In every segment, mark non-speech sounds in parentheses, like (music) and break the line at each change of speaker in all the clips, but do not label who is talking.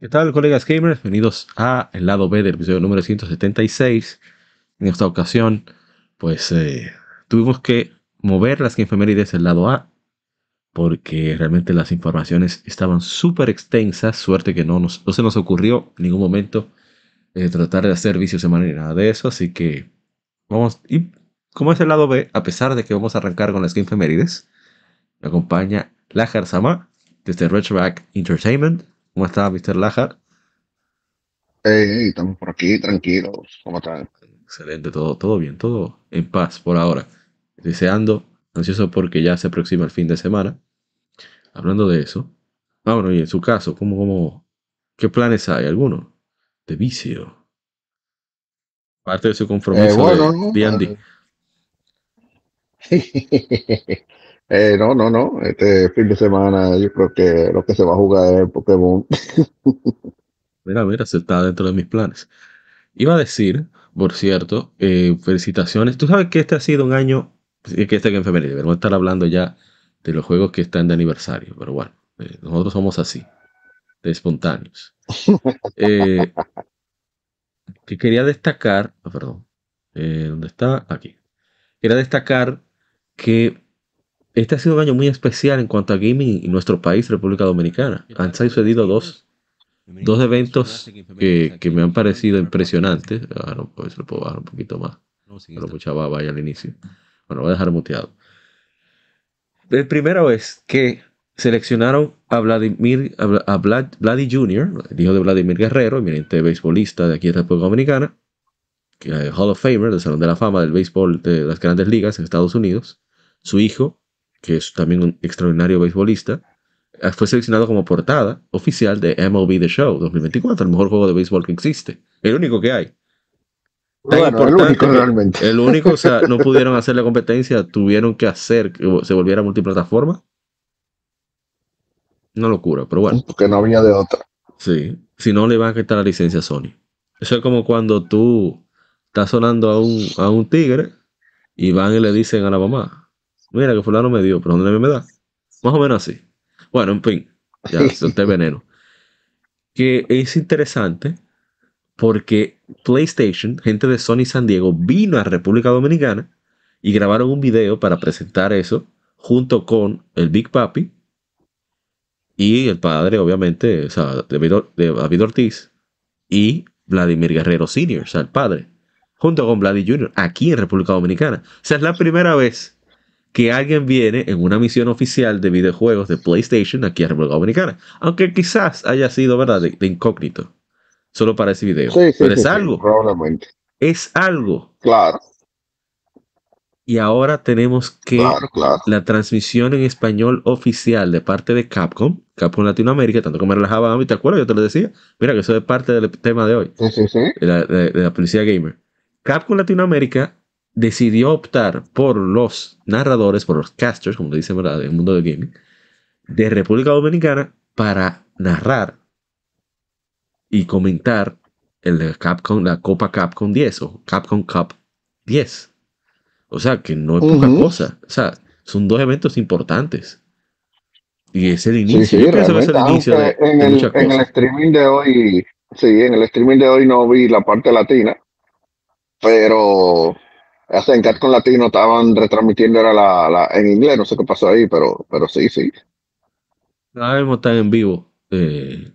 ¿Qué tal, colegas gamers? Bienvenidos a el lado B del episodio número 176. En esta ocasión, pues eh, tuvimos que mover las efemérides del lado A porque realmente las informaciones estaban súper extensas. Suerte que no, nos, no se nos ocurrió en ningún momento eh, tratar de hacer vicios ni nada de eso. Así que vamos. Y como es el lado B, a pesar de que vamos a arrancar con las Game Femérides, me acompaña Lajar Sama desde Retroback Entertainment. ¿Cómo está, Mr. Lajar?
Hey, estamos por aquí, tranquilos. ¿Cómo están?
Excelente, todo, todo bien, todo en paz por ahora. Deseando, ansioso porque ya se aproxima el fin de semana. Hablando de eso. Ah, bueno, y en su caso, ¿cómo, cómo, ¿qué planes hay? ¿Alguno? De vicio. Parte de su compromiso
Eh, bueno,
de
no,
D&D. (laughs)
Eh, no, no, no. Este fin de semana yo creo que lo que se va a jugar es Pokémon. (laughs)
Mira, mira, se está dentro de mis planes. Iba a decir, por cierto, eh, felicitaciones. Tú sabes que este ha sido un año, eh, que este que en febrero, debemos estar hablando ya de los juegos que están de aniversario, pero bueno, eh, nosotros somos así, de espontáneos. (laughs) Eh, que quería destacar, ah, perdón, eh, ¿dónde está? Aquí. Quería destacar que este ha sido un año muy especial en cuanto a gaming en nuestro país, República Dominicana. Han sucedido dos dos eventos que, que me han parecido impresionantes. Ah, no, pues lo puedo bajar un poquito más. No lo escuchaba vaya al inicio. Bueno, voy a dejar muteado. El primero es que seleccionaron a Vladimir, a Vla- a Vlad, Vladi Jr., el hijo de Vladimir Guerrero, eminente beisbolista de aquí de República Dominicana, que es Hall of Famer del Salón de la Fama del béisbol de las grandes ligas en Estados Unidos. Su hijo, que es también un extraordinario beisbolista, eh, fue seleccionado como portada oficial de MLB The Show 2024, el mejor juego de béisbol que existe. El único que hay.
Bueno, el único realmente.
El único, o sea, no (laughs) pudieron hacer la competencia, tuvieron que hacer que se volviera multiplataforma. Una locura, pero bueno,
Porque no había de otra.
sí. Si no, le van a quitar la licencia a Sony. Eso es como cuando tú estás sonando a un, a un tigre y van y le dicen a la mamá, mira que fulano me dio, pero ¿dónde me da? Más o menos así. Bueno, en fin, ya solté veneno. Que es interesante porque PlayStation, gente de Sony San Diego, vino a República Dominicana y grabaron un video para presentar eso junto con el Big Papi y el padre, obviamente, o sea, David, Or- de David Ortiz y Vladimir Guerrero Sr., o sea, el padre, junto con Vladi Jr., aquí en República Dominicana. O sea, es la primera vez que alguien viene en una misión oficial de videojuegos de PlayStation aquí a República Dominicana. Aunque quizás haya sido, ¿verdad?, de, de incógnito. Solo para ese video.
Sí, sí,
Pero
sí,
es algo.
probablemente.
Es algo.
Claro,
Y ahora tenemos que
claro, claro.
la transmisión en español oficial de parte de Capcom, Capcom Latinoamérica, tanto me relajaba a mí, ¿te acuerdas? Yo te lo decía. Mira que eso es parte del tema de hoy, la, de la policía gamer. Capcom Latinoamérica decidió optar por los narradores, por los casters, como le dicen en el mundo del gaming, de República Dominicana para narrar y comentar el Capcom, la Copa Capcom 10 o Capcom Cup 10. O sea, que no es poca
Ujú.
cosa. O sea, son dos eventos importantes. Y es el
Sí,
inicio.
sí,
Yo pienso que es el inicio de,
en
de
el, en el streaming de hoy, sí, en el streaming de hoy no vi la parte latina, pero sea, en Capcom Latino estaban retransmitiendo era la, la, en inglés, no sé qué pasó ahí, pero, pero sí, sí.
Ahora mismo están en vivo. eh,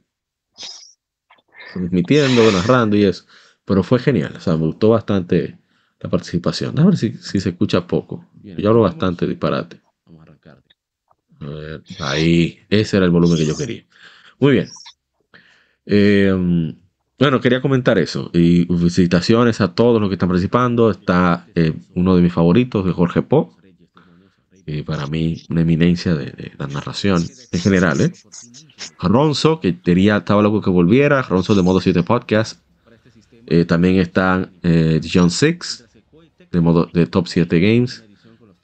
transmitiendo, narrando y eso. Pero fue genial, o sea, me gustó bastante la participación. A ver si, si se escucha poco. Yo hablo bastante disparate. Vamos a arrancar. A ver, ahí, ese era el volumen que yo quería. Muy bien. Eh, bueno, quería comentar eso. Y felicitaciones a todos los que están participando. Está eh, uno de mis favoritos, de Jorge Po. Y para mí, una eminencia de, la narración en general. ¿eh? Ronzo, que quería, estaba loco que volviera. Ronzo de Modo 7 Podcast. Eh, también está eh, John Six, de, modo, de Top 7 Games.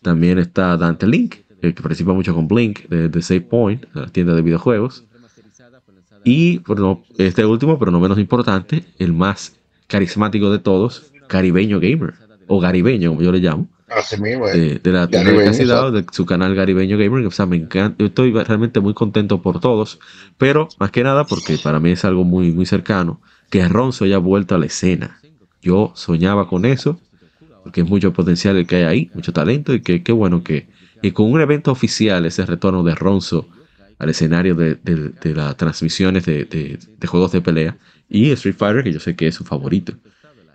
También está Dante Link, eh, que participa mucho con Blink, de, de Save Point, la tienda de videojuegos. Y bueno, este último, pero no menos importante, el más carismático de todos, Caribeño Gamer, o Garibeño, como yo le llamo.
Así mismo, eh.
De, de la tienda de de su canal Garibeño Gamer. O sea, me encanta. Yo estoy realmente muy contento por todos, pero más que nada porque para mí es algo muy, muy cercano, que Ronzo haya vuelto a la escena. Yo soñaba con eso, porque es mucho potencial el que hay ahí, mucho talento, y que qué bueno que, y con un evento oficial, ese retorno de Ronzo al escenario de, de, de las transmisiones de, de, juegos de pelea y Street Fighter, que yo sé que es su favorito.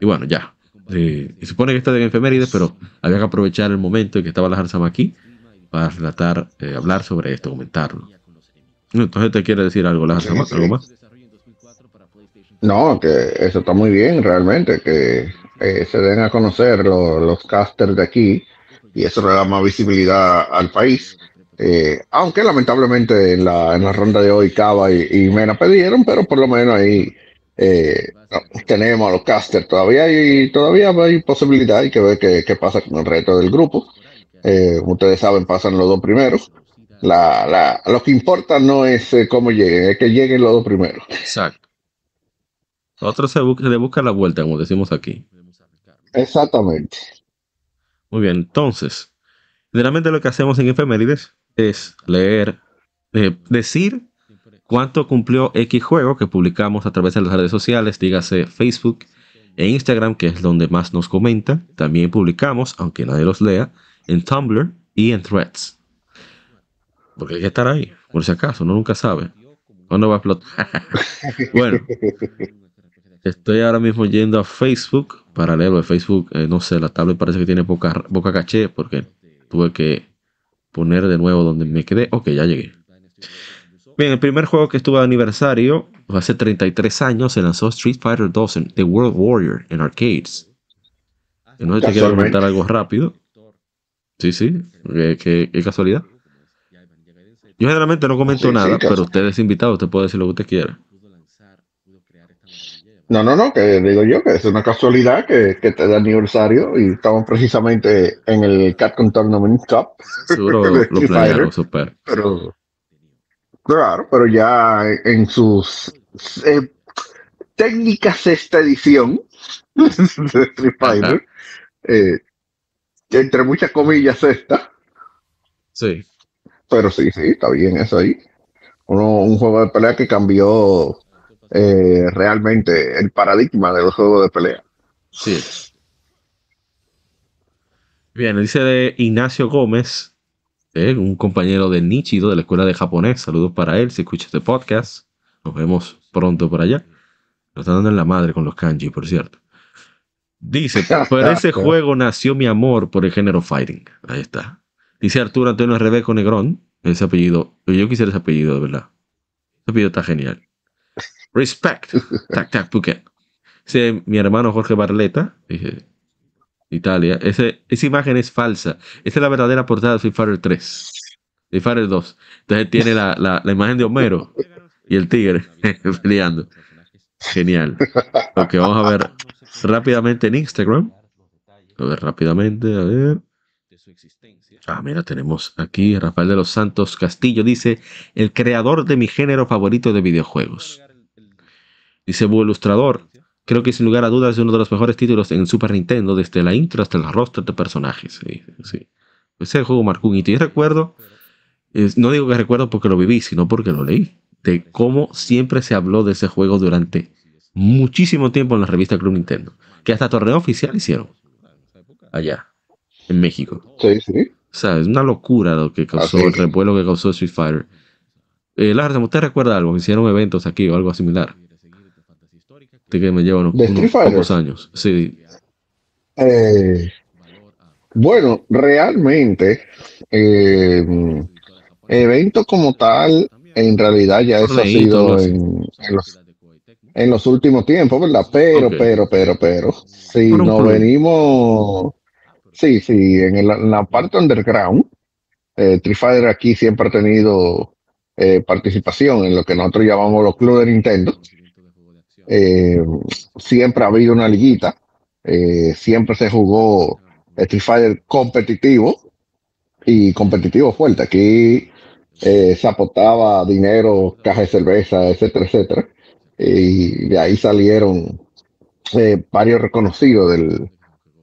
Y bueno, ya. Eh, y supone que está de efemérides, pero había que aprovechar el momento en que estaba la Harsama aquí para relatar, eh, hablar sobre esto, comentarlo. Entonces, ¿te quiere decir algo, la Harsama? ¿Algo más?
No, que eso está muy bien, realmente, que eh, se den a conocer lo, los casters de aquí y eso le da más visibilidad al país. Eh, aunque lamentablemente en la, en la ronda de hoy Cava y, y, Mena perdieron, pero por lo menos ahí eh, tenemos a los casters. Todavía hay, todavía hay posibilidad, hay que ver qué, qué pasa con el resto del grupo. Eh, ustedes saben, pasan los dos primeros. La, la, lo que importa no es eh, cómo lleguen, es que lleguen los dos primeros.
Exacto. Otro se, busca, le busca la vuelta, como decimos aquí.
Exactamente.
Muy bien, entonces, generalmente lo que hacemos en efemérides es leer, eh, decir cuánto cumplió X juego que publicamos a través de las redes sociales, dígase Facebook e Instagram, que es donde más nos comentan. También publicamos, aunque nadie los lea, en Tumblr y en Threads. Porque hay que estar ahí, por si acaso, uno nunca sabe. ¿Cuándo va a explotar? (laughs) bueno, estoy ahora mismo yendo a Facebook para leerlo de Facebook. Eh, no sé, la tablet parece que tiene poca, poca caché porque tuve que poner de nuevo donde me quedé. Ok, ya llegué. Bien, el primer juego que estuvo de aniversario hace 33 años se lanzó Street Fighter 2 en The World Warrior en arcades. No te quiero comentar algo rápido. Sí, sí, qué, qué, qué casualidad. Yo generalmente no comento
Sí,
nada, pero usted es invitado, usted puede decir lo que usted quiera.
No, no, no, que digo yo que es una casualidad que, que te da aniversario y estamos precisamente en el Capcom Tournament Cup.
Seguro (laughs) lo, planearon super.
pero claro, pero ya en sus eh, técnicas sexta edición (laughs) de Street Fighter, eh, entre muchas comillas sexta,
Sí.
pero sí, sí, está bien eso ahí. Uno, un juego de pelea que cambió eh, realmente el paradigma de los juegos de pelea.
Sí. Bien, dice de Ignacio Gómez, eh, un compañero de Nichido de la escuela de japonés. Saludos para él si escucha este podcast. Nos vemos pronto por allá. Nos están dando en la madre con los kanji, por cierto. Dice, (laughs) por ese juego nació mi amor por el género fighting. Ahí está. Dice Arturo Antonio Rebeco Negrón. Ese apellido, yo quisiera ese apellido, de verdad. Ese apellido está genial. Respect. (laughs) Tac, tac, Phuket. Dice mi hermano Jorge Barleta. Dije, Italia. Ese, esa imagen es falsa. Esa es la verdadera portada de Fighter 3. Street Fighter 2. Entonces tiene la, la, la imagen de Homero y el tigre (laughs) peleando. Genial. Ok, vamos a ver rápidamente en Instagram. A ver, rápidamente, a ver. Ah, mira, tenemos aquí Rafael de los Santos Castillo. Dice, el creador de mi género favorito de videojuegos. Dice Búho Ilustrador. Creo que sin lugar a dudas es uno de los mejores títulos en Super Nintendo, desde la intro hasta el roster de personajes. Sí, sí. Ese juego marcó un hito. Y recuerdo, es- no digo que recuerdo porque lo viví, sino porque lo leí, de cómo siempre se habló de ese juego durante muchísimo tiempo en la revista Club Nintendo. Que hasta torneo oficial hicieron. Allá, en México.
Sí, sí.
O sea, es una locura lo que causó, el revuelo que causó Street Fighter. Eh, Larsen, ¿usted recuerda algo? ¿Hicieron eventos aquí o algo similar? De que me lleva unos,
¿De Street
unos pocos años. Sí.
Eh, bueno, realmente, eh, evento como tal, en realidad ya eso ha sido en, en los, en los últimos tiempos, ¿verdad? Pero,
Ok.
pero, pero, pero, si nos
club.
venimos, sí, sí, en, el- en la parte underground, eh, Fighter aquí siempre ha tenido eh, participación en lo que nosotros llamamos los clubes de Nintendo. Eh, siempre ha habido una liguita, eh, siempre se jugó Street Fighter competitivo y competitivo fuerte. Aquí eh, se apostaba dinero, caja de cerveza, etcétera, etcétera. Y de ahí salieron varios reconocidos del,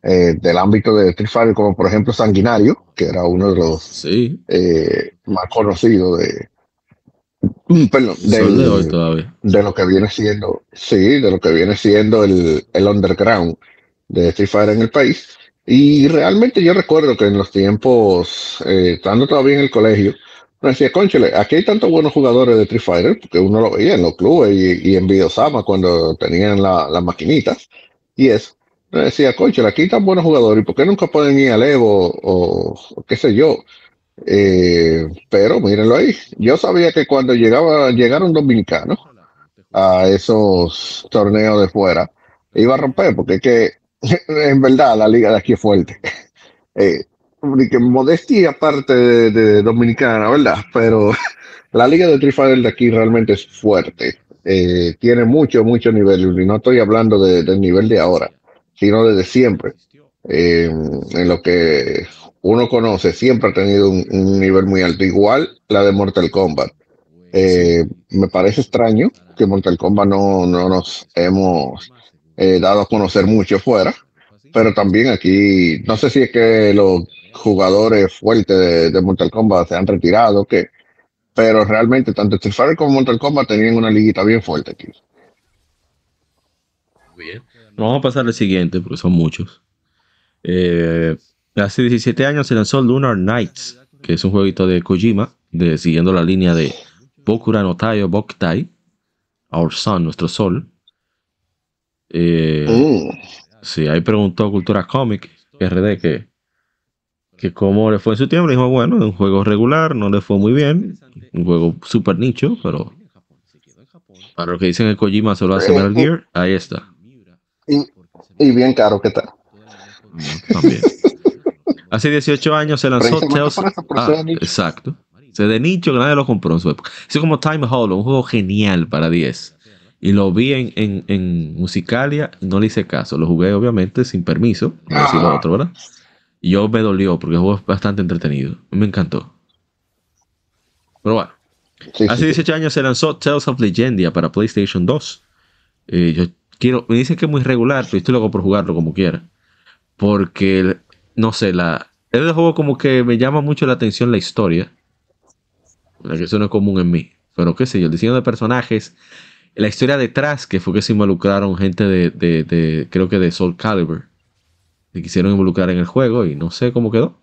del ámbito de Street Fighter, como por ejemplo Sanguinario, que era uno de los
Sí.
más conocidos de, perdón,
Sol de hoy
del,
todavía.
de lo que viene siendo, sí, de lo que viene siendo el, el underground de Street Fighter en el país. Y realmente yo recuerdo que en los tiempos, eh, estando todavía en el colegio, me decía, conchale, aquí hay tantos buenos jugadores de Street Fighter, porque uno lo veía en los clubes y, y en Videosama cuando tenían la- las maquinitas y eso. Me decía, conchale, aquí hay tan buenos jugadores, ¿y por qué nunca pueden ir al Evo o, o qué sé yo? Eh, pero mírenlo ahí. Yo sabía que cuando llegaba, llegaron dominicanos a esos torneos de fuera, iba a romper, porque es que (laughs) en verdad la liga de aquí es fuerte. (laughs) Eh, modestia aparte de, dominicana, ¿verdad? Pero (laughs) la liga de Fighter de aquí realmente es fuerte. Eh, tiene mucho, mucho nivel. Y no estoy hablando de- del nivel de ahora, sino desde siempre. Eh, en lo que uno conoce, siempre ha tenido un, nivel muy alto. Igual la de Mortal Kombat. Eh, me parece extraño que Mortal Kombat no, no nos hemos eh, dado a conocer mucho fuera, pero también aquí, no sé si es que los jugadores fuertes de, de Mortal Kombat se han retirado, que, pero realmente tanto Street Fighter como Mortal Kombat tenían una liguita bien fuerte aquí.
Bien. Vamos a pasar al siguiente, porque son muchos. Eh, hace 17 años se lanzó Lunar Knights, que es un jueguito de Kojima, de, siguiendo la línea de Bokura no Taio Boktai, Our Sun, nuestro sol. Eh,
Mm,
Sí, ahí preguntó Cultura Comic, RD, que, que cómo le fue en su tiempo. Le dijo, bueno, es un juego regular, no le fue muy bien. Un juego super nicho, pero para lo que dicen el Kojima solo hace Metal Gear, ahí está.
y, y bien caro que está.
Mm, También. Hace 18 años se lanzó Tales.
por
Ah, exacto. Se de nicho que nadie lo compró en su época. Es como Time Hollow, un juego genial para 10. Y lo vi en, en, en Musicalia, no le hice caso. Lo jugué obviamente sin permiso, decir lo
Ah.
otro, ¿verdad? Y yo me dolió porque el juego es bastante entretenido. Me encantó. Pero bueno,
Sí,
hace
sí,
18 años se lanzó Tales of Legendia para PlayStation 2. Eh, yo quiero, me dicen que es muy regular, pero estoy loco por jugarlo como quiera. Porque, no sé, la, es de juego como que me llama mucho la atención la historia. La que eso no es común en mí. Pero qué sé yo, el diseño de personajes, la historia detrás, que fue que se involucraron gente de, de- de- creo que de Soul Calibur. Se quisieron involucrar en el juego y no sé cómo quedó.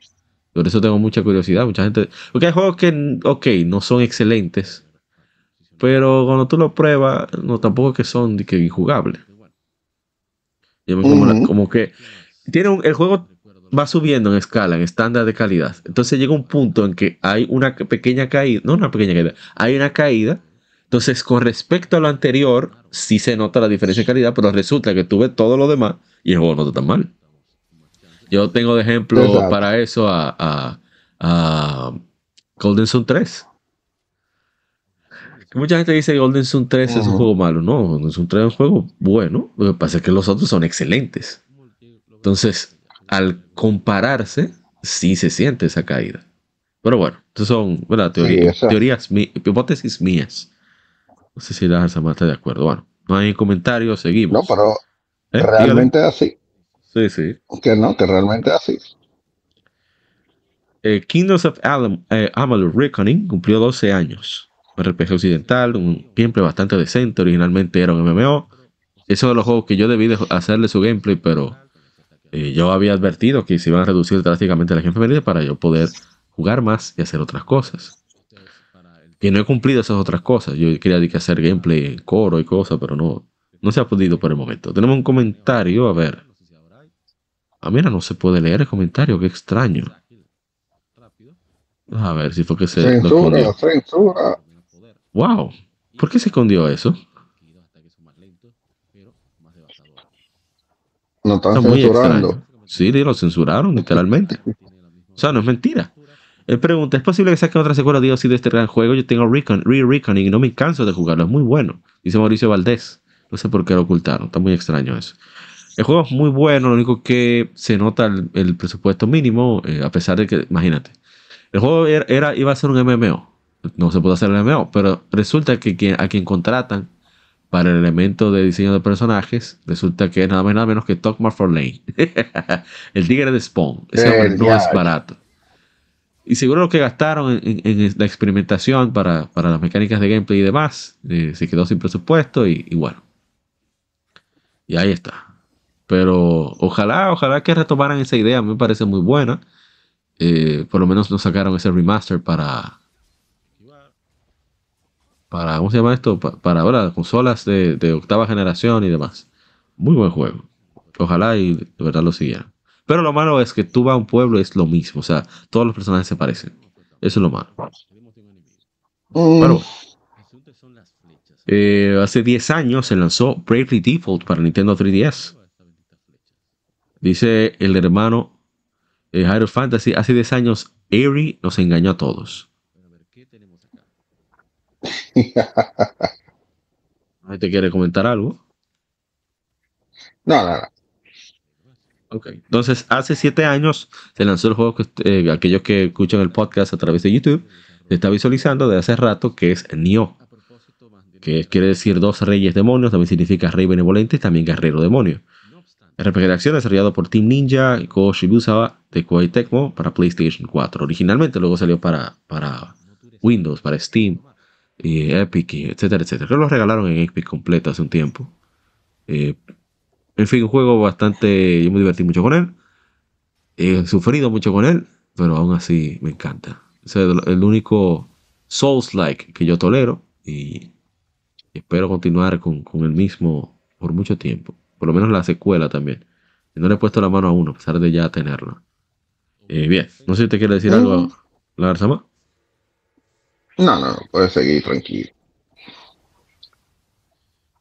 Por eso tengo mucha curiosidad. Mucha gente. Porque hay juegos que, ok, no son excelentes. Pero cuando tú lo pruebas, no tampoco que son que injugables. Yo me- como, la-
Ujú.
como que tiene un- el juego va subiendo en escala, en estándar de calidad. Entonces llega un punto en que hay una pequeña caída, no una pequeña caída, hay una caída. Entonces, con respecto a lo anterior, sí se nota la diferencia de calidad, pero resulta que tuve todo lo demás y el juego no está tan mal. Yo tengo de ejemplo
Exacto.
para eso a, a- a Golden Sun 3. Que Mucha gente dice que Golden Sun 3 es un juego malo. No, Golden Sun 3 es un juego bueno. Lo que pasa es que los otros son excelentes. Entonces, al compararse, sí se siente esa caída. Pero bueno, estas son ¿verdad? Teoría-
Sí,
teorías, mi- hipótesis mías. No sé si la Alzama está de acuerdo. Bueno, no hay comentarios, seguimos.
No, pero
¿Eh?
Realmente es así.
Sí, sí.
Que no, que realmente es así.
Eh, Kingdoms of Alam- eh, Amalur Reckoning cumplió 12 años. Un RPG occidental, un gameplay bastante decente. Originalmente era un MMO. Eso de los juegos que yo debí de hacerle su gameplay, pero eh, yo había advertido que se iban a reducir drásticamente la gente femenina para yo poder jugar más y hacer otras cosas. Y no he cumplido esas otras cosas. Yo quería que hacer gameplay en coro y cosas, pero no. No se ha podido por el momento. Tenemos un comentario, a ver. Ah, mira, no se puede leer el comentario, qué extraño. A ver si fue que se.
Censura, censura.
Wow. ¿Por qué se escondió eso?
No están
Está muy
censurando.
Sí, lo censuraron, literalmente. O sea, no es mentira. Él pregunta, ¿es posible que saquen otra secuela de de este gran juego? Yo tengo Recon, Re-Reckoning y no me canso de jugarlo. Es muy bueno. Dice Mauricio Valdés. No sé por qué lo ocultaron. Está muy extraño eso. El juego es muy bueno. Lo único que se nota el, el presupuesto mínimo, eh, a pesar de que, imagínate. El juego era, era- iba a ser un MMO. No se puede hacer el MMO, pero resulta que quien- a quien contratan para el elemento de diseño de personajes, resulta que es nada más nada menos que Tokmar for Lane. (laughs) el tigre de Spawn. Ese hombre no es barato. Y seguro lo que gastaron en, en- en la experimentación para, para las mecánicas de gameplay y demás, eh, se quedó sin presupuesto y, y bueno. Y ahí está. Pero ojalá, ojalá que retomaran esa idea, me parece muy buena. Eh, por lo menos nos sacaron ese remaster para. Para, ¿cómo se llama esto? Pa- para ahora, consolas de, de octava generación y demás. Muy buen juego. Ojalá y de verdad lo siguieran. Pero lo malo es que tú vas a un pueblo y es lo mismo. O sea, todos los personajes se parecen. Eso es lo malo. Eh, hace 10 años se lanzó Bravely Default para Nintendo 3DS. Dice el hermano eh, Hyrule Fantasy, hace 10 años Eri nos engañó a todos. (laughs) ¿Ahí te quiere comentar algo?
no, no, no.
Ok. Entonces, hace 7 años se lanzó el juego que eh, aquellos que escuchan el podcast a través de YouTube se está visualizando de hace rato que es Nioh. que quiere decir dos reyes demonios, también significa rey benevolente y también guerrero demonio. RPG de acción desarrollado por Team Ninja y Ko Shibusawa de Koei Tecmo para PlayStation 4. Originalmente luego salió para, para Windows, para Steam, y Epic, y etcétera, etcétera. Creo que lo regalaron en Epic completo hace un tiempo. Eh, en fin, un juego bastante... Yo me divertí mucho con él. He sufrido mucho con él, pero aún así me encanta. Es el, el único Souls-like que yo tolero y espero continuar con, con el mismo por mucho tiempo. Por lo menos la secuela también. No le he puesto la mano a uno, a pesar de ya tenerla. Eh, bien, no sé si te quiere decir algo, la Garzama.
No, no, puedes seguir tranquilo.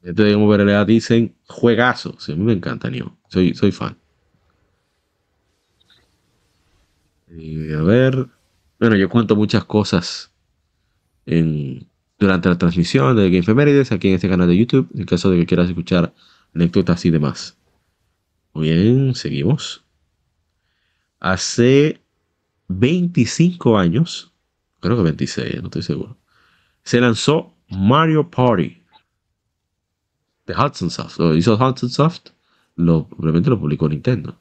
Este de VRLA dicen juegazo. Sí, a mí me encanta, Nioh. Soy, soy fan. A ver. Bueno, yo cuento muchas cosas en, durante la transmisión de Game Femérides aquí en este canal de YouTube, en caso de que quieras escuchar anécdotas y demás. Muy bien, seguimos. Hace 25 años, creo que 26, no estoy seguro, se lanzó Mario Party de Hudson Soft. Lo hizo Hudson Soft, lo, obviamente lo publicó Nintendo.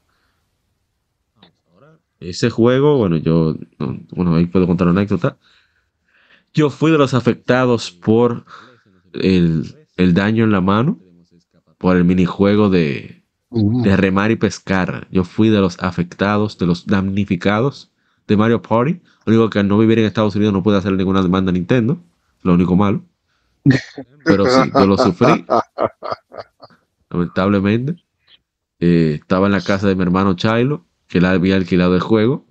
Ese juego, bueno, yo, no, bueno, ahí puedo contar una anécdota. Yo fui de los afectados por el, el daño en la mano, por el minijuego de, de remar y pescar. Yo fui de los afectados, de los damnificados de Mario Party. Lo único que al no vivir en Estados Unidos no puede hacer ninguna demanda a Nintendo. Lo único malo. Pero sí, yo lo sufrí. Lamentablemente. Eh, estaba en la casa de mi hermano Chilo, que él había alquilado el juego.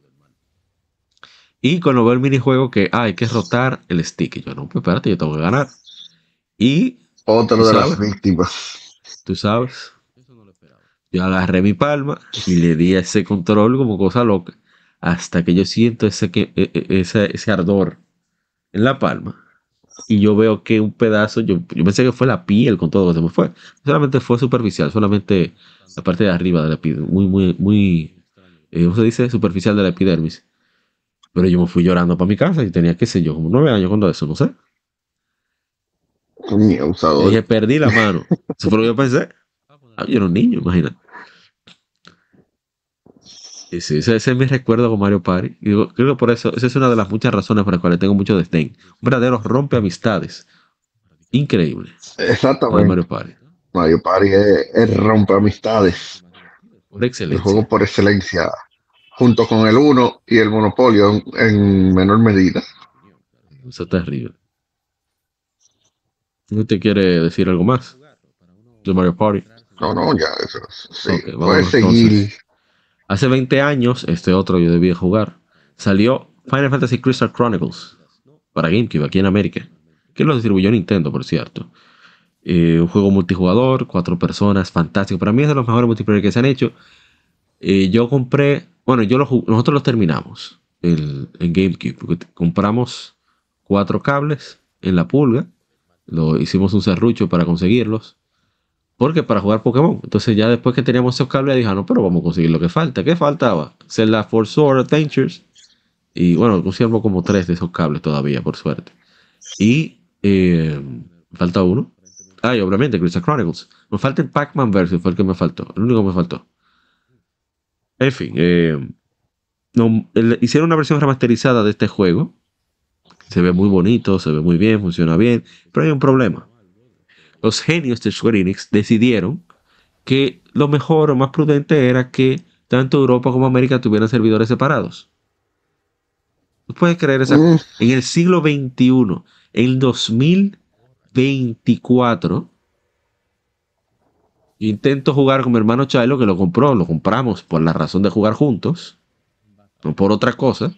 Y cuando veo el minijuego que ah, hay que rotar el stick. Y yo, no, pues espérate, yo tengo que ganar. Y
Otro de las víctimas.
tú sabes, yo agarré mi palma y le di a ese control como cosa loca. Hasta que yo siento ese, que, e- e- ese, ese ardor en la palma. Y yo veo que un pedazo, yo, yo pensé que fue la piel con todo lo que se me fue. Solamente fue superficial, solamente la parte de arriba de la epidermis. Muy, muy, muy, eh, ¿cómo se dice? Superficial de la epidermis. Pero yo me fui llorando para mi casa y tenía, qué sé yo, como nueve años cuando eso, no sé.
Usador.
dije, perdí la mano. Eso fue lo que yo pensé. Ah, yo era un niño, imagínate. Sí, ese, ese es mi recuerdo con Mario Party. Y digo, creo que por eso, esa es una de las muchas razones por las cuales tengo mucho desdén. Un verdadero rompe amistades. Increíble.
Exactamente.
Mario Party.
Mario Party es, es romper amistades.
Una
El
excelencia.
juego por excelencia. Junto con el 1 y el Monopolio en, en menor medida.
Eso es terrible. ¿No te quiere decir algo más? de Mario Party.
No, no, ya, eso. Sí,
Ok,
puedes seguir.
entonces. Hace 20 años, este otro yo debía jugar. Salió Final Fantasy Crystal Chronicles para GameCube aquí en América. Que lo distribuyó Nintendo, por cierto. Eh, un juego multijugador, cuatro personas, fantástico. Para mí es de los mejores multiplayer que se han hecho. Eh, yo compré, bueno, yo lo, nosotros los terminamos en GameCube. compramos cuatro cables en la pulga. Lo hicimos un serrucho para conseguirlos. Porque para jugar Pokémon. Entonces ya después que teníamos esos cables, dije, ah, no, pero vamos a conseguir lo que falta. ¿Qué faltaba? Zelda For Sword Adventures. Y bueno, conservo como tres de esos cables todavía, por suerte. Y eh, falta uno. Ah, y obviamente Crystal Chronicles. Me falta el Pac-Man Versus, fue el que me faltó. El único que me faltó. En fin, eh, hicieron una versión remasterizada de este juego. Se ve muy bonito, se ve muy bien, funciona bien. Pero hay un problema los genios de Square Enix decidieron que lo mejor o más prudente era que tanto Europa como América tuvieran servidores separados. ¿Tú puedes creer esa
Mm,
En el siglo XXI, en 2024, yo intento jugar con mi hermano Chilo, que lo compró, lo compramos por la razón de jugar juntos, no por otra cosa.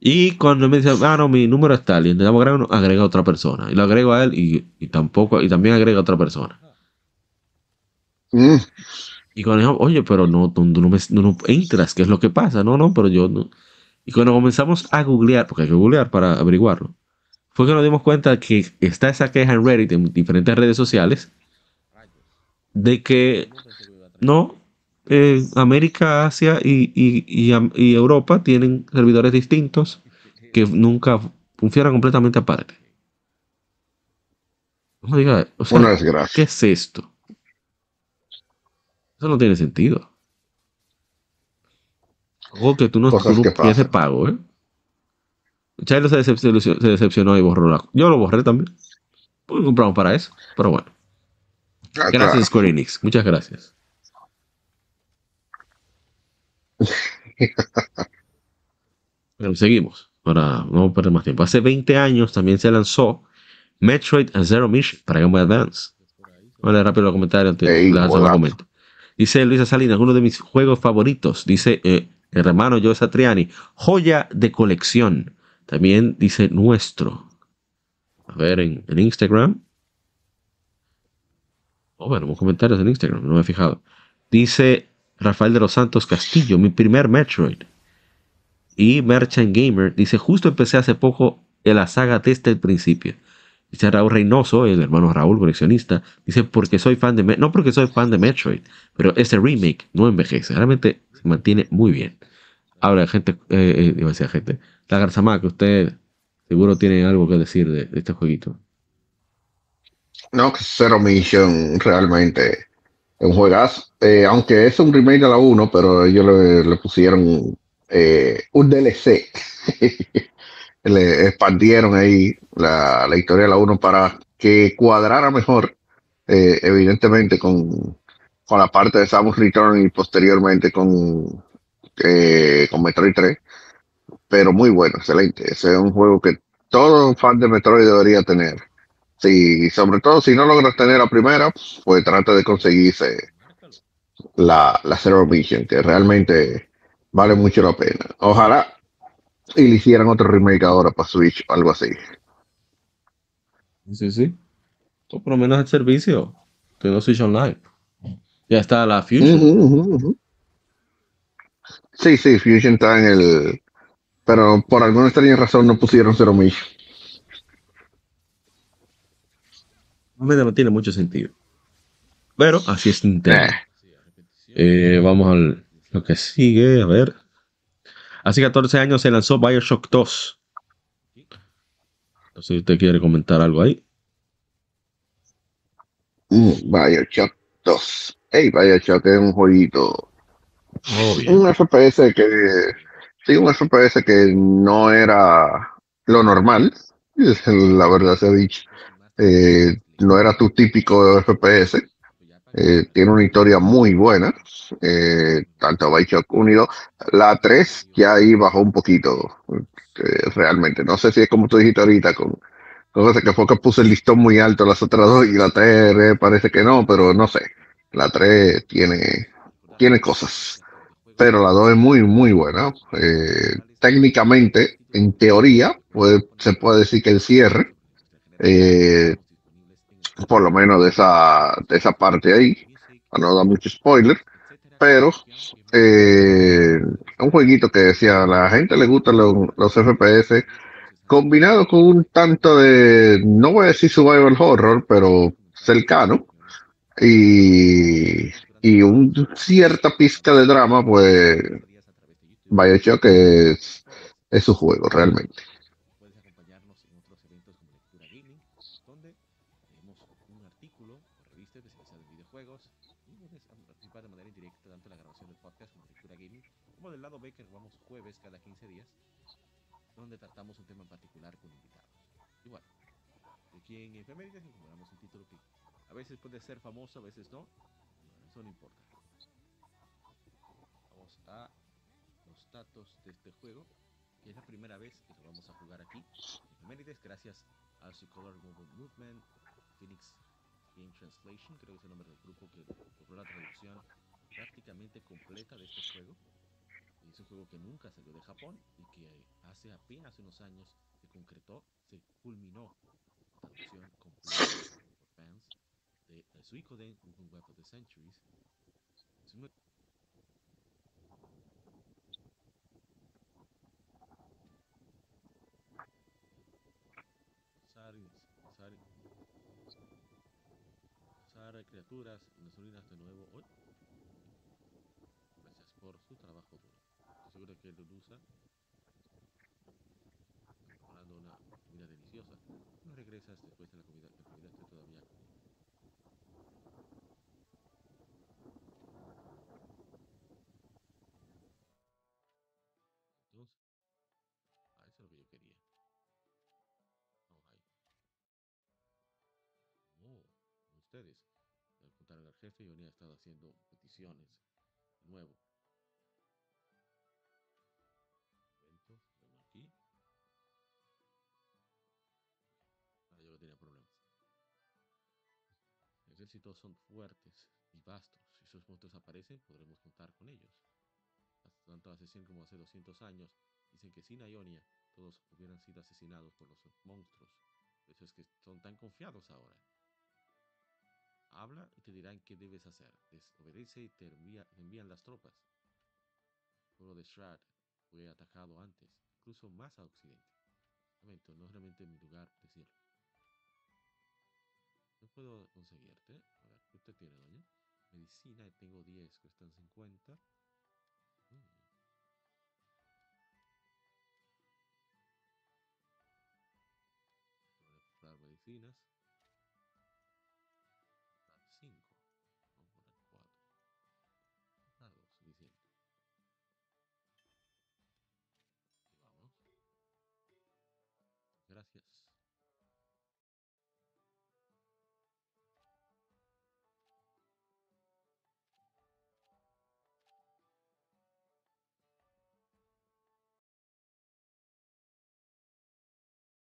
Y cuando me dice, ah, no, mi número es tal, y intentamos agregar uno, agrega a otra persona. Y lo agrego a él y, y tampoco, y también agrega a otra persona.
mm.
Y cuando dijo, oye, pero no, tú, tú no, me, no- no entras, ¿qué es lo que pasa? No, no, pero yo no. Y cuando comenzamos a googlear, porque hay que googlear para averiguarlo, fue que nos dimos cuenta que está esa queja en Reddit, en diferentes redes sociales, de que no, eh, América, Asia y, y- y Europa tienen servidores distintos que nunca funcionan completamente aparte. No diga, o sea,
Una
¿qué es esto? Eso no tiene sentido. Ojo que tú no,
pasan.
pago, ¿eh? Chilo se decepcionó, se decepcionó y borró la... Yo lo borré también. Porque compramos para eso. Pero bueno.
Ah,
Gracias
claro.
Square Enix. Muchas gracias. (laughs) Pero seguimos. Para no perder más tiempo. Hace 20 años también se lanzó Metroid Zero Mission para Game Boy Advance. Leer rápido los comentarios antes de. Dice Luisa Salinas, uno de mis juegos favoritos. Dice eh, el hermano Joe Satriani, joya de colección. También dice nuestro. A ver, en, en Instagram. Oh, bueno, comentarios en Instagram, no me he fijado. Dice Rafael de los Santos Castillo, mi primer Metroid. Y Merchant Gamer dice, justo empecé hace poco en la saga desde el principio. Dice Raúl Reynoso, el hermano Raúl, coleccionista, dice, porque soy fan de... Me- no porque soy fan de Metroid, pero este remake no envejece, realmente se mantiene muy bien. Ahora, gente, eh, eh, iba a decir gente, la Garzamá, que usted seguro tiene algo que decir de, este jueguito.
No, que Zero Mission realmente un juegazo. Eh, aunque es un remake de la 1, pero ellos le, pusieron eh, un DLC. (laughs) le expandieron ahí la, la historia de la 1 para que cuadrara mejor, eh, evidentemente, con, con la parte de Samus Return y posteriormente con, eh, con Metroid 3. Pero muy bueno, excelente. Ese es un juego que todo fan de Metroid debería tener. Sí, sobre todo si no logras tener la primera, pues trata de conseguirse la, la Zero Mission, que realmente vale mucho la pena. Ojalá y le hicieran otro remake ahora para Switch o algo así.
Sí, sí. O por lo menos el servicio. Tengo Switch Online. Ya está la Fusion.
Sí, sí, Fusion está en el... Pero por alguna extraña razón no pusieron Zero Mission.
Realmente no tiene mucho sentido. Pero así es Nintendo.
Eh.
Vamos al lo que sigue, a ver. Hace 14 años se lanzó Bioshock 2. No sé si usted quiere comentar algo ahí.
Mm, Bioshock 2. Hey, Bioshock es un jueguito un FPS que sí, un FPS que no era lo normal, la verdad se ha dicho. Eh, no era tu típico FPS. Eh, tiene una historia muy buena, eh, tanto Bioshock 1 y 2. La 3 ya ahí bajó un poquito, eh, realmente. No sé si es como tú dijiste ahorita con, Lo que fue que puse el listón muy alto las otras dos y la 3 parece que no, pero no sé. La 3 tiene, tiene cosas. Pero la 2 es muy, muy buena. Eh, técnicamente, en teoría, se puede decir que el cierre, eh, por lo menos de esa, de esa parte ahí, para no dar mucho spoiler, pero eh, un jueguito que decía, a la gente le gustan los, FPS, combinado con un tanto de, no voy a decir survival horror, pero cercano, y, y un cierta pizca de drama, pues Bioshock es, es su juego realmente.
A los datos de este juego, que es la primera vez que lo vamos a jugar aquí. Mérides, gracias a su Color Movement, Phoenix Game Translation, creo que es el nombre del grupo que logró la traducción prácticamente completa de este juego. Es un juego que nunca salió de Japón y que hace apenas unos años se concretó, se culminó la traducción completa por fans de Suicoden, un Web of the Centuries. Usar criaturas y ruinas de nuevo hoy. Gracias por su trabajo duro. Estoy seguro que lo usa preparando una comida deliciosa. No regresas después de la comida, la comida esté todavía ustedes. Le contaron al jefe y ha estado haciendo peticiones de nuevo. Eventos, aquí. Ahora yo tenía problemas. Ejércitos son fuertes y vastos. Si esos monstruos aparecen, podremos contar con ellos. Tanto hace 100 como hace 200 años, dicen que sin Ionia todos hubieran sido asesinados por los monstruos. Por eso es que son tan confiados ahora. Habla y te dirán qué debes hacer. Desobedece y te envían las tropas. El pueblo de Strad fue atacado antes, incluso más a occidente. Momento, no es realmente mi lugar decirlo. No puedo conseguirte. A ver, ¿qué usted tiene, doña? Medicina, tengo 10, cuestan 50. Mm. Voy a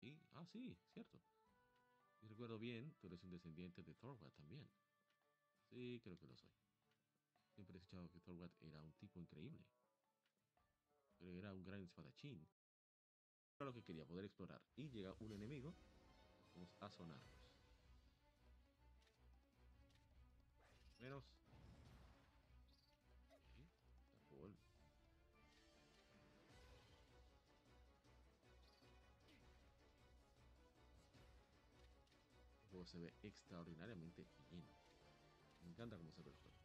medicinas. Ah, sí, cierto. Si recuerdo bien, tú eres un descendiente de Thorwald también. Sí, creo que lo soy. Siempre he escuchado que Thorwald era un tipo increíble. Pero era un gran espadachín. Lo que quería, poder explorar. Y llega un enemigo. Vamos a sonarnos. Menos se ve extraordinariamente bien. Me encanta cómo se ve el juego.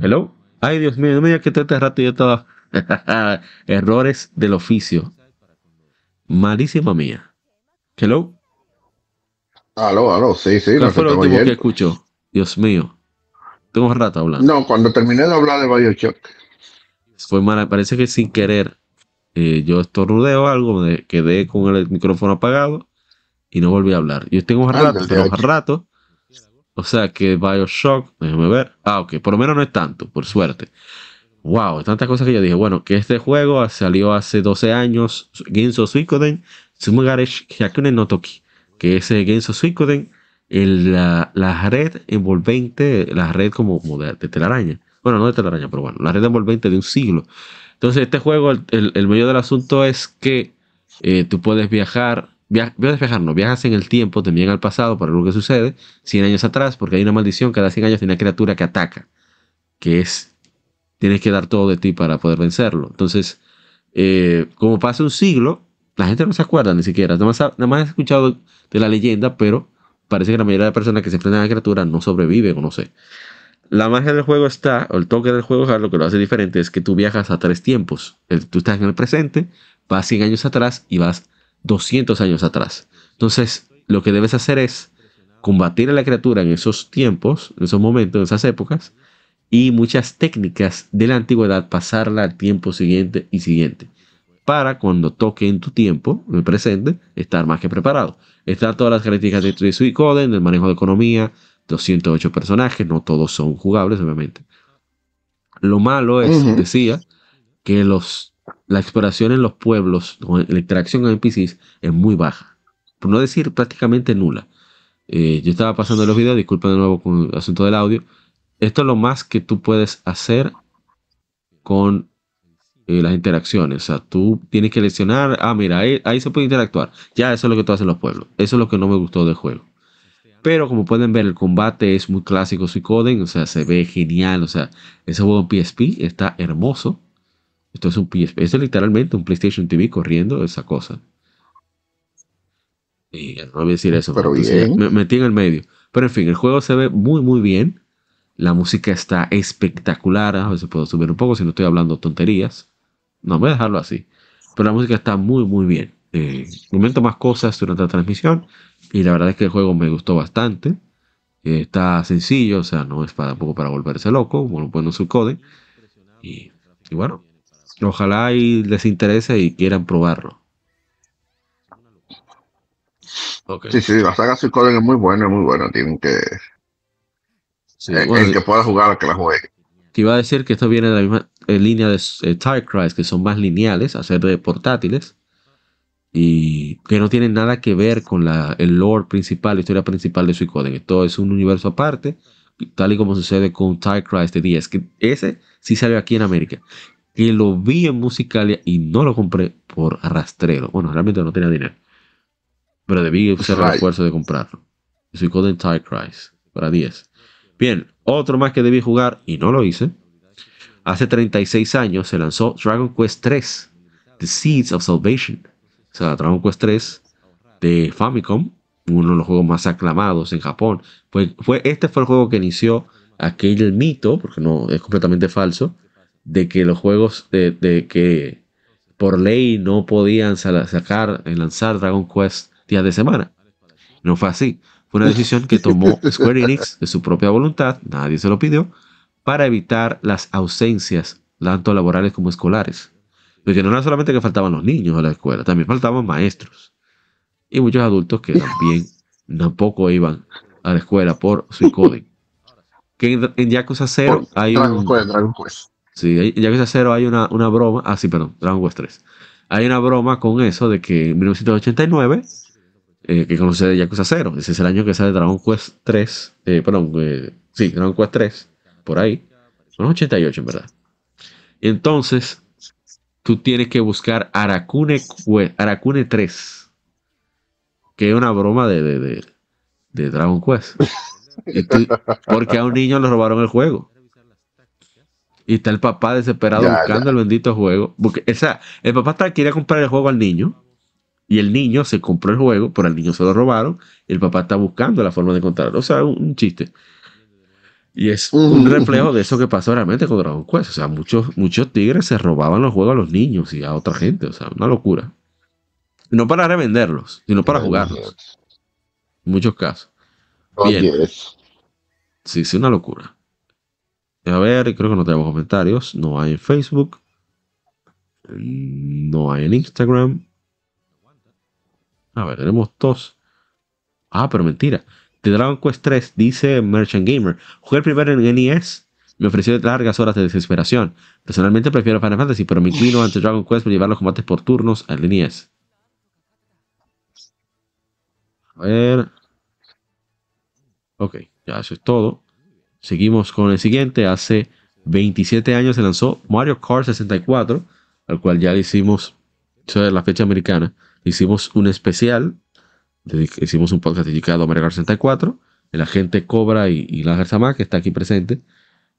Hello. Ay, Dios mío, no me digas que este rato yo estaba (laughs) Errores del oficio. Malísima mía. Hello.
Aló, aló, sí, sí.
¿Cuál fue lo último que escuchó? Dios mío. Tengo un rato hablando.
No, cuando terminé de hablar de Bioshock.
fue mala, parece que sin querer eh, yo estornudeo algo, me quedé con el micrófono apagado y no volví a hablar. Yo tengo rato, pero rato. O sea que Bioshock, déjame ver. Ah, ok, por lo menos no es tanto, por suerte. Wow, tantas cosas que yo dije. Bueno, que este juego salió hace 12 años. Genso Suikoden, Sumugare Hyakune no Toki. Que ese Genso Suikoden, el, la, la, red envolvente, la red como, de, telaraña. Bueno, no de telaraña, pero bueno, la red envolvente de un siglo. Entonces, este juego, el, medio del asunto es que eh, tú puedes viajar puedes viajar, no viajas en el tiempo, también al pasado para lo que sucede 100 años atrás, porque hay una maldición, cada 100 años tiene una criatura que ataca, que es, tienes que dar todo de ti para poder vencerlo. Entonces, eh, como pasa un siglo, la gente no se acuerda ni siquiera, nada más, nada más ha escuchado de la leyenda, pero parece que la mayoría de personas que se enfrentan a la criatura no sobreviven o no sé. La magia del juego está, o el toque del juego, lo que lo hace diferente es que tú viajas a tres tiempos. Tú estás en el presente, vas 100 años atrás y vas 200 años atrás. Entonces, lo que debes hacer es combatir a la criatura en esos tiempos, en esos momentos, en esas épocas, y muchas técnicas de la antigüedad pasarla al tiempo siguiente y siguiente. Para cuando toque en tu tiempo, en el presente, estar más que preparado. Están todas las características de Suicoden, del manejo de economía, 208 personajes, no todos son jugables, obviamente. Lo malo es, decía, que los la exploración en los pueblos, la interacción con NPCs es muy baja. Por no decir prácticamente nula. Eh, yo estaba pasando los videos, disculpen de nuevo con el asunto del audio. Esto es lo más que tú puedes hacer con eh, las interacciones. O sea, tú tienes que leccionar, ah, mira, ahí, se puede interactuar. Ya, eso es lo que tú haces en los pueblos. Eso es lo que no me gustó del juego. Pero como pueden ver, el combate es muy clásico Suicoden, o sea, se ve genial. O sea, ese juego en PSP está hermoso. Esto es un PSP, es literalmente un PlayStation TV corriendo esa cosa. Y no voy a decir eso, pero Me metí en el medio. Pero en fin, el juego se ve muy, muy bien. La música está espectacular. A veces puedo subir un poco si no estoy hablando tonterías. No, voy a dejarlo así. Pero la música está muy, muy bien. Eh, momento más cosas durante la transmisión. Y la verdad es que el juego me gustó bastante. Eh, está sencillo, o sea, no es para, tampoco para volverse loco, como lo su code. Y, y bueno, Ojalá y les interese y quieran probarlo.
Sí, sí, la saga Suicoden es muy buena, muy buena. Tienen que. el, que pueda jugar, que la juegue.
Te iba a decir que esto viene de la misma línea de eh, que son más lineales, hacer de portátiles. Y que no tienen nada que ver con la, el lore principal, la historia principal de Suicoden. Esto es un universo aparte, tal y como sucede con Tie de 10. Que ese sí salió aquí en América que lo vi en Musicalia y no lo compré por rastrero. Bueno, realmente no tenía dinero. Pero debí hacer el esfuerzo de comprarlo. Soy Golden Tide Cries para 10. Bien, otro más que debí jugar y no lo hice. Hace 36 años se lanzó Dragon Quest 3, The Seeds of Salvation. O sea, Dragon Quest 3 de Famicom, uno de los juegos más aclamados en Japón. Fue, fue, este fue el juego que inició aquel mito, porque no es completamente falso, de que los juegos de, que por ley no podían sacar, lanzar Dragon Quest días de semana. No fue así. Fue una decisión que tomó (laughs) Square Enix de su propia voluntad, nadie se lo pidió, para evitar las ausencias, tanto laborales como escolares. Porque no era solamente que faltaban los niños a la escuela, también faltaban maestros. Y muchos adultos que también (laughs) tampoco iban a la escuela por su código. Que en, Yakuza 0 hay un... Dragon Quest. Sí, ya que cero hay una, una broma. Ah, sí, perdón, Dragon Quest 3. Hay una broma con eso de que en 1989, eh, que conoce de Yakuza 0, ese es el año que sale Dragon Quest 3, eh, perdón, eh, sí, Dragon Quest 3, por ahí. Son 88 en verdad. Entonces, tú tienes que buscar Arakune, Arakune 3, que es una broma de, de, de, Dragon Quest. porque a un niño le robaron el juego. Y está el papá desesperado buscando el bendito juego. Porque, o sea, el papá está, quería comprar el juego al niño. Y el niño se compró el juego, pero al niño se lo robaron. Y el papá está buscando la forma de encontrarlo. O sea, un, chiste. Y es un reflejo de eso que pasó realmente con Dragon Quest. O sea, muchos, muchos tigres se robaban los juegos a los niños y a otra gente. O sea, una locura. No para revenderlos, sino para jugarlos. En muchos casos. Bien. Sí, sí, una locura. A ver, creo que no tenemos comentarios. No hay en Facebook. No hay en Instagram. A ver, tenemos dos. Ah, pero mentira. De Dragon Quest 3 dice Merchant Gamer. Jugué el primero en NES. Me ofreció largas horas de desesperación. Personalmente prefiero Final Fantasy, pero me inclino ante Dragon Quest por llevar los combates por turnos al NES. A ver. Ok, ya eso es todo. Seguimos con el siguiente. Hace 27 años se lanzó Mario Kart 64, al cual ya le hicimos, eso es la fecha americana, hicimos un especial, hicimos un podcast dedicado a Mario Kart 64, el agente Cobra y, y la Sama, que está aquí presente.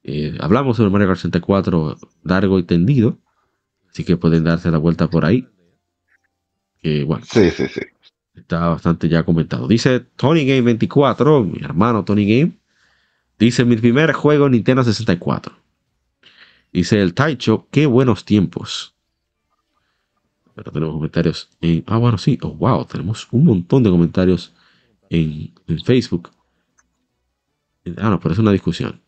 Eh, hablamos sobre Mario Kart 64 largo y tendido, así que pueden darse la vuelta por ahí. Que bueno.
Sí, sí, sí.
Está bastante ya comentado. Dice Tony Game 24, mi hermano Tony Game. Dice mi primer juego Nintendo 64. Dice el Taicho, qué buenos tiempos. Pero tenemos comentarios en. Ah, bueno, sí. Oh, wow. Tenemos un montón de comentarios en, en Facebook. Ah, no, pero es una discusión.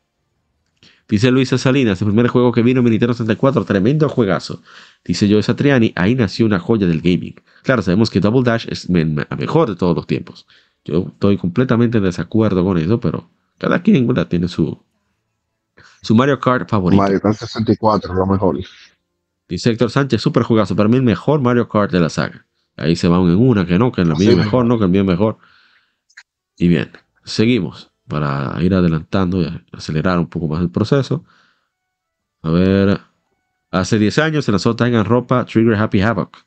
Dice Luisa Salinas, el primer juego que vino en Nintendo 64, tremendo juegazo. Dice Joe Satriani, ahí nació una joya del gaming. Claro, sabemos que Double Dash es la mejor de todos los tiempos. Yo estoy completamente en desacuerdo con eso, pero cada quien tiene su, su Mario Kart favorito.
Mario Kart 64, lo mejor.
Dice Héctor Sánchez, super jugazo. Para mí el mejor Mario Kart de la saga. Ahí se van en una, que no, que el mío es mejor, no, que el mío es mejor. Y bien, seguimos para ir adelantando y acelerar un poco más el proceso. A ver, hace 10 años se lanzó Tengan Ropa Trigger Happy Havoc.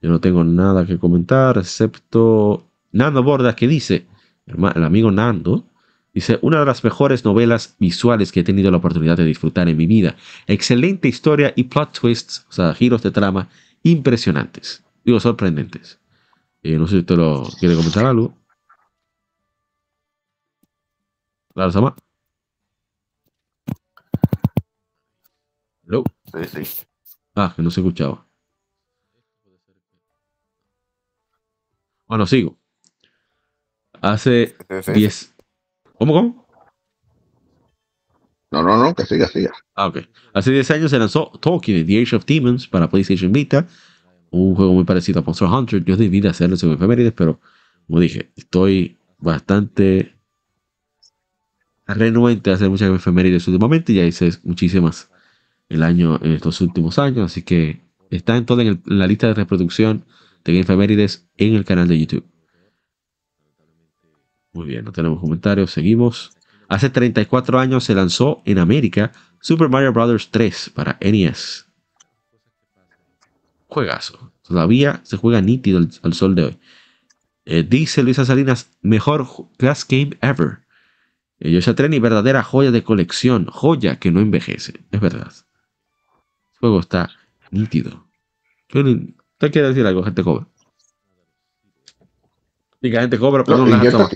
Yo no tengo nada que comentar, excepto Nando Borda que dice, el amigo Nando, dice, una de las mejores novelas visuales que he tenido la oportunidad de disfrutar en mi vida. Excelente historia y plot twists, o sea, giros de trama impresionantes, digo, sorprendentes. Eh, no sé si usted lo quiere comentar algo. Claro, Sama. Hello.
Sí, sí.
Ah, que no se escuchaba. Bueno, sigo. Hace 10. ¿Cómo, cómo?
No, no, no, que siga, siga.
Ah, ok. Hace 10 años se lanzó Tolkien, The Age of Demons para PlayStation Vita. Un juego muy parecido a Monster Hunter. Yo debí de hacerlo según efemérides, pero como dije, estoy bastante renuente a hacer muchas efemérides últimamente. Ya hice muchísimas el año, en estos últimos años. Así que está en toda en, la lista de reproducción de efemérides en el canal de YouTube. Muy bien, no tenemos comentarios. Seguimos. Hace 34 años se lanzó en América Super Mario Bros. 3 para NES. Juegazo. Todavía se juega nítido al, sol de hoy. Eh, dice Luisa Salinas, mejor class game ever. Yoshi Treni, verdadera joya de colección, joya que no envejece, es verdad. El juego está nítido. ¿Usted quiere decir algo, gente cobra? Diga, gente cobra, perdón, no, la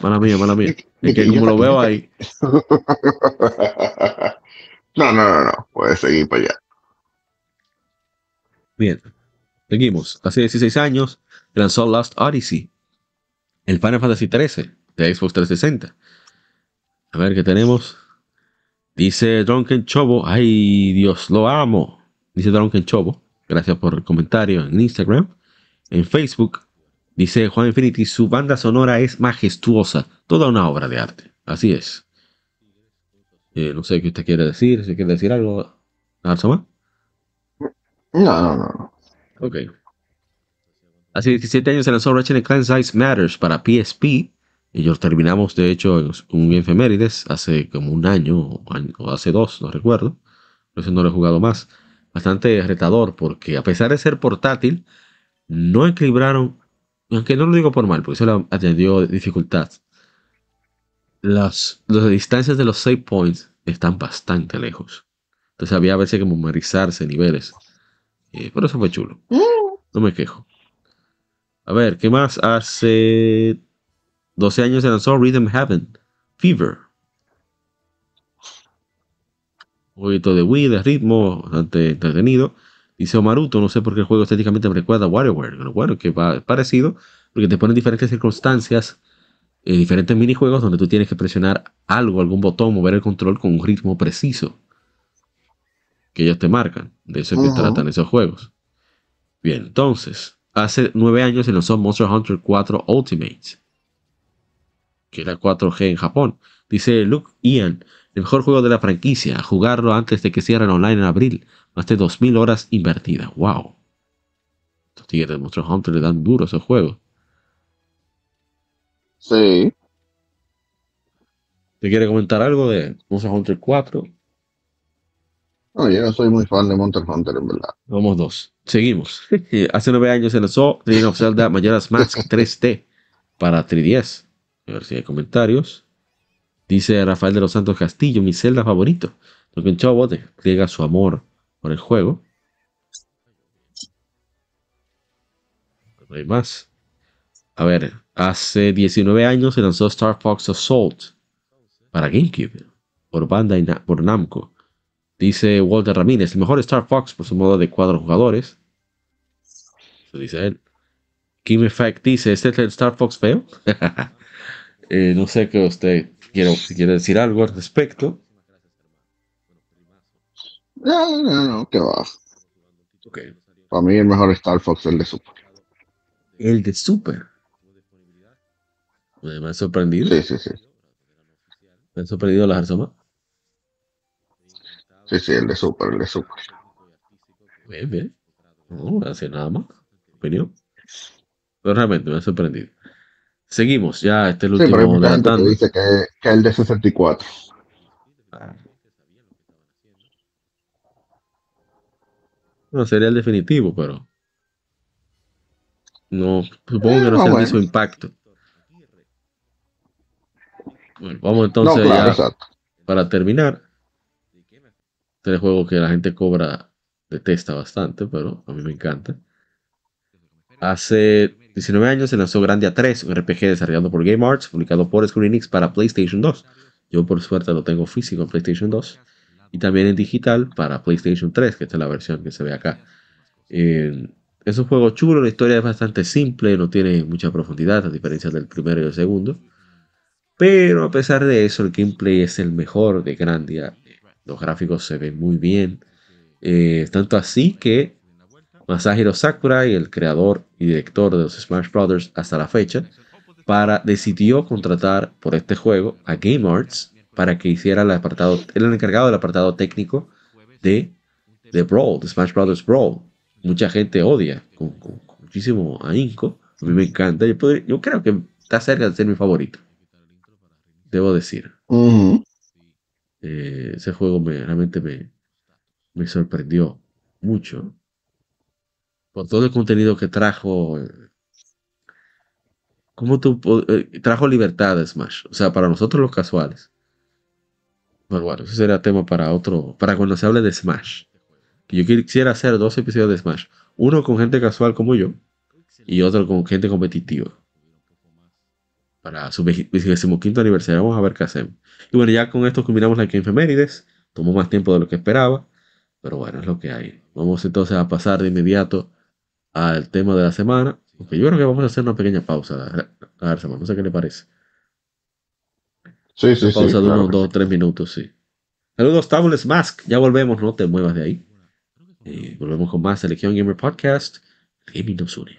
Mala mía, mala mía. Es que como lo veo ahí. (laughs)
No, no, no, no. Puedes seguir para allá.
Bien. Seguimos. Hace 16 años lanzó Lost Odyssey. El Final Fantasy XIII de Xbox 360 a ver qué tenemos. Dice Drunken Chobo. Ay, Dios, lo amo. Dice Drunken Chobo. Gracias por el comentario en Instagram. En Facebook. Dice Juan Infinity. Su banda sonora es majestuosa. Toda una obra de arte. Así es. Eh, no sé qué usted quiere decir. Si quiere decir algo. ¿Arsoma?
No, no, no.
Ok. Hace 17 años se lanzó Ratchet Clank Size Matters para PSP ellos terminamos, de hecho, en un efemérides hace como un año o hace dos, no recuerdo. Por eso no lo he jugado más. Bastante retador porque a pesar de ser portátil, no equilibraron, aunque no lo digo por mal, porque eso le atendió dificultad. Las, las distancias de los save points están bastante lejos. Entonces había veces que memorizarse niveles. Eh, pero eso fue chulo. No me quejo. A ver, ¿qué más hace 12 años se lanzó Rhythm Heaven, Fever. Un poquito de Wii, de ritmo, bastante entretenido. Dice Omaruto, no sé por qué el juego estéticamente me recuerda a WarioWare. Bueno, que va parecido, porque te ponen diferentes circunstancias, eh, diferentes minijuegos donde tú tienes que presionar algo, algún botón, mover el control con un ritmo preciso. que ellos te marcan. De eso es que tratan esos juegos. Bien, entonces, hace nueve años se lanzó Monster Hunter 4 Ultimate, que era 4G en Japón. Dice Luke Ian, el mejor juego de la franquicia, jugarlo antes de que cierren online en abril. Más de 2.000 horas invertidas. ¡Wow! Estos tigres de Monster Hunter le dan duro a esos juegos.
Sí.
¿Te quiere comentar algo de Monster Hunter 4?
No, yo no soy muy fan de Monster Hunter, en verdad.
Vamos dos. Seguimos. (laughs) Hace nueve años se lanzó Legend of Zelda Majora's Mask (laughs) 3D para 3DS. A ver si hay comentarios. Dice Rafael de los Santos Castillo, mi Zelda favorito. Lo que en Chavo despliega su amor por el juego. No hay más. A ver, hace 19 años se lanzó Star Fox Assault para GameCube por Bandai por Namco. Dice Walter Ramírez, el mejor Star Fox por su modo de cuatro jugadores. Eso dice él. Kim Effect dice, ¿este es el Star Fox feo? (laughs) Eh, no sé qué usted quiere decir algo al respecto.
No, no, no, que va.
Ok.
Para mí el mejor Star Fox es el de Super.
El de Super. Me ha sorprendido.
Sí, sí, sí.
Me ha sorprendido la Arzoma.
Sí, sí, el de Super, el de Super.
Bien, bien. No, gracias, nada más. Opinión. Pero realmente me ha sorprendido. Seguimos, ya este es el
Sí, pero hay
último
mucha gente que
adelantando.
dice que, que el de 64.
Ah. No, sería el definitivo, pero. No, supongo que no
Ah,
sea el
bueno.
mismo impacto. Bueno, vamos
No,
entonces
claro,
ya para terminar. Este es el juego que la gente cobra, detesta bastante, pero a mí me encanta. Hace 19 años se lanzó Grandia 3, un RPG desarrollado por Game Arts, publicado por Square Enix para PlayStation 2. Yo por suerte lo tengo físico en PlayStation 2 y también en digital para PlayStation 3, que esta es la versión que se ve acá. Eh, es un juego chulo, la historia es bastante simple, no tiene mucha profundidad a diferencia del primero y el segundo. Pero a pesar de eso, el gameplay es el mejor de Grandia. Los gráficos se ven muy bien. Eh, tanto así que Masahiro Sakurai, el creador y director de los Smash Brothers hasta la fecha, para, decidió contratar por este juego a Game Arts para que hiciera el apartado, era el encargado del apartado técnico de, de Brawl, de Smash Brothers Brawl. Mucha gente odia con, con- con muchísimo ahínco. A mí me encanta. Yo, podría- yo creo que está cerca de ser mi favorito. Debo decir.
Ujú.
Eh, ese juego me, realmente me, me sorprendió mucho. Por todo el contenido que trajo. ¿Cómo tú eh, trajo libertad de Smash? O sea, para nosotros los casuales. Bueno, bueno, ese será tema para otro. Para cuando se hable de Smash. Que yo quisiera hacer dos episodios de Smash. Uno con gente casual como yo. Y otro con gente competitiva. Para su 25 aniversario. Vamos a ver qué hacemos. Y bueno, ya con esto culminamos la Efemérides. Tomó más tiempo de lo que esperaba. Pero bueno, es lo que hay. Vamos entonces a pasar de inmediato al tema de la semana. Aunque yo creo que vamos a hacer una pequeña pausa. A ver, Samuel, no sé qué le parece.
Sí, sí,
Una
sí.
pausa de
claro
unos dos o tres minutos, sí. Saludos, Tables Mask. Ya volvemos, no te muevas de ahí. Y volvemos con más Selección Gamer Podcast. El Gaming nos une.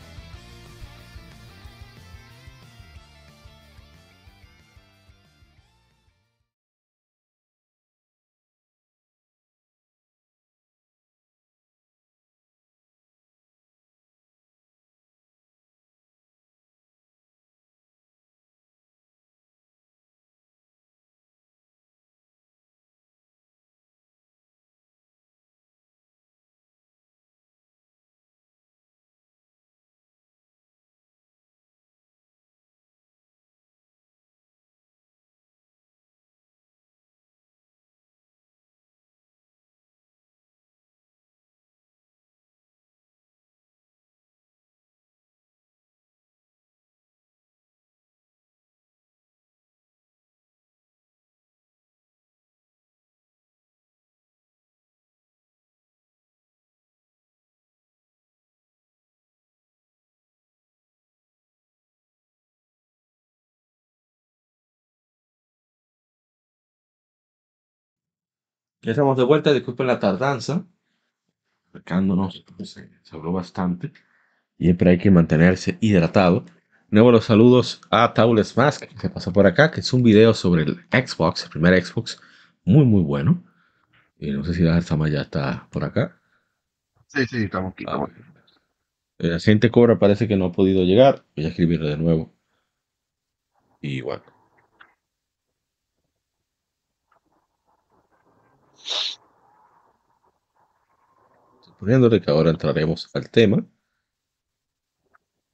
Ya estamos de vuelta, disculpen la tardanza. Acercándonos, se, se habló bastante. Siempre hay que mantenerse hidratado. Nuevo los saludos a Taules Mask, que pasó por acá, que es un video sobre el Xbox, el primer Xbox, muy muy bueno. Y no sé si la Sama ya está por acá.
Sí, sí, estamos aquí.
Ah,
estamos aquí.
El agente Cobra parece que no ha podido llegar. Voy a escribirle de nuevo. Y bueno. Suponiéndole que ahora entraremos al tema.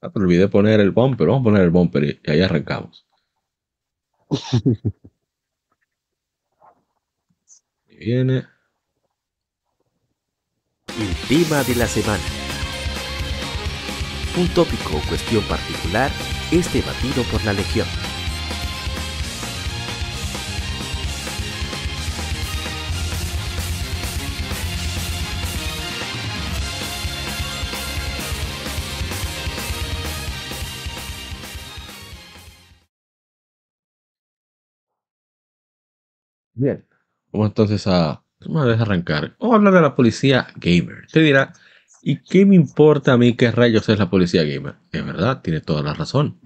Ah, pero olvidé poner el bumper. Vamos a poner el bumper y, y ahí arrancamos. (laughs) Y viene.
El tema de la semana. Un tópico o cuestión particular es debatido por la Legión.
Bien. Vamos entonces a. Vamos a arrancar. Vamos a hablar de la policía gamer. Usted dirá, ¿y qué me importa a mí qué rayos es la policía gamer? Es verdad, tiene toda la razón.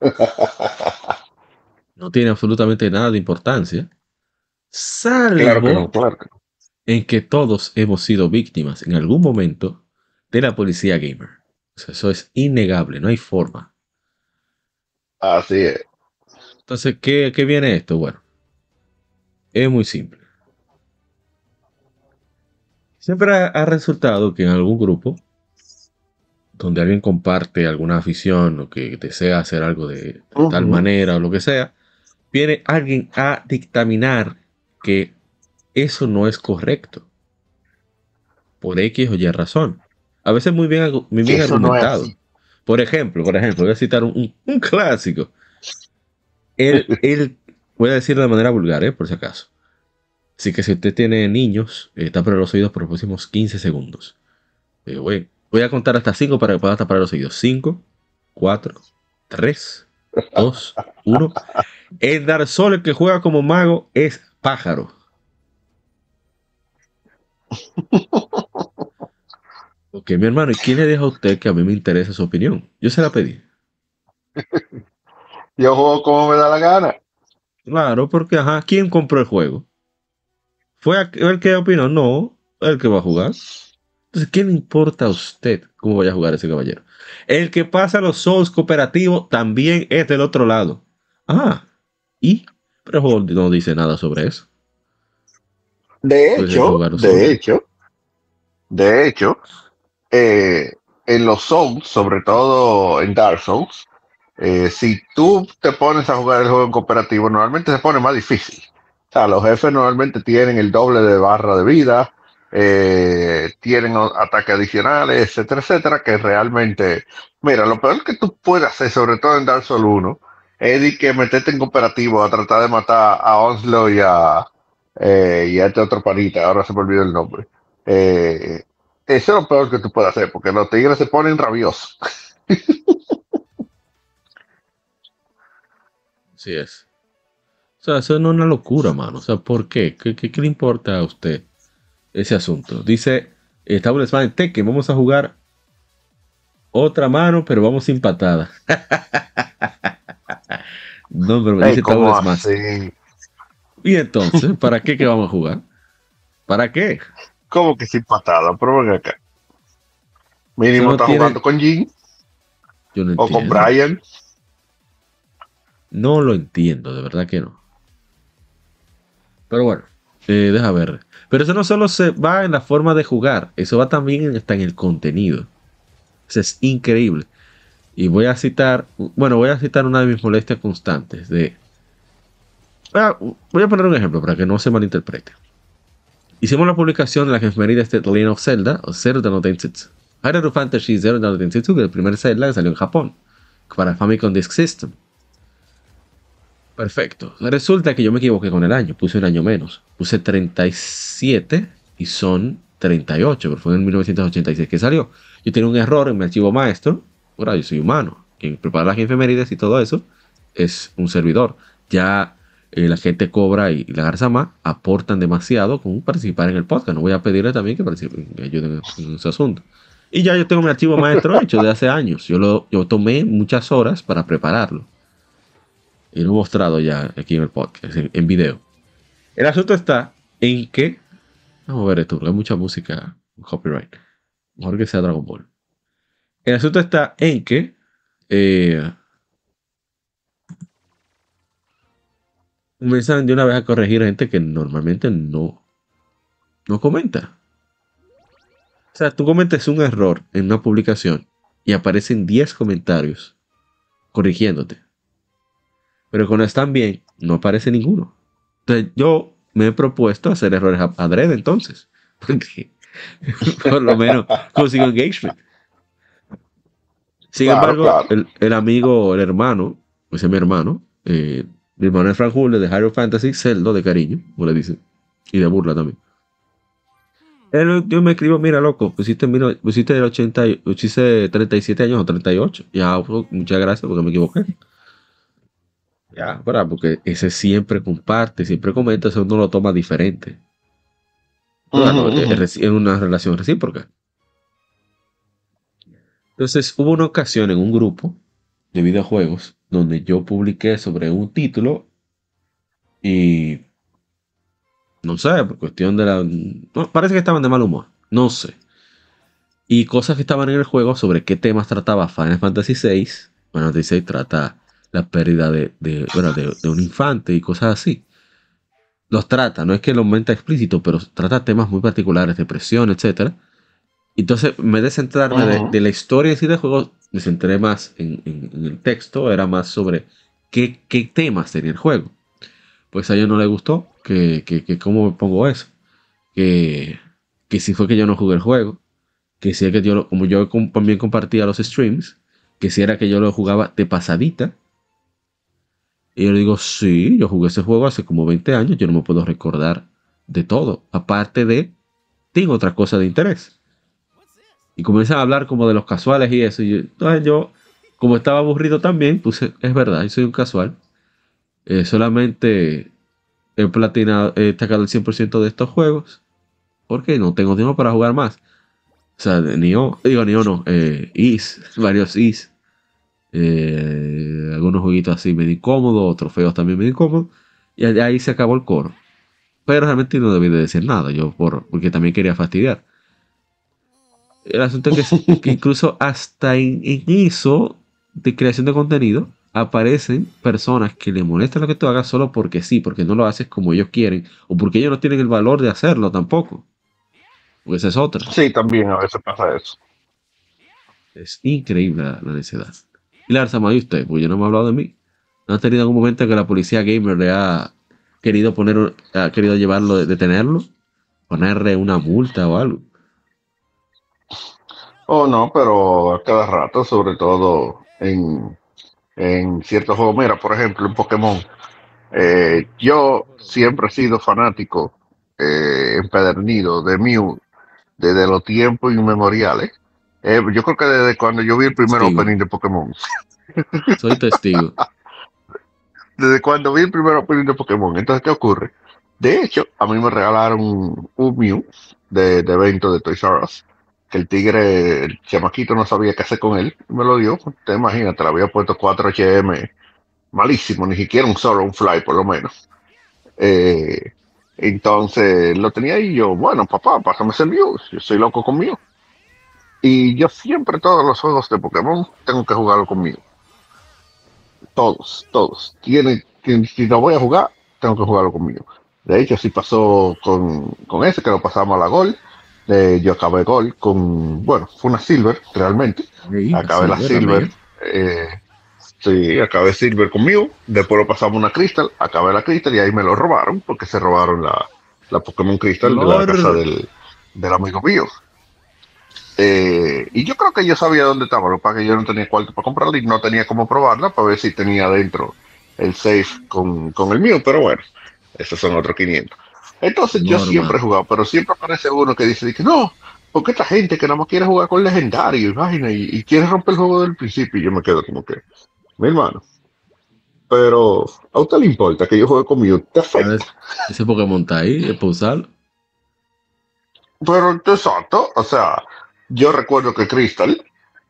(laughs) No tiene absolutamente nada de importancia. Salvo
Claro que no, claro que no.
en que todos hemos sido víctimas en algún momento de la policía gamer. O sea, eso es innegable, no hay forma.
Así es.
Entonces, ¿qué, qué viene esto? Bueno, es muy simple. Siempre ha, ha resultado que en algún grupo, donde alguien comparte alguna afición o que desea hacer algo de tal manera o lo que sea, viene alguien a dictaminar que eso no es correcto. Por X o Y razón. A veces muy bien, muy bien
no
argumentado. por ejemplo, por ejemplo, voy a citar un, un- un clásico. El, el voy a decirlo de manera vulgar, ¿eh? por si acaso. Así que si usted tiene niños, eh, los oídos por los próximos 15 segundos. Eh, voy, voy, a contar hasta 5 para que pueda tapar los oídos. 5, 4, 3, 2, 1. El Dark Souls el que juega como mago es pájaro. (laughs) Ok, mi hermano, ¿y quién le dijo a usted que a mí me interesa su opinión? Yo se la pedí.
Yo juego como me da la gana.
Claro, porque, ajá, ¿quién compró el juego? ¿Fue el que opinó? No, el que va a jugar. Entonces, ¿qué le importa a usted cómo vaya a jugar ese caballero? El que pasa los Souls cooperativos también es del otro lado. Ah, ¿y? Pero el juego no dice nada sobre eso.
De hecho, de hecho, de hecho, eh, en los Souls, sobre todo en Dark Souls, eh, si tú te pones a jugar el juego en cooperativo, normalmente se pone más difícil. O sea, los jefes normalmente tienen el doble de barra de vida, eh, tienen ataques adicionales, etcétera, etcétera, que realmente, mira, lo peor que tú puedes hacer, sobre todo en Dark Souls 1, es que meterte en cooperativo a tratar de matar a Onslow y a, y a este otro panita, ahora se me olvidó el nombre. Eh, eso es lo peor que tú puedes hacer, porque los tigres se ponen rabiosos. (laughs)
Así es. O sea, eso no es una locura, mano. O sea, ¿por qué? ¿Qué, qué, le importa a usted ese asunto? Dice, estamos en Tekken, vamos a jugar otra mano, pero vamos sin patada. (laughs) no, pero me dice más. Y entonces, ¿para qué que vamos a jugar? ¿Para qué?
¿Cómo que sin patada? Pero ven acá. Mínimo está jugando con Jin. o con Brian.
No lo entiendo, de verdad que no. Pero bueno, eh, deja ver. Pero eso no solo se va en la forma de jugar, eso va también hasta en el contenido. Eso es increíble. Y voy a citar, bueno, voy a citar una de mis molestias constantes de... Ah, voy a poner un ejemplo para que no se malinterprete. Hicimos la publicación de la efeméride de The Legend of Zelda, o Zelda no Densetsu. Hyrule Fantasy Zero no Densetsu, que el primer Zelda que salió en Japón, para Famicom Disk System. Perfecto. Resulta que yo me equivoqué con el año, puse un año menos. Puse 37 y son 38, pero fue en 1986 que salió. Yo tenía un error en mi archivo maestro. Ahora yo soy humano. Quien prepara las efemérides y todo eso es un servidor. Ya eh, la gente cobra y, la Garzama aportan demasiado con participar en el podcast. No voy a pedirle también que que ayuden en, ese asunto. Y ya yo tengo mi archivo maestro hecho de hace años. Yo, lo, yo tomé muchas horas para prepararlo. Y lo he mostrado ya aquí en el podcast, en, video. El asunto está en que. Vamos a ver esto, hay mucha música copyright. Mejor que sea Dragon Ball. El asunto está en que. Eh, de una vez a corregir a gente que normalmente no, no comenta. O sea, tú cometes un error en una publicación y aparecen 10 comentarios corrigiéndote. Pero cuando están bien, no aparece ninguno. Entonces yo me he propuesto hacer errores adrede entonces. (laughs) Porque por lo menos consigo engagement. Sin embargo, El, amigo, el hermano, ese es mi hermano, eh, mi hermano es Frank de Hyrule Fantasy, Celdo de cariño, como le dicen. Y de burla también. Él, yo me escribo, mira, loco, pusiste, pusiste, el 80, pusiste 37 años o 38. Ya, pues, muchas gracias porque me equivoqué. Ya, ¿verdad? Porque ese siempre comparte, siempre comenta, eso uno lo toma diferente. Es, una relación recíproca. Entonces, hubo una ocasión en un grupo de videojuegos donde yo publiqué sobre un título y no sé, por cuestión de la... parece que estaban de mal humor, no sé. Y cosas que estaban en el juego sobre qué temas trataba Final Fantasy VI. Final Fantasy VI trata la pérdida de, de, de, un infante y cosas así. Los trata, no es que lo aumenta explícito, pero trata temas muy particulares, depresión, etc. Entonces, en vez de centrarme de, la historia y de juego, me centré más en, el texto, era más sobre qué, temas tenía el juego. Pues a ellos no les gustó, que, que, cómo me pongo eso. Que, que si fue que yo no jugué el juego, que si es que yo, como yo también compartía los streams, que si era que yo lo jugaba de pasadita. Y yo le digo, sí, yo jugué ese juego hace como 20 años, yo no me puedo recordar de todo. Aparte de, tengo otra cosa de interés. Y comienzan a hablar como de los casuales y eso. Y yo, entonces yo, como estaba aburrido también, puse, es verdad, yo soy un casual. Eh, solamente he platinado, he sacado el 100% de estos juegos. Porque no tengo tiempo para jugar más. O sea, Nioh, digo Nioh no, eh, Is, varios Is. Eh, algunos jueguitos así medio incómodos, trofeos también medio incómodos. Y ahí se acabó el coro. Pero realmente no debí de decir nada, yo por, porque también quería fastidiar. El asunto es que, (laughs) que incluso hasta en, en, eso de creación de contenido aparecen personas que le molestan lo que tú hagas solo porque sí, porque no lo haces como ellos quieren o porque ellos no tienen el valor de hacerlo tampoco. Porque esa es otra.
Sí, también a veces pasa eso.
Es increíble la, la necesidad. Y la ¿y usted? Pues yo no me ha hablado de mí. ¿No ha tenido algún momento en que la policía gamer le ha querido poner, ha querido llevarlo, detenerlo? Ponerle una multa o algo.
Oh, no, pero a cada rato, sobre todo en, en ciertos juegos. Mira, por ejemplo, en Pokémon. Eh, yo siempre he sido fanático eh, empedernido de Mew desde los tiempos inmemoriales. Eh, yo creo que desde cuando yo vi el primer
Testigo.
opening de Pokémon. (laughs)
Soy testigo.
Desde cuando vi el primer opening de Pokémon. Entonces, ¿qué ocurre? De hecho, a mí me regalaron un, un Mew de, de evento de Toys R Us. Que el tigre, el chamaquito no sabía qué hacer con él. Me lo dio. Te imaginas, te le había puesto 4 HM. Malísimo, ni siquiera un solo, un fly por lo menos. Eh, entonces lo tenía ahí y yo, bueno, papá, pásame ese Mew. Yo soy loco conmigo. Y yo siempre, todos los juegos de Pokémon, tengo que jugarlo conmigo. Todos, todos. Tiene, tiene- si no voy a jugar, tengo que jugarlo conmigo. De hecho, así pasó con, con ese, que lo pasamos a la Gol. Eh, yo acabé Gol con, bueno, fue una Silver, realmente.
Sí,
Acabé la
Silver
eh, sí, acabé Silver conmigo. Después lo pasamos una Crystal. Acabé la Crystal y ahí me lo robaron porque se robaron la, la Pokémon Crystal de la casa del, del amigo mío. Eh, y yo creo que yo sabía dónde estaba, lo que yo no tenía cuarto para comprarla y no tenía cómo probarla para ver si tenía dentro el safe con, con el mío, pero bueno, esos son otros 500. Entonces yo siempre he jugado, pero siempre aparece uno que dice, que no, porque esta gente que nada más quiere jugar con legendario y vaina y, y quiere romper el juego del principio y yo me quedo como que, mi hermano, pero a usted le importa que yo juegue conmigo, te afecta.
Ese Pokémon está ahí, es para usarlo.
Pero exacto, o sea, yo recuerdo que Crystal,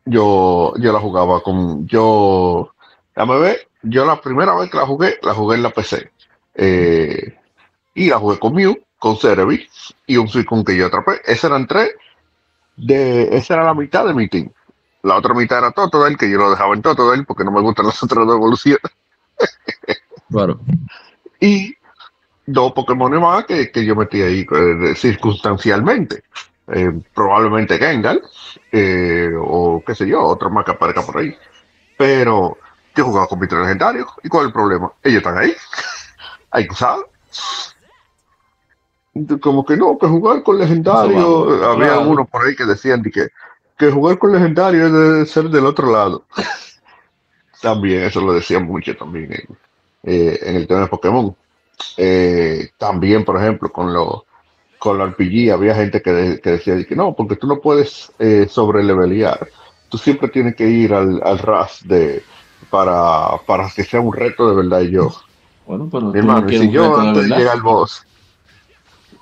yo, yo la jugaba con, yo, déjame ver, yo la primera vez que la jugué, la jugué en la PC. Eh, y la jugué con Mew, con Cerebi y un Suicune que yo atrapé. Esas eran tres, de, esa era la mitad de mi team. La otra mitad era Totodile, que yo lo dejaba en Totodile porque no me gustan las otras dos evoluciones.
Claro.
y dos Pokémon más que, que yo metí ahí eh, circunstancialmente. Eh, probablemente Gengar, eh, o qué sé yo, otro más que aparezca por ahí. Pero yo jugaba con mis tres legendarios. ¿Y cuál es el problema? Ellos están ahí. (laughs) Hay que usarlo. Como que no, que jugar con legendario.
Vamos,
Había
claro.
uno por ahí que decían de que, que jugar con legendario debe ser del otro lado. (laughs) también, eso lo decían mucho también en, eh, en el tema de Pokémon. Eh, también, por ejemplo, con los con la RPG había gente que, de- que decía de que no, porque tú no puedes eh, sobrelevelear. Tú siempre tienes que ir al, al RAS de, para, para que sea un reto de verdad. Y yo,
Bueno, pero
mi
no
hermano, si yo antes de
verdad.
llegar al boss,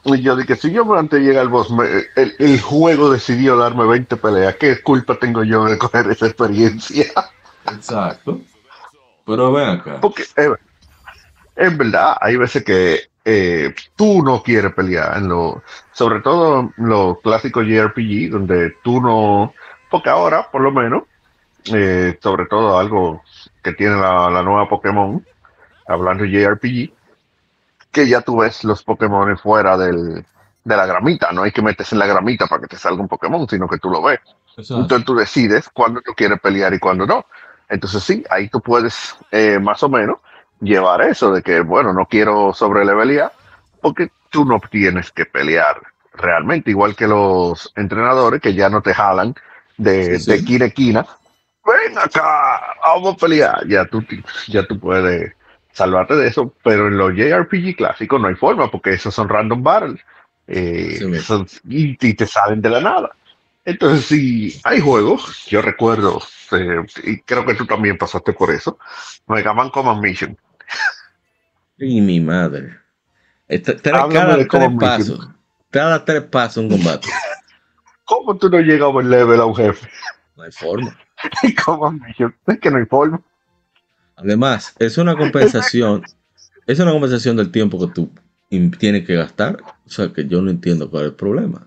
y yo dije, si yo antes de llegar al boss, me- el, el juego decidió darme 20 peleas, ¿qué culpa tengo yo de coger esa experiencia?
Exacto. Pero ven acá.
Porque eh, en verdad hay veces que eh, tú no quieres pelear, en lo, sobre todo en los clásicos JRPG, donde tú no, porque ahora por lo menos, eh, sobre todo algo que tiene la, la nueva Pokémon, hablando de JRPG, que ya tú ves los Pokémon fuera del, de la gramita, no hay que meterse en la gramita para que te salga un Pokémon, sino que tú lo ves.
Exacto.
Entonces tú decides cuándo tú quieres pelear y cuándo no. Entonces sí, ahí tú puedes eh, más o menos llevar eso de que, bueno, no quiero sobrelevelear porque tú no tienes que pelear realmente, igual que los entrenadores que ya no te jalan de,
Sí,
de esquina esquina. Ven acá, vamos a pelear. Ya tú, ya tú puedes salvarte de eso, pero en los JRPG clásicos no hay forma, porque esos son random battles. eh,
Sí,
son- y, y te salen de la nada. Entonces, si hay juegos, yo recuerdo, eh, y creo que tú también pasaste por eso, Mega Man Command Mission. (laughs)
Y mi madre. Tres-
Háblame
cada
de
tres pasos. Cada tres pasos un combate. (laughs)
¿Cómo tú no llegas a over level a un jefe?
No hay forma. (laughs)
Mission, es que no hay forma.
Además, es una compensación. Es una compensación del tiempo que tú tienes que gastar. O sea, que yo no entiendo cuál es el problema.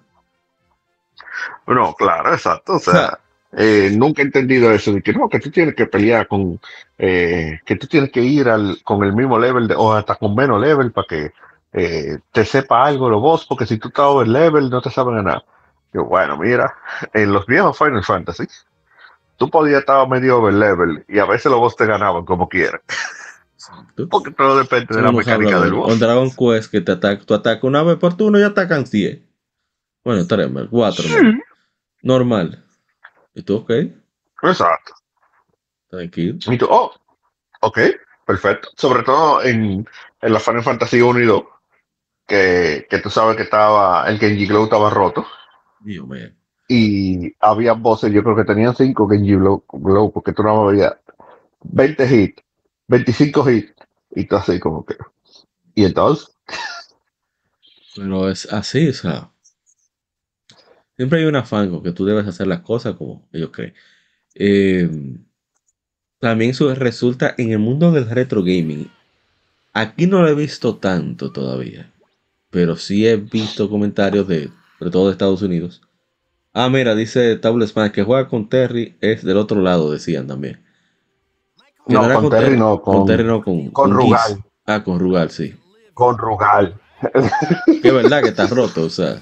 No, claro, exacto. O sea. Eh, nunca he entendido eso de que no, que tú tienes que pelear con, eh, que tú tienes que ir al, con el mismo level de- o hasta con menos level para que eh, te sepa algo los boss, porque si tú estás over level no te saben ganar. Yo, bueno, mira, en los viejos Final Fantasy, tú podías estar medio over level y a veces los boss te ganaban como
Exacto.
porque todo depende de la mecánica del boss.
Un Dragon Quest que te ataca, tú atacas una vez por turno y atacan 10. Bueno, tres, más, cuatro. más. Normal. ¿Y tú, ok?
Exacto.
Tranquilo.
Y tú, oh, ok, perfecto. Sobre todo en, en la Final Fantasy 1 y 2, que, que tú sabes que estaba, el Genji Glow estaba roto.
Dios mío.
Y había voces, yo creo que tenían 5 Genji Glow, Glow, porque tú no veías 20 hits, 25 hits, y tú así como que. Y entonces,
Pero es así, o sea. Siempre hay un afán con que tú debes hacer las cosas como ellos creen. Eh, también eso resulta en el mundo del retro gaming. Aquí no lo he visto tanto todavía. Pero sí he visto comentarios de, sobre todo de Estados Unidos. Ah, mira, dice Table Smash que juega con Terry es del otro lado, decían también.
No, con Terry no, con,
con Terry no, con,
con. Rugal.
Ah, con Rugal, sí.
con Rugal.
Que verdad que está roto, o sea.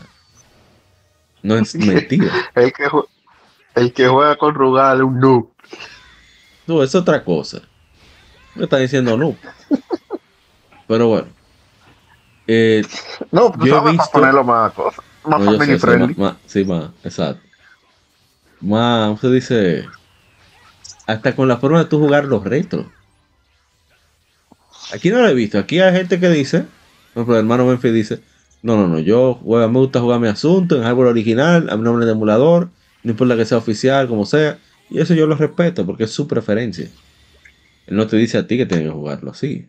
No es (laughs) mentira.
El que, jue- el que juega con Rugal es un noob.
No, es otra cosa. Me está diciendo no. Pero bueno. Eh,
No, tú
Yo he visto-
para ponerlo más cosas, más
no,
family
sé,
friendly.
más, más- sí, más, exacto. Más, ¿cómo se dice? Hasta con la forma de tú jugar los retros. Aquí no lo he visto. Aquí hay gente que dice, por ejemplo, el hermano Memphis dice, no, no, no, yo juego, me gusta jugar mi asunto en hardware original, a mi nombre de emulador, no importa que sea oficial, como sea. Y eso yo lo respeto porque es su preferencia. Él no te dice a ti que tienes que jugarlo así.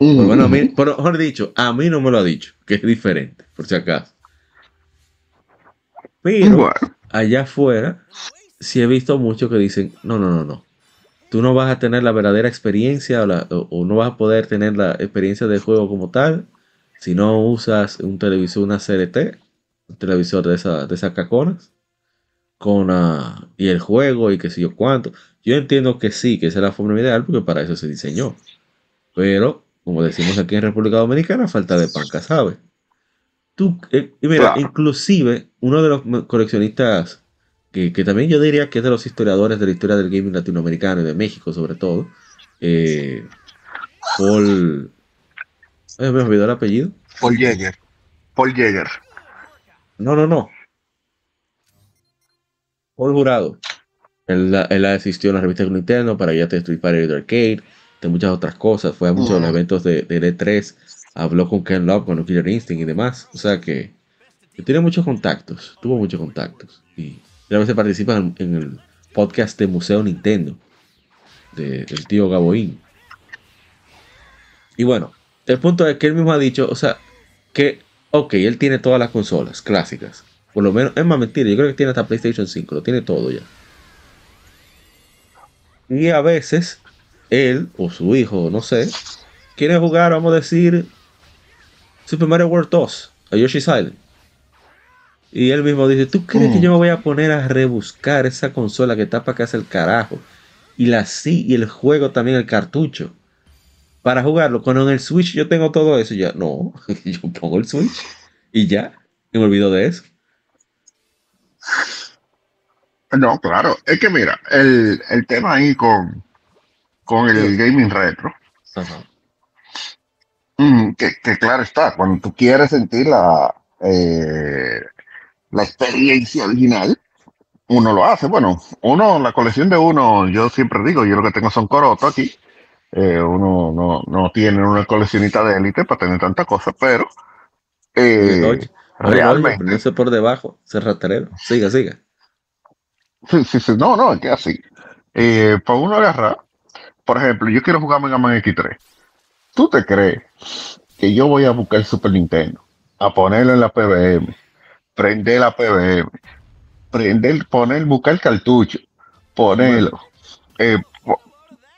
Mm.
Pero bueno, a mí, mejor dicho, a mí no me lo ha dicho, que es diferente, por si acaso. Pero
Bueno,
allá afuera, sí he visto muchos que dicen, no, no, no, no. Tú no vas a tener la verdadera experiencia o, la- o- o no vas a poder tener la experiencia del juego como tal si no usas un televisor, una CRT, un televisor de esas de esas caconas, con ah, y el juego y qué sé yo cuánto. Yo entiendo que sí, que esa es la forma ideal porque para eso se diseñó. Pero, como decimos aquí en República Dominicana, falta de panca, ¿sabes? Tú, eh, y mira, inclusive uno de los coleccionistas que, que también yo diría que es de los historiadores de la historia del gaming latinoamericano y de México sobre todo, eh, Paul... Me olvidó el apellido.
Paul Jäger. Paul Jäger.
No, no, no. Paul Jurado. Él, él asistió a la revista de Nintendo para ya de Street Fighter de Arcade, de muchas otras cosas. Fue a muchos de los eventos de, de E3. Habló con Ken Love, con Killer Instinct y demás. O sea que, que tiene muchos contactos. Tuvo muchos contactos. Y a veces participa en, en el podcast de Museo Nintendo. de- del tío Gaboín. Y bueno, el punto es que él mismo ha dicho, o sea, que, ok, él tiene todas las consolas clásicas. Por lo menos, es más mentira, yo creo que tiene hasta PlayStation 5, lo tiene todo ya. Y a veces, él o su hijo, no sé, quiere jugar, vamos a decir, Super Mario World 2, a Yoshi's Island. Y él mismo dice, ¿tú crees que yo me voy a poner a rebuscar esa consola que está para casa el carajo? Y la sí, y el juego también, el cartucho. Para jugarlo, cuando en el Switch yo tengo todo eso, ya, no, (laughs) yo pongo el Switch y ya, y me olvido de eso.
No, claro. Es que mira, el, el tema ahí con, con el gaming retro,
Ajá.
mm, que, que claro está, cuando tú quieres sentir la, eh, la experiencia original, uno lo hace. Bueno, uno, la colección de uno, yo siempre digo, yo lo que tengo son corotos aquí, Eh, uno no, no tiene una coleccionista de élite para tener tanta cosa, pero eh,
Oye, oye,
realmente,
ponerse por debajo, ser raterero. Siga, siga.
sí, sí, sí, no, no, es que así. Eh, para uno agarrar, por ejemplo, yo quiero jugar Mega Man X3. ¿Tú te crees que yo voy a buscar el Super Nintendo, a ponerlo en la PBM, prender la PBM, prender, poner, buscar el cartucho, ponerlo, eh,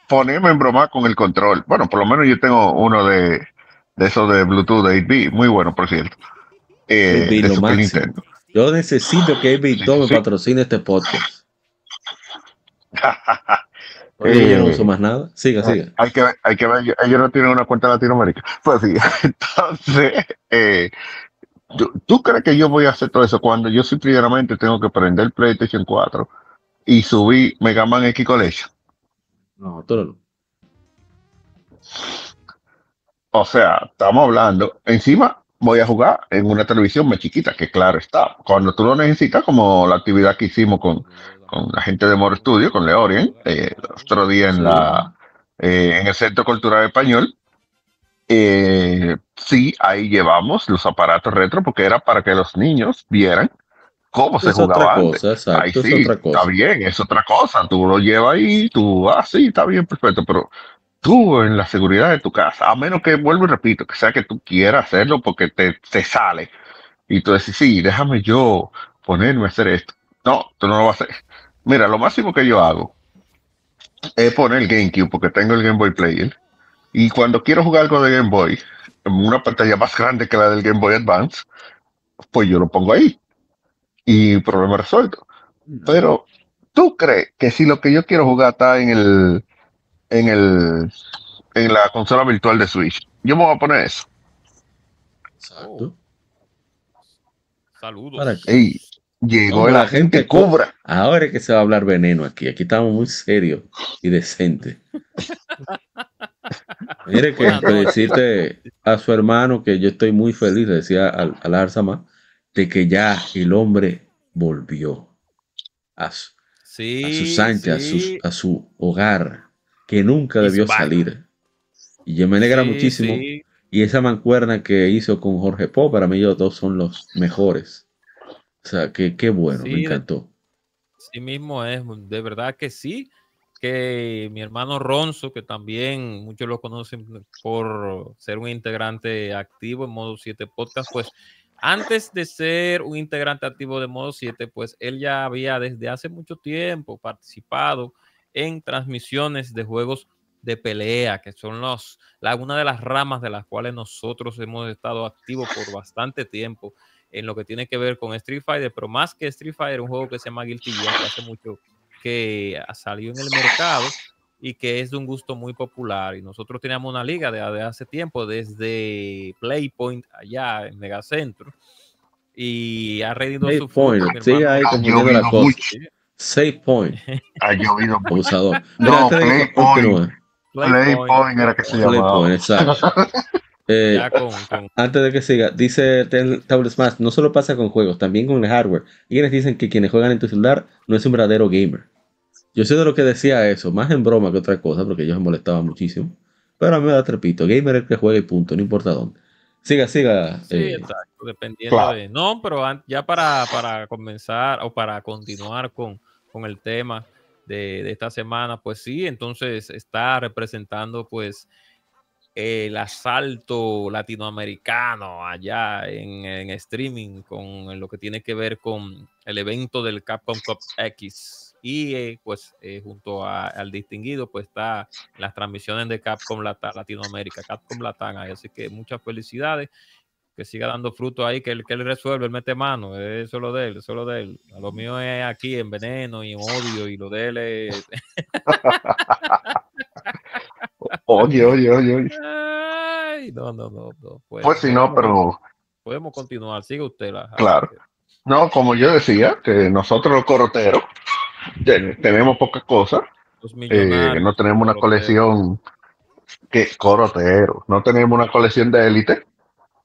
ponerme en broma con el control? Bueno, por lo menos yo tengo uno de, de esos de Bluetooth de 8B, muy bueno, por cierto, eh,
8-bit,
de
lo
Super
máximo.
Nintendo.
Yo necesito que Víctor me
Sí.
patrocine este podcast. (laughs) Oye, yo no uso más nada. Siga, siga.
Hay que ver, hay que ver, ellos- no tienen una cuenta en Latinoamérica. (laughs) Pues sí, (laughs) entonces, eh, ¿tú, tú crees que yo voy a hacer todo eso cuando yo sí primeramente tengo que prender PlayStation 4 y subir Mega Man X Collection?
No, tú no.
O sea, estamos hablando, encima voy a jugar en una televisión más chiquita, que claro está, cuando tú lo necesitas, como la actividad que hicimos con, con la gente de Moro Studio, con Leorien, eh, el otro día en la eh, en el Centro Cultural Español. Eh, sí, ahí llevamos los aparatos retro porque era para que los niños vieran cómo se
Es otra
jugaba antes.
cosa,
Ahí
exacto,
sí,
es otra cosa.
está bien, es otra cosa. Tú lo llevas ahí, tú, ah, sí, está bien, perfecto, pero tú en la seguridad de tu casa, a menos que, vuelvo y repito, que sea que tú quieras hacerlo porque te, te sale y tú decís, sí, déjame yo ponerme a hacer esto. No, tú no lo vas a hacer. Mira, lo máximo que yo hago es poner el GameCube porque tengo el Game Boy Player y cuando quiero jugar algo de Game Boy en una pantalla más grande que la del Game Boy Advance, pues yo lo pongo ahí y problema resuelto. Pero ¿tú crees que si lo que yo quiero jugar está en el en el en la consola virtual de Switch, yo me voy a poner eso?
Exacto.
Saludos.
¿Para qué?
Ey, llegó
Hombre,
la gente cobra.
Ahora es que se va a hablar veneno aquí. Aquí estamos muy serios y decentes. (laughs) Mire que que decirte a su hermano que yo estoy muy feliz, le decía al, al Arzama, de que ya el hombre volvió a su,
Sí,
a sus anchas, a, sus-
sí.
a su hogar, que nunca debió
back.
salir. Y yo me alegra
Sí,
muchísimo.
sí.
Y esa mancuerna que hizo con Jorge Po, para mí ellos dos son los mejores. O sea, que qué bueno,
Sí,
me encantó.
Sí mismo es, de verdad que sí, que mi hermano Ronzo, que también muchos lo conocen por ser un integrante activo en Modo 7 Podcast, pues antes de ser un integrante activo de Modo 7, pues él ya había desde hace mucho tiempo participado en transmisiones de juegos de pelea, que son los, una de las ramas de las cuales nosotros hemos estado activos por bastante tiempo en lo que tiene que ver con Street Fighter, pero más que Street Fighter, un juego que se llama Guilty Gear, que hace mucho que salió en el mercado y que es de un gusto muy popular. Y nosotros teníamos una liga de, de hace tiempo, desde Playpoint, allá en Megacentro, y ha rendido su fruto, mi
sigue
hermano.
ahí
Ha
confundiendo la
llovido
cosa.
mucho,
Save point, (laughs)
ha llovido mucho.
abusador.
No,
Mira, antes de que
Playpoint.
continúe,
Playpoint era que se llamaba.
Playpoint, exacto. (laughs) Eh,
con- con-
antes de que siga, dice Tel- Table Smash, no solo pasa con juegos, también con el hardware. Y quienes dicen que quienes juegan en tu celular no es un verdadero gamer. Yo soy de lo que decía eso, más en broma que otra cosa, porque yo me molestaba muchísimo. Pero a mí me da trepito, gamer es el que juega y punto, no importa dónde. Siga, siga.
Sí,
eh,
exacto, dependiendo
claro.
de... No, pero ya para, para comenzar o para continuar con, con el tema de, de esta semana, pues sí, entonces está representando pues el asalto latinoamericano allá en, en streaming con lo que tiene que ver con el evento del Capcom Cup X y eh, pues eh, junto a- al distinguido pues está las transmisiones de Capcom Latinoamérica, Capcom Latam, así que muchas felicidades que siga dando fruto ahí, que él, que él resuelve, él mete mano, eso es lo de él, eso es lo de él. Lo mío es aquí en veneno y en odio, y lo de él es. (laughs)
Oye, oye, oye, oye.
Ay, no, no, no, no. Pues,
Pues si no, pero
Podemos continuar, sigue usted. La,
Claro. no, como yo decía, que nosotros los coroteros tenemos pocas cosas. Eh, no tenemos una colección que corotero, no tenemos una colección de élite,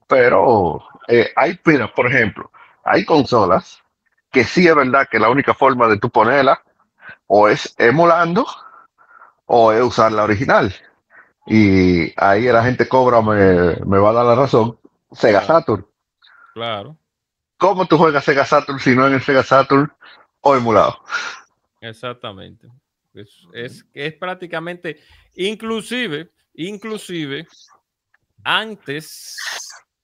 pero eh, hay, mira, por ejemplo, hay consolas que sí es verdad que la única forma de tú ponerla o es emulando o es usar la original. y ahí la gente cobra, me, me va a dar la razón, Sega Saturn.
Claro,
¿Cómo tú juegas Sega Saturn si no en el Sega Saturn o emulado?
Exactamente. Es, es, es prácticamente, inclusive, inclusive, antes,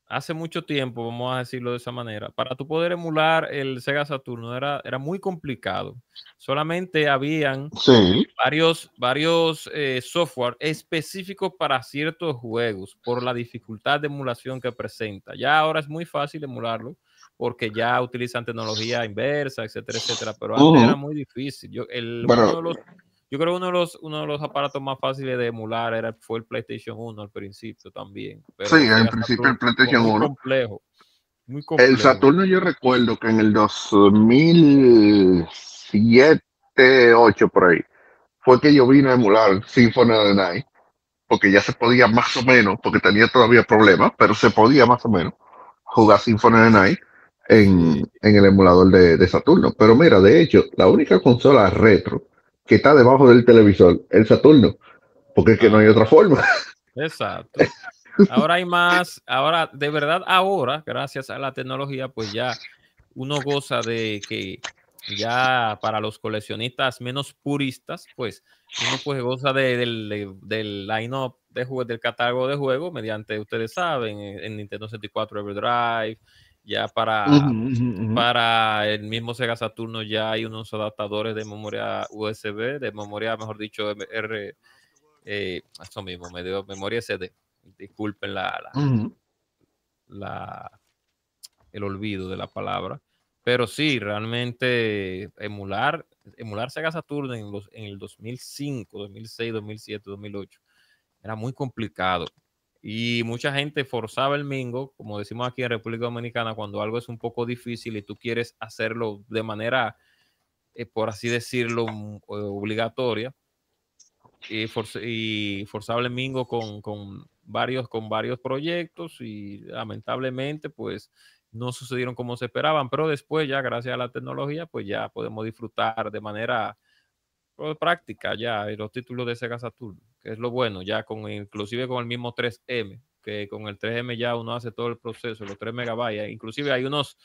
hace mucho tiempo, vamos a decirlo de esa manera, para tú poder emular el Sega Saturno era, era muy complicado. Solamente habían
Sí.
varios, varios eh, software específicos para ciertos juegos por la dificultad de emulación que presenta. Ya ahora es muy fácil emularlo porque ya utilizan tecnología inversa, etcétera, etcétera, pero antes era muy difícil. Yo, el,
Bueno.
uno de los, yo creo que uno de los, uno de los aparatos más fáciles de emular era, fue el PlayStation 1 al principio también. pero
Sí, al principio el PlayStation
muy
1.
complejo. Muy complejo.
El Saturno yo recuerdo que en el 2007, 8 por ahí, fue que yo vine a emular Symphony of the Night, porque ya se podía más o menos, porque tenía todavía problemas, pero se podía más o menos jugar Symphony of the Night en, en el emulador de, de Saturno. Pero mira, de hecho, la única consola retro que está debajo del televisor, el Saturno, porque es que no hay otra forma. (laughs)
Exacto. Ahora hay más, ahora, de verdad, ahora, gracias a la tecnología, pues ya uno goza de que ya para los coleccionistas menos puristas, pues uno pues goza de- del, de- del line-up de juegos, del catálogo de juegos mediante, ustedes saben, en, en Nintendo 64 Everdrive, ya para, para el mismo Sega Saturno ya hay unos adaptadores de memoria USB, de memoria, mejor dicho, R, eh, eso mismo, me dio memoria SD. Disculpen la, la,
Ujú.
la- el olvido de la palabra. Pero sí, realmente emular, emular Sega Saturn en, los, en el 2005, 2006, 2007, 2008 era muy complicado. Y mucha gente forzaba el mingo, como decimos aquí en República Dominicana, cuando algo es un poco difícil y tú quieres hacerlo de manera, eh, por así decirlo, mm, eh, obligatoria, y, force- y forzaba el mingo con, con varios, con varios proyectos y lamentablemente pues no sucedieron como se esperaban, pero después ya gracias a la tecnología pues ya podemos disfrutar de manera práctica ya eh, los títulos de Sega Saturn, que es lo bueno, ya con inclusive con el mismo 3M, que con el 3M ya uno hace todo el proceso, los 3 megabytes, inclusive hay unos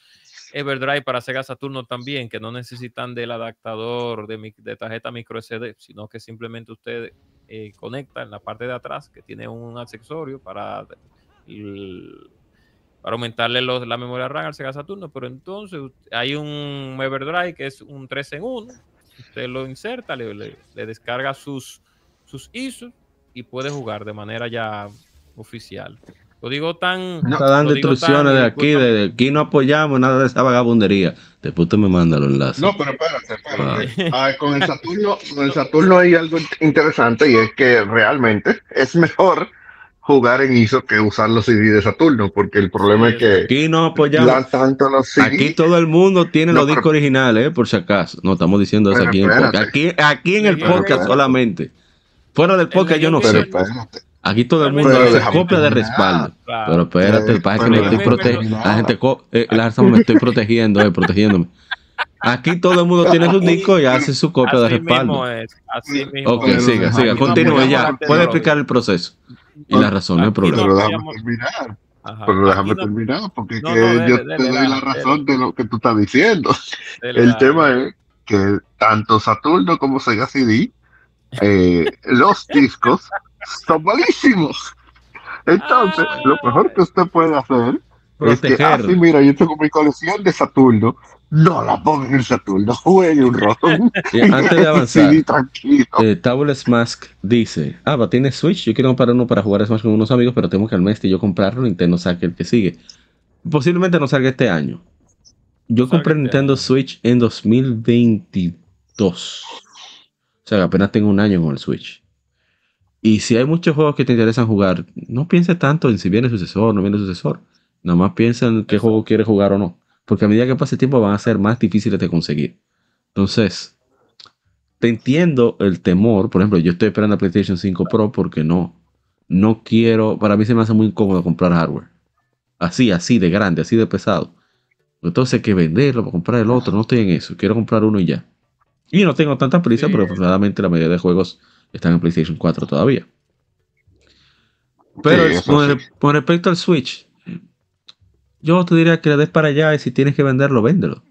Everdrive para Sega Saturno también, que no necesitan del adaptador de, mic- de tarjeta micro SD, sino que simplemente usted eh, conecta en la parte de atrás, que tiene un accesorio para, para aumentarle los- la memoria RAM al Sega Saturno, pero entonces hay un Everdrive que es un 3 en 1, usted lo inserta, le, le- le descarga sus, sus ISOs y puede jugar de manera ya oficial. Lo digo tan...
No,
Está dando instrucciones
tan-
de aquí, de, de aquí no apoyamos nada de esa vagabundería. Después tú me mandas los enlaces.
No, pero espérate, espérate. Ah, con el Saturno, con el Saturno hay algo interesante y es que realmente es mejor jugar en ISO que usar los CD de Saturno, porque el problema
Sí,
es que
Aquí no apoyamos.
lanzan tanto los CD.
Aquí todo el mundo tiene
No,
los
pero-
discos originales, ¿eh? por si acaso. No estamos diciendo eso aquí en el
espérate.
Aquí, aquí en el podcast
espérate.
solamente. Fuera del podcast yo no
pero
sé.
espérate.
Aquí todo el mundo hace copia de respaldo.
Claro.
Pero espérate,
Eh, pero
me estoy protegiendo. La gente, eh, me estoy protegiendo, eh, protegiéndome. Aquí todo el mundo tiene su disco y hace su copia de respaldo.
mismo es, así mismo
Ok, siga, siga, continúe ya. Puede explicar el proceso y la razón,
Aquí
problema.
Pero déjame terminar.
Ajá,
Pero déjame
no-
terminar, porque es que
no, dele,
yo
dele,
te doy
dale,
la razón de lo que tú estás diciendo.
dele,
El tema es que tanto Saturno como Sega CD, eh, (laughs) los discos son malísimos. Entonces, lo mejor que usted puede hacer es que,
Proteger.
así mira, yo tengo mi colección de Saturno, no la ponga en el Saturno, juegue un ROM.
Y (laughs) antes de avanzar,
tranquilo.
eh, Tabulous Mask dice: Ah, va, tiene Switch. Yo quiero comprar uno para jugar Smash con unos amigos, pero tengo que al mes de yo comprarlo. Nintendo saque el que sigue. Posiblemente no salga este año. Yo compré
este
Nintendo
año.
Switch en 2022. O sea, que apenas tengo un año con el Switch. Y si hay muchos juegos que te interesan jugar, no pienses tanto en si viene sucesor o no viene sucesor. Nada más piensa en qué juego quieres jugar o no. Porque a medida que pase el tiempo van a ser más difíciles de conseguir. Entonces, te entiendo el temor. Por ejemplo, yo estoy esperando la PlayStation 5 Pro porque no, no quiero. Para mí se me hace muy incómodo comprar hardware. Así, así de grande, así de pesado. Entonces hay que venderlo para comprar el otro. No estoy en eso. Quiero comprar uno y ya. Y no tengo tanta prisa,
Sí.
pero afortunadamente la mayoría de juegos están en PlayStation 4 todavía. Pero
Sí,
con,
sí.
con respecto al Switch, yo te diría que le des para allá y si tienes que venderlo, véndelo.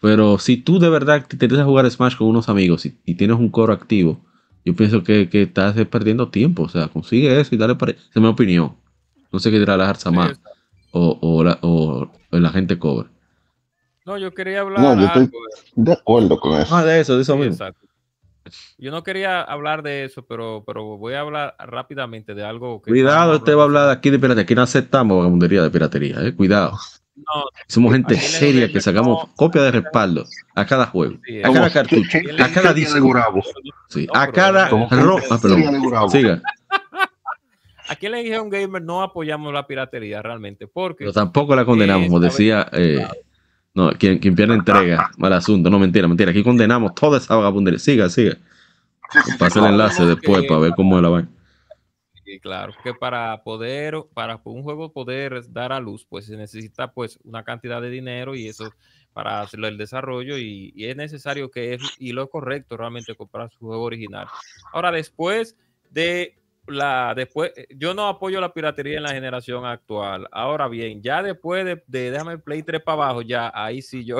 Pero si tú de verdad te interesa jugar Smash con unos amigos y, y tienes un coro activo, yo pienso que, que estás perdiendo tiempo. O sea, consigue eso y dale para allá. Esa es mi opinión. No sé qué dirá la Arzamá o, o, la, o la gente cobre.
No, yo quería hablar
No, yo estoy
algo
de acuerdo con eso.
Ah, de eso, de eso
Sí,
mismo.
exacto. Yo no quería hablar de eso, pero, pero voy a hablar rápidamente de algo que.
Cuidado, usted va a hablar de aquí de piratería. Aquí no aceptamos vagabundería de piratería, eh. Cuidado.
No,
Somos gente seria que sacamos
no-
copia de respaldo a cada juego,
Sí,
a cada cartucho, a cada
de
disco. Sí,
No,
a cada
somos
gente
ro- ah. Siga. (laughs)
aquí en la Legion Gamer no apoyamos la piratería realmente, porque
Pero tampoco la condenamos, como decía. eh, no, quien, quien pierde entrega, (laughs) mal asunto. No, mentira, mentira. Aquí condenamos toda esa vagabundería. Siga, siga. Pasa el enlace después
que-
para ver cómo es la vaina.
Sí, claro, que para poder, para un juego poder dar a luz, pues se necesita pues una cantidad de dinero y eso para hacerlo el desarrollo y, y es necesario que es y lo correcto realmente comprar su juego original. Ahora después de la después yo no apoyo la piratería en la generación actual. Ahora bien, ya después de, de déjame el Play 3 para abajo, ya ahí sí yo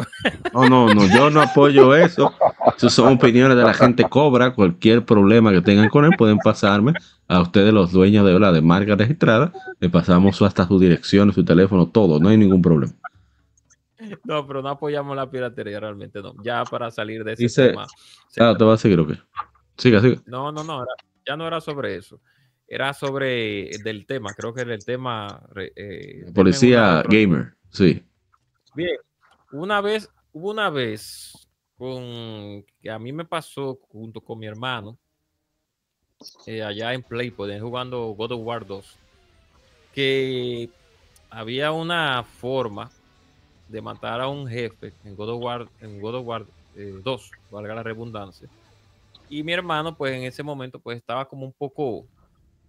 No, no, no, yo no apoyo eso. Esas son opiniones de la gente cobra. Cualquier problema que tengan con él pueden pasarme a ustedes, los dueños de la de marca registrada. Le pasamos hasta su dirección, su teléfono, todo. No hay ningún problema.
no, pero no apoyamos la piratería realmente no. Ya para salir de ese
Dice-
tema.
Ah, ¿te vas a seguir o qué? Siga, siga.
No, no, no, era- ya no era sobre eso. Era sobre del tema, creo que era el tema. eh,
Policía gamer, sí.
Bien, una vez, hubo una vez con que a mí me pasó junto con mi hermano eh, allá en Playpoint jugando God of War 2 que había una forma de matar a un jefe en God of War, en God of War eh, 2, valga la redundancia. Y mi hermano, pues en ese momento, pues estaba como un poco,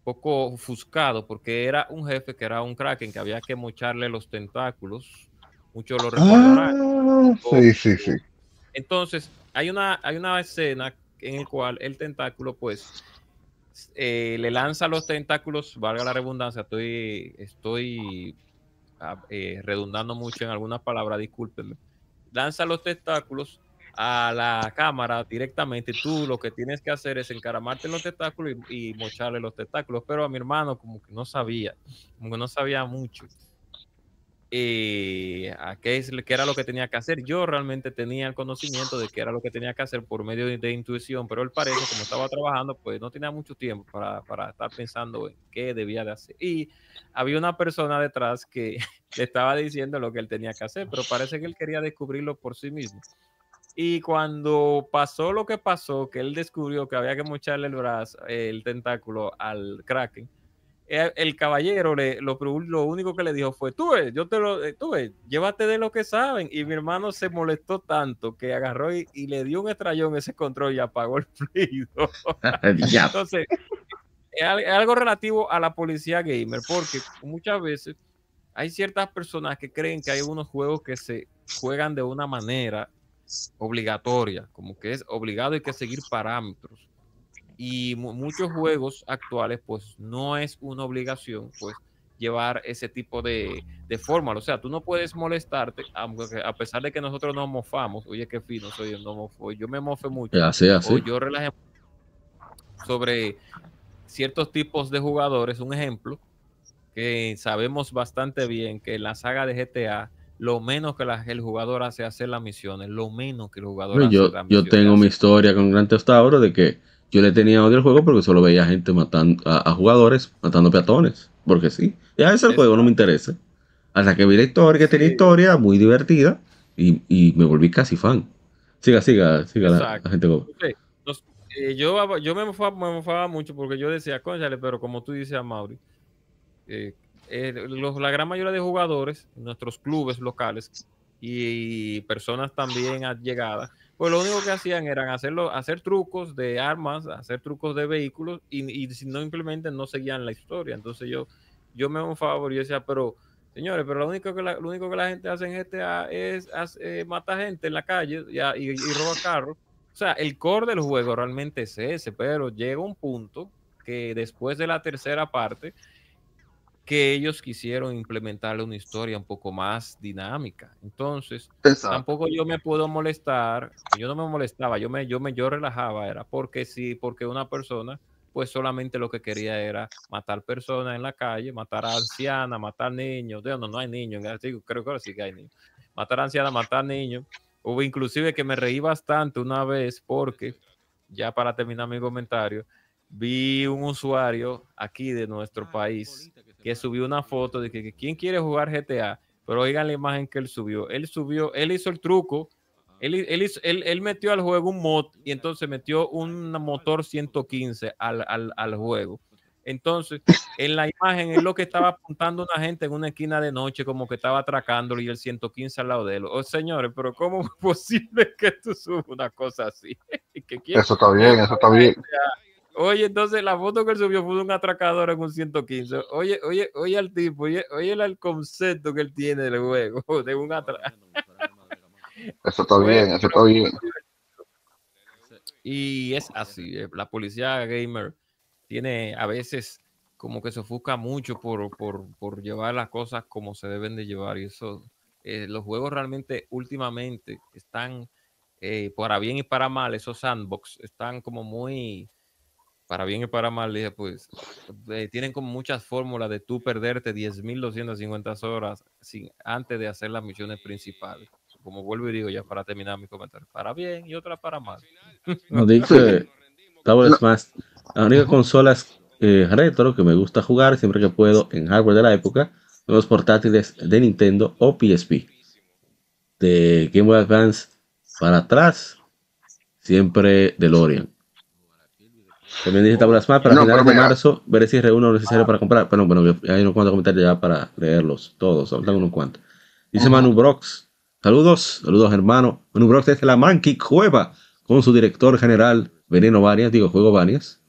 poco ofuscado porque era un jefe que era un kraken que había que mocharle los tentáculos. Muchos lo recordarán.
Ah, sí, sí, sí.
Entonces, hay una, hay una escena en el cual el tentáculo, pues, eh, le lanza los tentáculos, valga la redundancia, estoy, estoy ah, eh, redundando mucho en algunas palabras, discúlpenme. Lanza los tentáculos a la cámara directamente. Tú lo que tienes que hacer es encaramarte en los tentáculos y, mocharle los tentáculos. Pero a mi hermano, como que no sabía, como que no sabía mucho eh, a qué, es, qué era lo que tenía que hacer. Yo realmente tenía el conocimiento de qué era lo que tenía que hacer por medio de, de intuición, pero él parece, como estaba trabajando, pues no tenía mucho tiempo para, para estar pensando en qué debía de hacer. Y había una persona detrás que (laughs) le estaba diciendo lo que él tenía que hacer, pero parece que él quería descubrirlo por sí mismo. Y cuando pasó lo que pasó, que él descubrió que había que mocharle el brazo, el tentáculo al Kraken, el, el caballero le, lo, lo, único que le dijo fue, tú ves, yo te lo, eh, tú ves, llévate de lo que saben. Y mi hermano se molestó tanto que agarró y, y le dio un estrellón ese control y apagó el fluido. (laughs) Entonces, es algo relativo a la policía gamer, porque muchas veces hay ciertas personas que creen que hay unos juegos que se juegan de una manera obligatoria, como que es obligado y que seguir parámetros y muchos juegos actuales pues no es una obligación pues llevar ese tipo de, de fórmula, o sea, tú no puedes molestarte, aunque a pesar de que nosotros nos mofamos, oye, qué fino soy, no mofo, yo me mofe mucho,
así, así.
o yo relajé sobre ciertos tipos de jugadores, un ejemplo, que sabemos bastante bien que en la saga de GTA, lo menos que la, el jugador hace hacer las misiones, lo menos que el jugador
yo,
hace
Yo tengo mi historia con Grand Theft Auto de que yo le tenía odio al juego porque solo veía gente matando a, a jugadores, matando peatones. Porque sí, ya ese el juego no me interesa. Hasta que vi la historia, que sí. tenía historia muy divertida y, y, me volví casi fan. Siga, siga, siga la, la, gente.
Okay. Eh, yo, yo me, mofaba, me mofaba mucho porque yo decía, conchale, pero como tú dices a Mauri, eh, eh, los, la gran mayoría de jugadores, nuestros clubes locales y personas también allegadas, pues lo único que hacían eran hacerlo, hacer trucos de armas, hacer trucos de vehículos y, y si no implementan no seguían la historia. Entonces yo, yo me un favor y decía, pero señores, pero lo único que la, lo único que la gente hace en GTA es eh, matar gente en la calle y, y, y roba carros. O sea, el core del juego realmente es ese, pero llega un punto que después de la tercera parte que ellos quisieron implementarle una historia un poco más dinámica. Entonces,
Exacto.
tampoco yo me puedo molestar, yo no me molestaba, yo me, yo me, yo relajaba, era porque sí, porque una persona, pues solamente lo que quería era matar personas en la calle, matar a ancianas, matar niños, no, no hay niños, creo que ahora sí que hay niños, matar a ancianas, matar niños, hubo inclusive que me reí bastante una vez porque, ya para terminar mi comentario, vi un usuario aquí de nuestro país que subió una foto de que, que quién quiere jugar GTA, pero oigan la imagen que él subió. Él subió, él hizo el truco, él, él, hizo- él- él metió al juego un mod y entonces metió un motor 115 al, al, al juego. Entonces, en la imagen es lo que estaba apuntando una gente en una esquina de noche, como que estaba atracándolo y el 115 al lado de él. Oh, señores, pero ¿cómo es (laughs) posible que tú subas una cosa así? (laughs) que
Eso está bien, eso está bien.
Oye, entonces la foto que él subió fue de un atracador en un 115. Oye, oye, oye al tipo, oye, oye el, concepto que él tiene del juego, (laughs) de un atracador.
Eso está bien, eso está bien.
Y es así, eh, la policía gamer tiene a veces como que se ofusca mucho por, por, por llevar las cosas como se deben de llevar. Y eso, eh, los juegos realmente últimamente están, eh, para bien y para mal, esos sandbox están como muy, para bien y para mal, dije, pues, eh, tienen como muchas fórmulas de tú perderte 10.250 horas sin, antes de hacer las misiones principales. Como vuelvo y digo ya para terminar mi comentario, para bien y otra para mal.
No, dice Double Smash, la única consolas eh, retro que me gusta jugar siempre que puedo en hardware de la época son los portátiles de Nintendo o PSP. De Game Boy Advance para atrás, siempre DeLorean. También dice Double Smash, para
No,
finales de
mira.
marzo, veré si reúno lo necesario para comprar. Pero bueno, hay unos cuantos comentarios ya para leerlos todos, faltan unos cuantos. Dice Manu Brox, saludos, saludos hermano. Manu Brox desde la Monkey Cueva con su director general Veneno Varias, digo Juego Varias,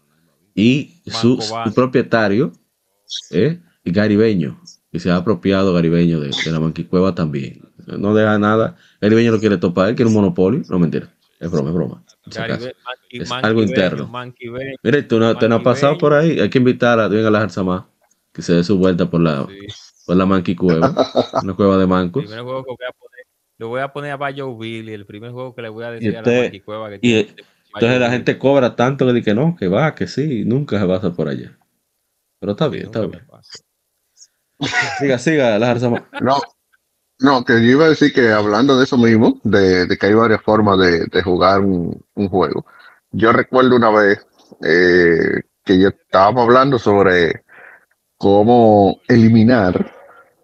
y su, su propietario, ¿eh? y Garibeño, que se ha apropiado Garibeño de, de la Monkey Cueva también. No deja nada. Garibeño lo quiere topar, él quiere un monopolio. No mentira, es broma, es broma. por Es algo interno.
Beño,
Mire, tú no, te no has pasado por ahí. Hay que invitar a la Jarzamá que se dé su vuelta por la,
sí.
por la Monkey Cueva, (laughs) una cueva de
El
mancos.
primer juego que voy a poner, lo voy a poner a Bayo Billy, el primer juego que le voy a decir a la Monkey Cueva que
y,
tiene
Entonces la gente cobra tanto que dice que no, que va, que sí, nunca se pasa por allá. Pero está bien, está bien. (laughs) Siga, siga, la Jarzamá.
No, no, que yo iba a decir que hablando de eso mismo, de, de que hay varias formas de, de jugar un, un juego. Yo recuerdo una vez eh, que yo estábamos hablando sobre cómo eliminar,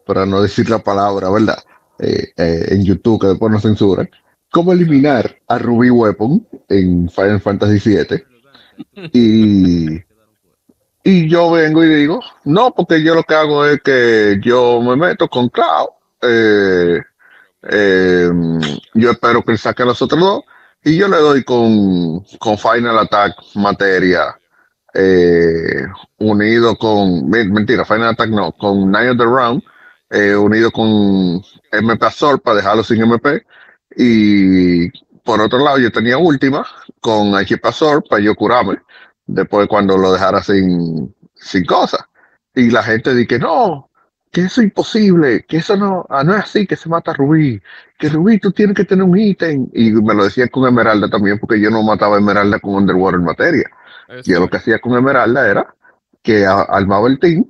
para no decir la palabra, ¿verdad? Eh, eh, en YouTube, que después nos censuran, cómo eliminar a Ruby Weapon en Final Fantasy VII. Y, y yo vengo y digo, no, porque yo lo que hago es que yo me meto con Cloud. eh, yo espero que él saque a los otros dos. Y yo le doy con, con Final Attack materia. eh, unido con. men- Mentira, Final Attack no, con Night of the Round. eh, unido con MP Azor para dejarlo sin MP. Y por otro lado, yo tenía última con HP Azor para yo curarme. Después, cuando lo dejara sin, sin cosas. Y la gente dice que no, que eso es imposible, que eso no, ah, no es así, que se mata a Rubí, que Rubí tú tienes que tener un ítem. Y me lo decían con Esmeralda también, porque yo no mataba a Esmeralda con Underwater Materia. Yo lo que hacía con Esmeralda era que a- armaba el team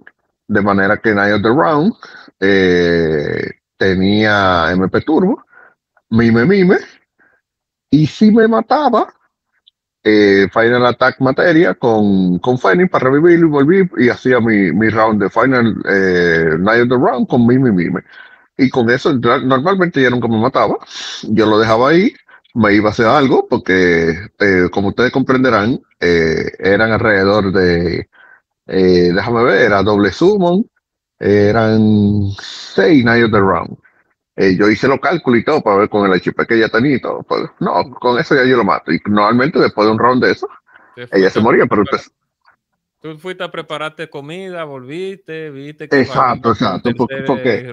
de manera que Night of the Round eh, tenía MP Turbo, Mime Mime, y si me mataba, eh, Final Attack Materia con, con para revivirlo y volví y hacía mi, mi round de Final eh, Night of the Round con Mime Mime. Y con eso normalmente ya nunca me mataba. Yo lo dejaba ahí, me iba a hacer algo, porque eh, como ustedes comprenderán, eh, eran alrededor de, eh, déjame ver, era doble summon, eran seis Night of the Round. Eh, yo hice los cálculos y todo para ver con el HP que ella tenía y todo. Pues, no, con eso ya yo lo mato. Y normalmente después de un round de eso, ella se moría, pero pues,
Tú fuiste a prepararte comida, volviste, viste que
Exacto, exacto, porque- porque-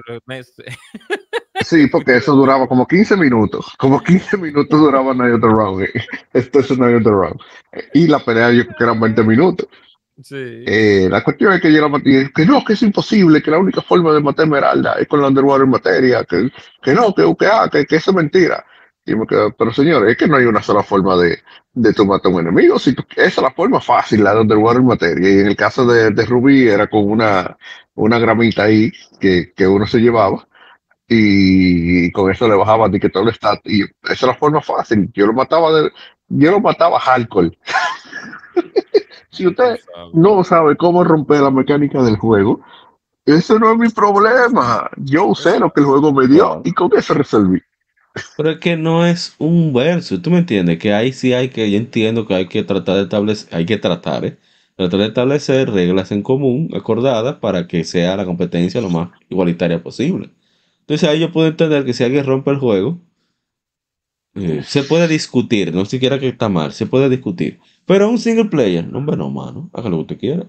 sí, porque eso duraba como 15 minutos. Como 15 minutos duraba of the Round. eh. Esto es Night of the Round. Eh, Y la pelea yo creo que eran 20 minutos. Eh, la cuestión es que yo la que no, que es imposible, que la única forma de matar Esmeralda es con la Underwater Materia, que, no, que, ah, que, que eso es mentira. Y me quedo, pero señores, es que no hay una sola forma de, de matar a un enemigo. Si esa es la forma fácil, la de Underwater Materia. Y en el caso de, de Ruby era con una, una gramita ahí que, que uno se llevaba. Y, con eso le bajaba de que todo el stat. Y esa es la forma fácil. Yo lo mataba de, yo lo mataba hardcore. (laughs) si usted no sabe cómo romper la mecánica del juego, ese no es mi problema. Yo usé lo que el juego me dio y con eso resolví.
Pero es que no es un verso, ¿tú me entiendes? Que ahí sí hay que, yo entiendo que hay que tratar de establecer, hay que tratar, ¿eh? Tratar de establecer reglas en común, acordadas, para que sea la competencia lo más igualitaria posible. Entonces ahí yo puedo entender que si alguien rompe el juego, eh, se puede discutir, no siquiera que está mal, se puede discutir. Pero un single player, no, hombre, no, mano, haga lo que usted quiera.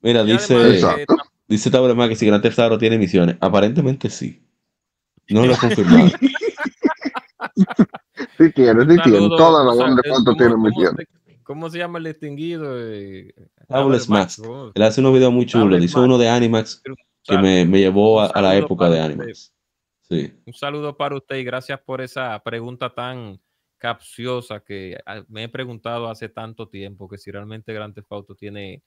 Mira,
Y
dice,
además, eh,
dice que si Grand Theft Auto tiene misiones, aparentemente sí. No lo he confirmado. (laughs)
Sí tiene, sí tiene. Todas las
o sea,
grandes
es
cuantos
como-
tienen
¿cómo
misiones.
¿Cómo se llama el distinguido?
Tablet
Max.
Él hace unos videos muy chulos. Hizo uno de Animax que me, me llevó a, a la época de. Animax. Sí.
Un saludo para usted y gracias por esa pregunta tan capciosa que ah, me he preguntado hace tanto tiempo que si realmente Grand Theft Auto tiene,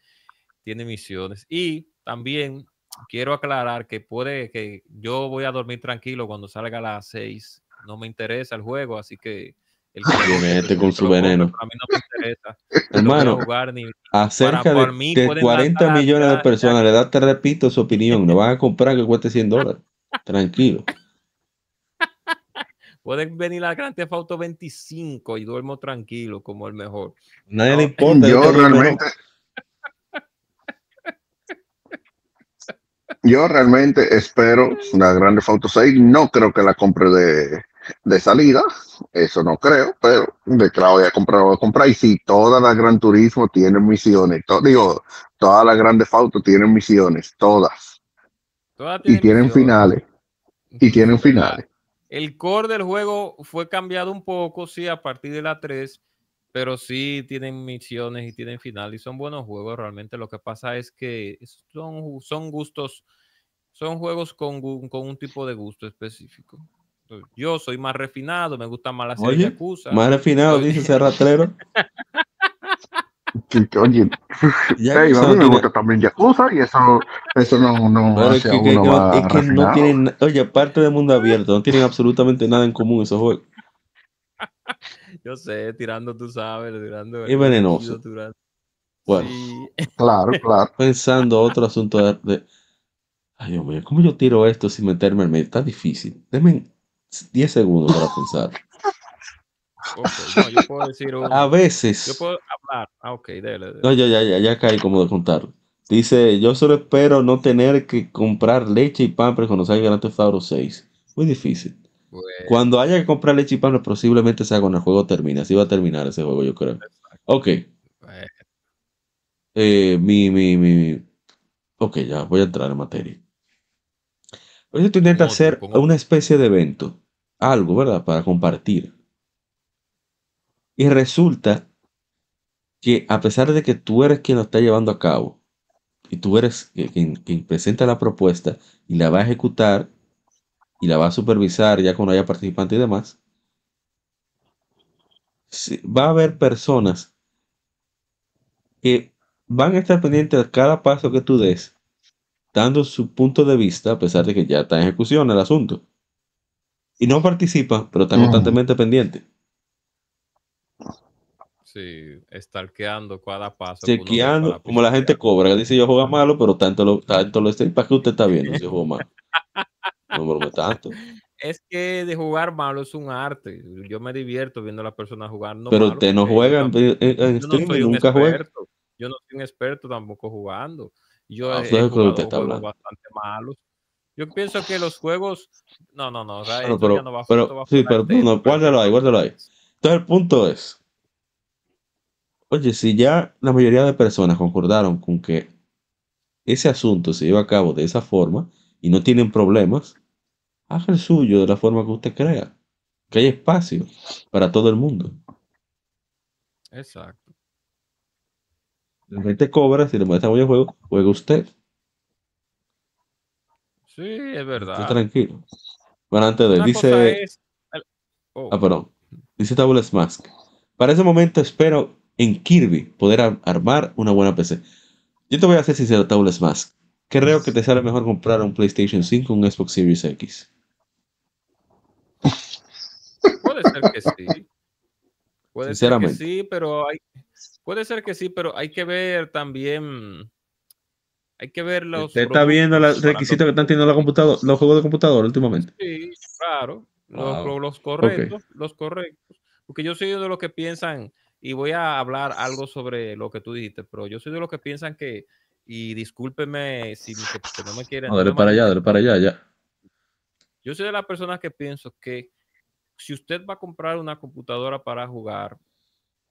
tiene misiones. Y también quiero aclarar que puede que yo voy a dormir tranquilo cuando salga a las 6. No me interesa el juego, así que el guste,
este con su veneno.
A mí no me interesa.
Hermano,
jugar ni,
a cerca
para-
de,
mí
de
pueden
40
matar,
millones de personas le da, te repito, su opinión. No van a comprar que cueste 100 dólares. Tranquilo.
Pueden venir a Grand Theft Auto 25 y duermo tranquilo como el mejor.
Nadie
No,
le importa.
Yo realmente. Yo realmente espero la Grande Auto 6. No creo que la compre de, de salida. Eso no creo, pero de que la voy a comprar, la voy a comprar. Y si todas las Gran Turismo tienen misiones, to- digo, todas las grandes Auto tienen misiones, todas.
Todas
Y tienen
misiones.
finales. Y tienen finales.
El core del juego fue cambiado un poco, sí, a partir de la 3, pero sí tienen misiones y tienen final y son buenos juegos realmente. Lo que pasa es que son, son gustos, son juegos con, con un tipo de gusto específico. Yo soy más refinado, me gusta más la serie
Oye,
Yakuza.
Más refinado, dice.
Sí, (laughs) Oye,
Ya
Ey,
eso
a mí me gusta también Yakuza y eso, eso no, no
Pero es que,
a
que
uno
no, es que no tienen, oye, aparte de mundo abierto, no tienen absolutamente nada en común esos juegos. (laughs)
Yo sé, tirando, tú sabes, tirando.
Es venenoso.
tirando-
Bueno,
Sí.
Claro, claro. (laughs)
pensando otro asunto de, de- Ay, Dios mío, ¿cómo yo tiro esto sin meterme en medio? Está difícil. Denme 10 segundos para pensar.
No, yo puedo decir (laughs) un-
A
Yo
veces...
puedo hablar. Ah, ok, dele. dele.
No, ya, ya, ya, ya caí como de contarlo. Dice, yo solo espero no tener que comprar leche y pan para cuando salga Grand Theft Auto 6. Muy difícil.
Bueno,
Cuando haya que comprar leche y pan, posiblemente sea cuando el juego termine. Así va a terminar ese juego, yo creo. Ok.
bueno.
Eh, mi, mi, mi. Ok, ya voy a entrar en materia. Por eso tú intentas hacer una especie de evento. Algo, ¿verdad? Para compartir. Y resulta que a pesar de que tú eres quien lo está llevando a cabo, y tú eres quien, quien presenta la propuesta y la va a ejecutar y la va a supervisar ya cuando haya participantes y demás, va a haber personas que van a estar pendientes de cada paso que tú des, dando su punto de vista, a pesar de que ya está en ejecución el asunto. Y no participan, pero están constantemente pendientes.
Sí, estalqueando cada paso.
Chequeando, como la gente cobra, dice yo juego malo, pero tanto lo, tanto lo estoy. ¿Para qué usted está viendo si yo juego malo? (laughs) No tanto.
Es que de jugar malo es un arte. Yo me divierto viendo a la persona jugar. No
pero
malo,
usted no juega en, en- en
yo no
streaming,
soy un
nunca juega.
Yo no soy un experto tampoco jugando. Yo
Ah,
he,
eso es lo que
jugado
usted está
juegos
hablando.
bastante malos. Yo pienso que los juegos. No, no, no. o sea, ya
pero,
no va,
pero-
va
sí, pero no, guárdalo ahí, guárdalo ahí. Entonces el punto es, oye, si ya la mayoría de personas concordaron con que ese asunto se lleva a cabo de esa forma y no tienen problemas, haga el suyo de la forma que usted crea. Que hay espacio para todo el mundo.
Exacto.
La gente cobra, si le molesta el juego, juega usted.
Sí, es verdad.
tranquilo. Bueno, antes de,
Una
dice.
es. oh,
Ah, perdón. Dice Tables Mask. Para ese momento espero en Kirby poder ar- armar una buena PC. Yo te voy a hacer sincero, Tables Mask. Creo que te sale mejor comprar un PlayStation 5 o un Xbox Series X.
Puede ser que sí. Puede ser que
Sinceramente.
sí, pero hay. Puede ser que sí, pero hay que ver también. Hay que ver los.
Usted está viendo los requisitos que están teniendo la computadora, los juegos de computadora últimamente.
Sí, claro. Los,
Wow.
lo- los correctos, los correctos. Porque yo soy de los que piensan, y voy a hablar algo sobre lo que tú dijiste, pero yo soy de los que piensan que, y discúlpeme si que, no me quieren.
No, dale para allá, dale para allá, ya.
Yo soy de las personas que pienso que si usted va a comprar una computadora para jugar,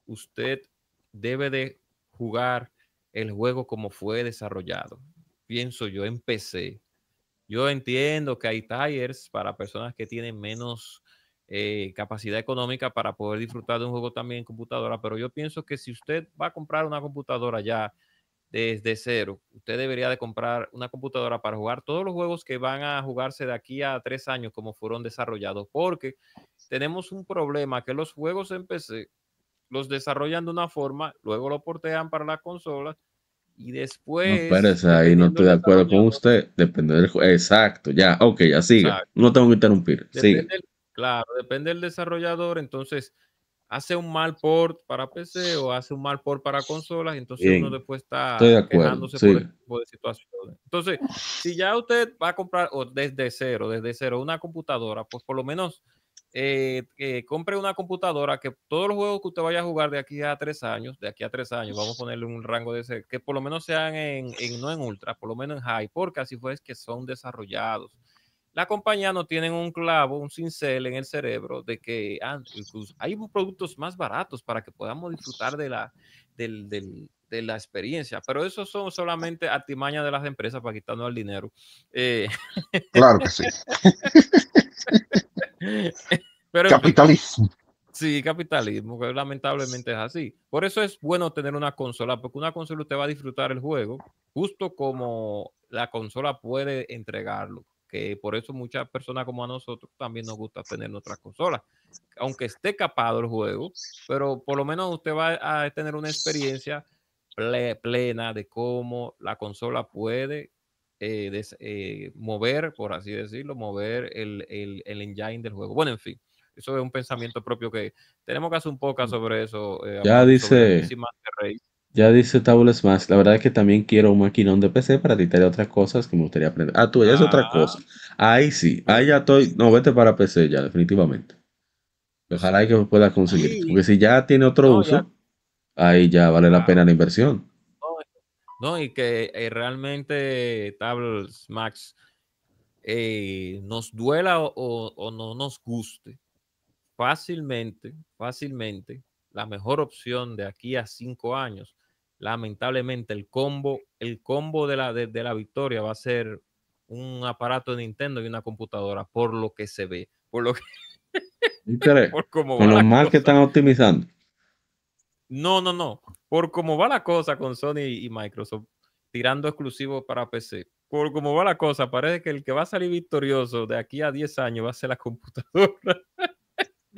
usted debe de jugar el juego como fue desarrollado. Pienso yo en PC. Yo entiendo que hay tires para personas que tienen menos eh, capacidad económica para poder disfrutar de un juego también en computadora, pero yo pienso que si usted va a comprar una computadora ya desde cero, usted debería de comprar una computadora para jugar todos los juegos que van a jugarse de aquí a tres años como fueron desarrollados, porque tenemos un problema que los juegos en PC los desarrollan de una forma, luego lo portean para la consola y
No,
después...
espérese, ahí no estoy de acuerdo con usted. Depende del juego. Exacto, ya, ok, ya sigue.
Exacto.
No tengo que interrumpir. Sigue.
Depende del- claro, depende del desarrollador, entonces hace un mal port para PC o hace un mal port para consolas, entonces
Bien,
uno después está
de
quejándose
sí.
por de situaciones. Entonces, si ya usted va a comprar o desde cero, desde cero, una computadora, pues por lo menos eh, compre una computadora que todos los juegos que usted vaya a jugar de aquí a tres años, de aquí a tres años, vamos a ponerle un rango de ese, que por lo menos sean en, en- no en ultra, por lo menos en high, porque así fue es que son desarrollados la compañía no tienen un clavo, un cincel en el cerebro de que ah, incluso hay productos más baratos para que podamos disfrutar de la, del- del- de la experiencia, pero eso son solamente artimañas de las empresas para quitarnos el dinero. Eh,
Claro que sí. (laughs)
pero
Capitalismo.
Sí, capitalismo, que lamentablemente es así. Por eso es bueno tener una consola, porque una consola usted va a disfrutar el juego justo como la consola puede entregarlo. Que por eso muchas personas como a nosotros también nos gusta tener nuestras consolas. Aunque esté capado el juego, pero por lo menos usted va a tener una experiencia ple- plena de cómo la consola puede eh, des- eh, mover, por así decirlo, mover el, el, el engine del juego. Bueno, en fin, eso es un pensamiento propio que tenemos que hacer un poco sobre eso. eh,
Ya
sobre
Ya dice Tables Mask. La verdad es que también quiero un maquinón de PC para editar otras cosas que me gustaría aprender. Ah, tú, ya es otra
Ah.
cosa. Ahí sí, ahí ya estoy. No, vete para PC ya, definitivamente. Ojalá que puedas conseguir.
Sí.
Porque si ya tiene otro
No,
uso,
ya.
ahí ya vale la
Claro.
pena la inversión.
No, y que eh, realmente Tables Max eh, nos duela o, o- o no nos guste, fácilmente, fácilmente, la mejor opción de aquí a cinco años, lamentablemente el combo, el combo de la, de, de la victoria va a ser un aparato de Nintendo y una computadora, por lo que se ve, por lo que, (laughs) por cómo
Con
va
lo mal que están optimizando.
No, no, no. Por cómo va la cosa con Sony y Microsoft, tirando exclusivos para PC. Por cómo va la cosa, parece que el que va a salir victorioso de aquí a 10 años va a ser la computadora. (laughs)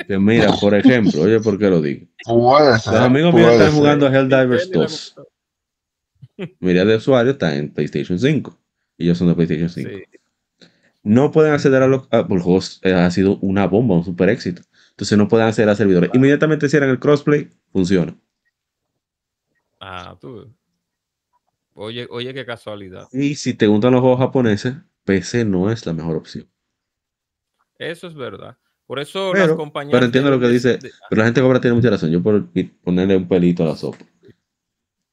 Que mira, por ejemplo, oye, ¿por qué lo digo?
Puede ser.
Los amigos míos están
ser.
jugando Helldivers
y la
2.
computadora.
Mira, de usuario está en PlayStation 5. Y yo son de PlayStation 5.
Sí.
no pueden acceder a los a- porque el juego eh, ha sido una bomba, un super éxito. Entonces no pueden acceder a servidores. Inmediatamente cierran el crossplay, funciona.
Ah, tú. Oye, oye, qué casualidad.
Y si te gustan los juegos japoneses, PC no es la mejor opción.
Eso es verdad. Por eso
Pero-
las compañías.
pero entiendo lo que dice.
de-
Pero la gente cobra tiene mucha razón. Yo por ponerle un pelito a la sopa.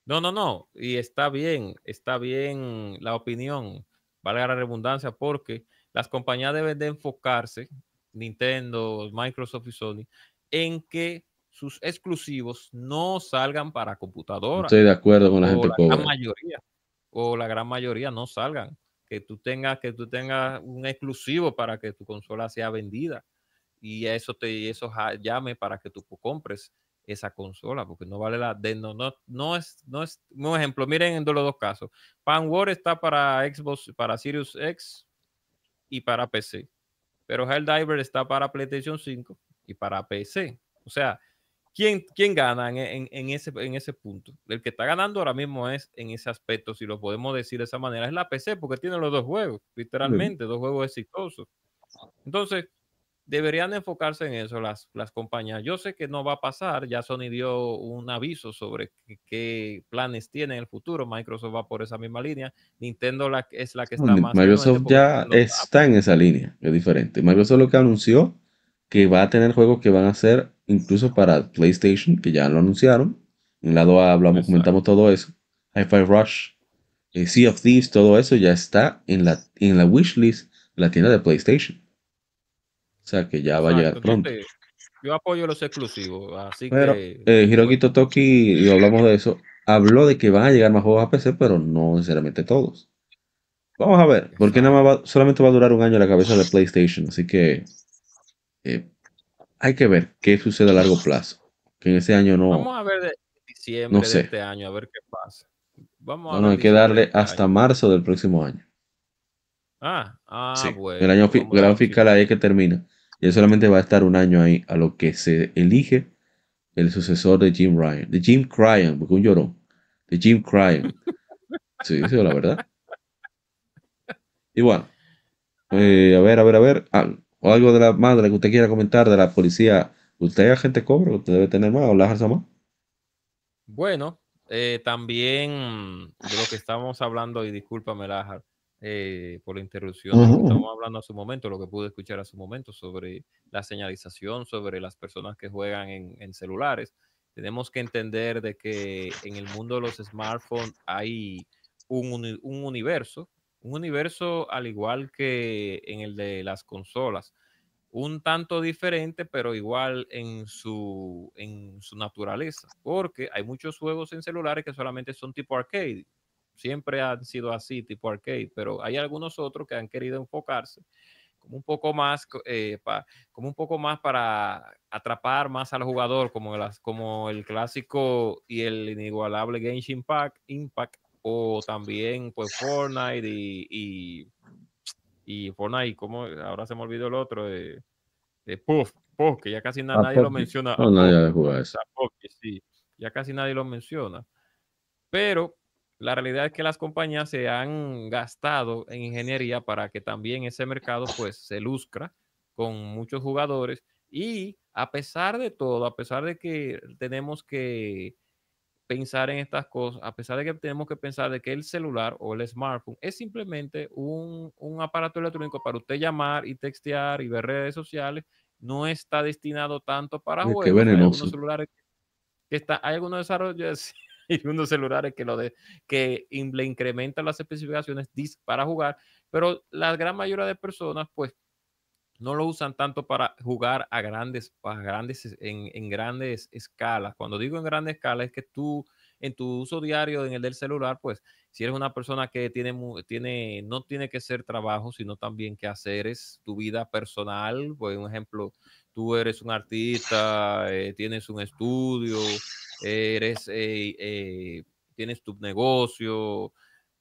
No, no, no. Y está bien, está bien la opinión, valga la redundancia, porque las compañías deben de enfocarse, Nintendo, Microsoft y Sony, en que sus exclusivos no salgan para computadora.
Estoy de acuerdo con la gente
la gran mayoría. O la gran mayoría no salgan. Que tú tengas, que tú tengas un exclusivo para que tu consola sea vendida. Y eso te, eso llame para que tú compres esa consola, porque no vale la de no, no, no es, no es un ejemplo. Miren en los dos casos. Pan War está para Xbox, para Sirius X y para PC. Pero Helldiver está para PlayStation 5 y para PC. O sea, ¿quién, quién gana en, en, ese, en ese punto? El que está ganando ahora mismo es en ese aspecto, si lo podemos decir de esa manera, es la PC, porque tiene los dos juegos, literalmente, dos juegos exitosos. Entonces, deberían enfocarse en eso las, las compañías. Yo sé que no va a pasar, ya Sony dio un aviso sobre qué, planes tiene en el futuro, Microsoft va por esa misma línea, Nintendo la, es la que está más...
Microsoft ya está en esa línea, es diferente. Microsoft lo que anunció que va a tener juegos que van a ser incluso para PlayStation, que ya lo anunciaron. En el lado A hablamos, comentamos todo eso. Hi-Fi Rush, eh, Sea of Thieves, todo eso ya está en la, en la wishlist de la tienda de PlayStation. O sea que ya va a llegar pronto.
Yo apoyo los exclusivos, así
pero,
que.
Eh, Hiroki Totoki, y hablamos de eso, habló de que van a llegar más juegos a PC, pero no necesariamente todos. Vamos a ver, porque nada más solamente va a durar un año la cabeza de PlayStation, así que eh, hay que ver qué sucede a largo plazo. Que en ese año no.
Vamos a ver de diciembre de este año, a ver qué pasa. Vamos
a no, hay que darle este hasta marzo del próximo año.
Ah, ah, bueno.
El año gran fiscal ahí que termina. Y él solamente va a estar un año ahí a lo que se elige el sucesor de Jim Ryan. De Jim Cryan, porque un llorón. De Jim Cryan. (laughs) Sí, sí, la verdad. Y bueno. Eh, a ver, a ver, a ver. Ah, o algo de la madre que usted quiera comentar de la policía. ¿Usted es agente cobra? ¿Usted debe tener más o la más?
Bueno, eh, también de lo que estamos hablando, y discúlpame, Lajar, eh, por la interrupción. Estamos hablando a su momento, lo que pude escuchar a su momento sobre la señalización, sobre las personas que juegan en, celulares. Tenemos que entender de que en el mundo de los smartphones hay un, un universo, un universo al igual que en el de las consolas, un tanto diferente, pero igual en su, en su naturaleza, porque hay muchos juegos en celulares que solamente son tipo arcade, siempre han sido así, tipo arcade, pero hay algunos otros que han querido enfocarse como un poco más, eh, como un poco más para atrapar más al jugador, como, las, como el clásico y el inigualable Genshin Impact, Impact o también pues Fortnite y, y, y Fortnite, como ahora se me olvidó el otro, de, Puff, Puff, que ya casi ah, nadie lo menciona.
No, nadie
sí, ya casi nadie lo menciona. Pero la realidad es que las compañías se han gastado en ingeniería para que también ese mercado pues se luzca con muchos jugadores y a pesar de todo, a pesar de que tenemos que pensar en estas cosas, a pesar de que tenemos que pensar de que el celular o el smartphone es simplemente un, aparato electrónico para usted llamar y textear y ver redes sociales, no está destinado tanto para juegos. Hay algunos celulares que está, hay algunos desarrollos (laughs) y unos celulares que, lo de, que le incrementan las especificaciones para jugar, pero la gran mayoría de personas pues no lo usan tanto para jugar a grandes, a grandes en, en, grandes escalas. Cuando digo en grandes escalas es que tú en tu uso diario en el del celular, pues si eres una persona que tiene, tiene no tiene que ser trabajo, sino también que hacer es tu vida personal. Por ejemplo, tú eres un artista, eh, tienes un estudio, eres, eh, eh, tienes tu negocio,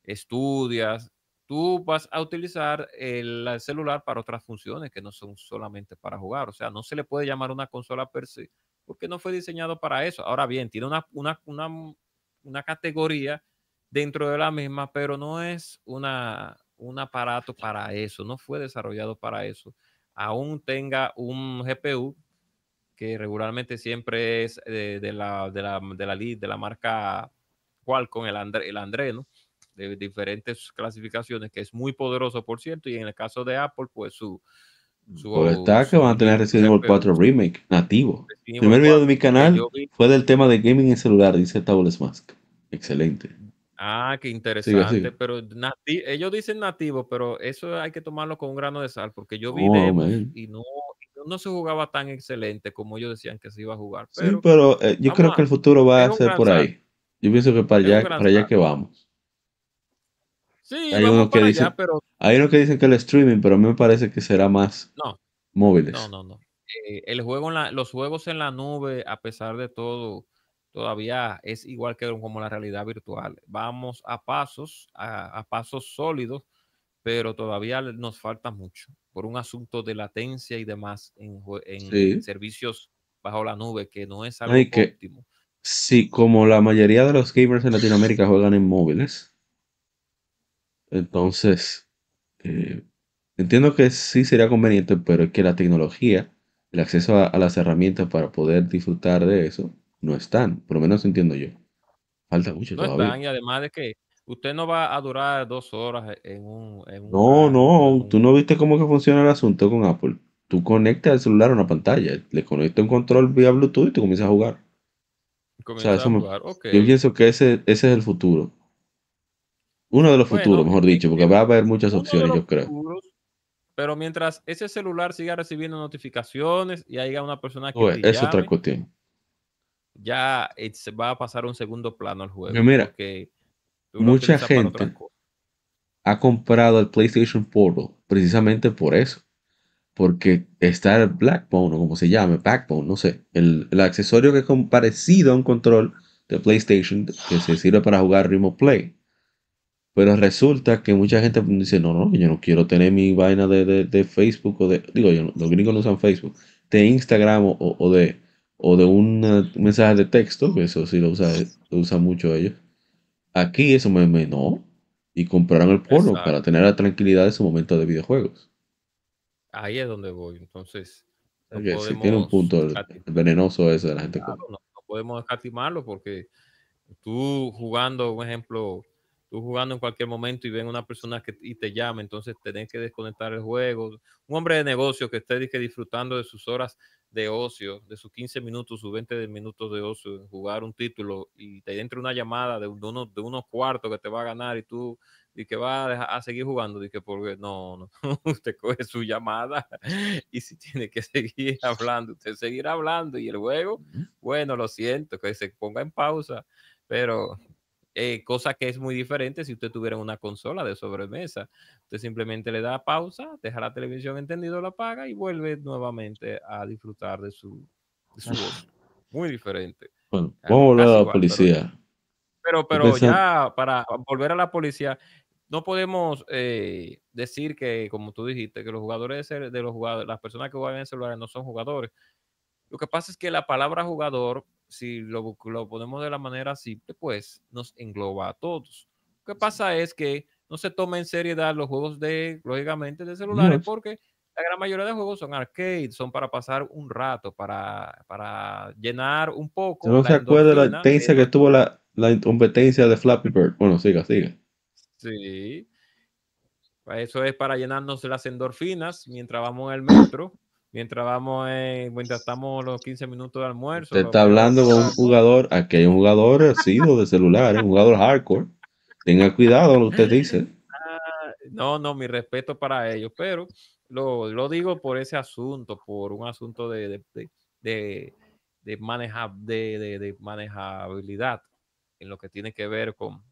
estudias, tú vas a utilizar el, celular para otras funciones que no son solamente para jugar. O sea, no se le puede llamar una consola per se porque no fue diseñado para eso. Ahora bien, tiene una, una, una, una categoría dentro de la misma, pero no es una, un aparato para eso, no fue desarrollado para eso. Aún tenga un GPU que regularmente siempre es de, la, de, la, de, la, de la marca Qualcomm, el, Andre, el Andreno, de diferentes clasificaciones, que es muy poderoso, por cierto, y en el caso de Apple, pues su...
su pues está que van a tener Resident Evil 4 Remake nativo. El primer video de mi canal fue del tema de gaming en celular, dice Tables Mask. Excelente.
Ah, qué interesante, pero ellos dicen nativo, pero eso hay que tomarlo con un grano de sal, porque yo vi oh, y no, no se jugaba tan excelente como ellos decían que se iba a jugar.
Pero, sí, pero eh, yo creo que el futuro va a ser por ahí. Yo pienso que para allá, para allá que vamos.
Sí, hay unos que dicen,
pero... Hay unos que dicen que el streaming, pero a mí me parece que será más
no,
móviles.
No, no, no. eh, el juego en la, los juegos en la nube, a pesar de todo, todavía es igual que como la realidad virtual. Vamos a pasos, a, pasos sólidos, pero todavía nos falta mucho por un asunto de latencia y demás en, en servicios bajo la nube, que no es algo óptimo.
Sí, como la mayoría de los gamers en Latinoamérica juegan en móviles, entonces eh, entiendo que sí sería conveniente, pero es que la tecnología, el acceso a, las herramientas para poder disfrutar de eso, no están, por lo menos entiendo yo. Falta mucho
no Están, y además de que usted no va a durar dos horas en un...
no, no, tú no viste cómo que funciona el asunto con Apple. Tú conectas el celular a una pantalla, le conectas un control vía Bluetooth y tú comienzas a jugar. Yo pienso que ese, ese es el futuro. Uno de los futuros, mejor dicho, porque va a haber muchas opciones, yo creo.
pero mientras ese celular siga recibiendo notificaciones y haya una persona que.
Pues, es otra cuestión.
Ya va a pasar un segundo plano al juego.
mira, mucha gente ha comprado el PlayStation Portal precisamente por eso porque está el Blackbone, o como se llame, Backbone, no sé, el, accesorio que es parecido a un control de PlayStation que se sirve para jugar Remote Play. Pero resulta que mucha gente dice, no, no, yo no quiero tener mi vaina de, Facebook o de, digo, yo, los gringos no usan Facebook, de Instagram o, de, o de un mensaje de texto, que eso sí lo usa, lo usan mucho ellos. Aquí eso me, me no, y compraron el porno para tener la tranquilidad de su momento de videojuegos.
Ahí es donde voy. Entonces,
tiene un punto venenoso ese de la gente.
no, podemos escatimarlo porque tú jugando, un ejemplo, tú jugando en cualquier momento y ven una persona que y te llama, entonces tenés que desconectar el juego. Un hombre de negocio que esté disfrutando de sus horas de ocio, de sus 15 minutos, sus 20 minutos de ocio en jugar un título y te entra una llamada de, uno, de unos cuartos que te va a ganar y tú y que va a, seguir jugando, y que porque no, no, (laughs) usted coge su llamada (laughs) y si tiene que seguir (laughs) hablando, usted seguirá hablando y el juego, bueno, lo siento, que se ponga en pausa, pero eh, cosa que es muy diferente si usted tuviera una consola de sobremesa. Usted simplemente le da pausa, deja la televisión entendido, la apaga y vuelve nuevamente a disfrutar de su, voz. Muy diferente.
Bueno, vamos a volver a la policía.
Pero, pero, ya para volver a la policía, no podemos eh, decir que, como tú dijiste, que los jugadores de, los jugadores, las personas que juegan en celulares no son jugadores. Lo que pasa es que la palabra jugador, si lo, lo ponemos de la manera simple, pues nos engloba a todos. Lo que pasa es que no se toma en seriedad los juegos de, lógicamente, de celulares, porque la gran mayoría de juegos son arcade, son para pasar un rato, para, para llenar un poco.
¿No se acuerda la intensa que tuvo la, la competencia de Flappy Bird? Bueno, siga, siga.
Sí. Eso es para llenarnos las endorfinas mientras vamos el metro, mientras vamos en, mientras estamos los 15 minutos de almuerzo.
Usted está hablando con un jugador, aquí hay un jugador asido de celular, un jugador hardcore. Tenga cuidado lo que usted dice.
Ah, no, no, mi respeto para ellos, pero lo, lo digo por ese asunto, por un asunto de, de, de, de, de, de manejabilidad en lo que tiene que ver con,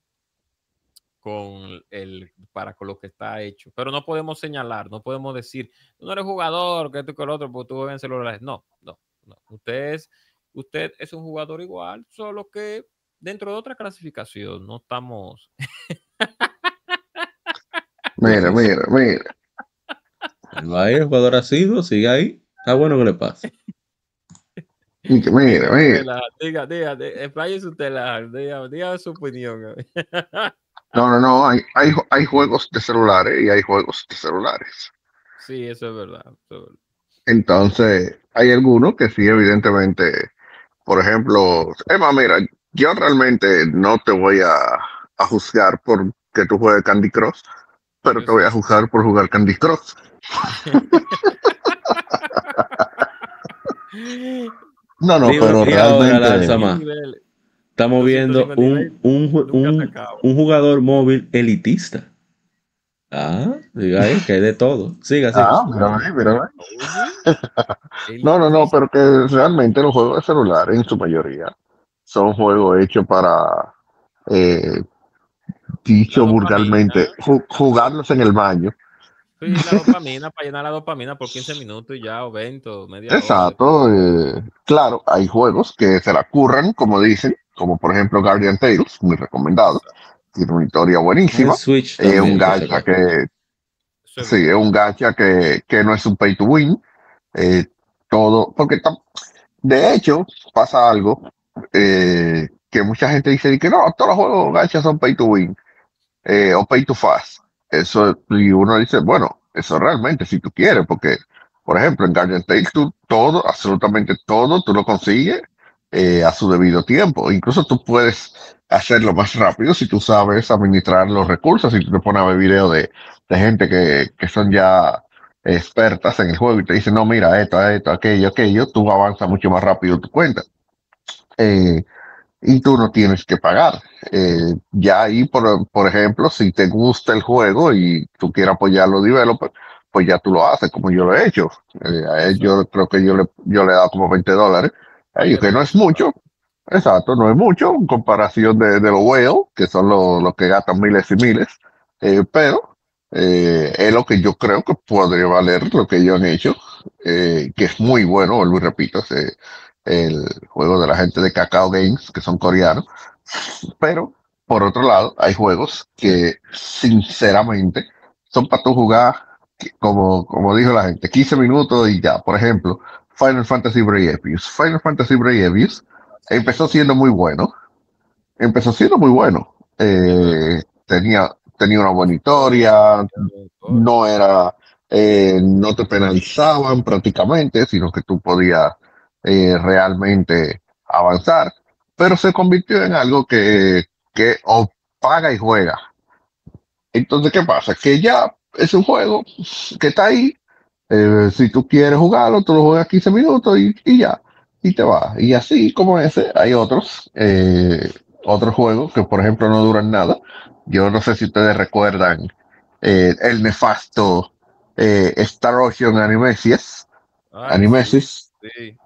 con el para con lo que está hecho. Pero no podemos señalar, no podemos decir, tú no eres jugador, que tú con el otro, porque tú en celulares. No, no, no. Usted es, usted es un jugador igual, solo que dentro de otra clasificación, no estamos. (laughs)
mira, mira, mira.
Vaya, el jugador sido, sigue ahí. Está bueno que le pase. (laughs)
Mira, mira.
Diga, diga, diga, usted la, diga, diga su opinión. (laughs)
No, no, no, hay, hay, hay juegos de celulares y hay juegos de celulares.
Sí, eso es verdad.
Entonces, hay algunos que sí, evidentemente, por ejemplo, Emma, mira, yo realmente no te voy a, a juzgar por que tú juegues Candy Cross, pero te voy a juzgar por jugar Candy Cross. (laughs) no, no, pero realmente.
Estamos viendo un, un, un, jugador móvil elitista. Ah, diga ahí, que hay de todo. Siga, siga. Ah, mira, mira.
no, no, no, pero que realmente los juegos de celular en su mayoría son juegos hechos para, eh, dicho vulgarmente, jugarlos en el baño
Sí, la dopamina, para llenar la dopamina por 15 minutos y ya, o 20, o media hora.
Exacto. eh, claro, hay juegos que se la curran, como dicen, como por ejemplo Guardian Tales, muy recomendado. Tiene una historia buenísima.
Switch
Es un gacha que, sí, es un gacha que, que no es un pay to win. eh, todo, porque de hecho pasa algo eh, que mucha gente dice que no, todos los juegos gacha son pay to win eh, o pay to fast. Eso, y uno dice, bueno, eso realmente si tú quieres, porque, por ejemplo, en Guardian Tales, tú todo, absolutamente todo, tú lo consigues eh, a su debido tiempo. Incluso tú puedes hacerlo más rápido si tú sabes administrar los recursos, si te pones a ver videos de, de gente que, que son ya expertas en el juego y te dicen, no, mira, esto, esto, aquello, aquello, tú avanzas mucho más rápido tu cuenta. Eh, y tú no tienes que pagar. Eh, ya ahí, por, por ejemplo, si te gusta el juego y tú quieres apoyar a los developers, pues ya tú lo haces, como yo lo he hecho. Yo creo que yo le, yo le he dado como 20 dólares. Que no es mucho. Exacto, no es mucho en comparación de, de los whale, que son los, que gastan miles y miles. Eh, pero eh, es lo que yo creo que podría valer lo que ellos han hecho, eh, que es muy bueno, y repito, ese, el juego de la gente de Cacao Games, que son coreanos. Pero, por otro lado, hay juegos que, sinceramente, son para tú jugar, como, como dijo la gente, 15 minutos y ya. Por ejemplo, Final Fantasy Brevious. Final Fantasy Brevious empezó siendo muy bueno. Empezó siendo muy bueno. Eh, tenía, tenía una buena historia, no era, eh, no te penalizaban prácticamente, sino que tú podías eh, realmente avanzar, pero se convirtió en algo que, que o paga y juega. Entonces, ¿qué pasa? Que ya es un juego que está ahí. Eh, si tú quieres jugarlo, tú lo juegas 15 minutos y, y ya, y te vas. Y así como ese, hay otros, eh, otros juegos que, por ejemplo, no duran nada. Yo no sé si ustedes recuerdan eh, el nefasto Star Ocean Animesius,
Ay,
Animesis,
sí,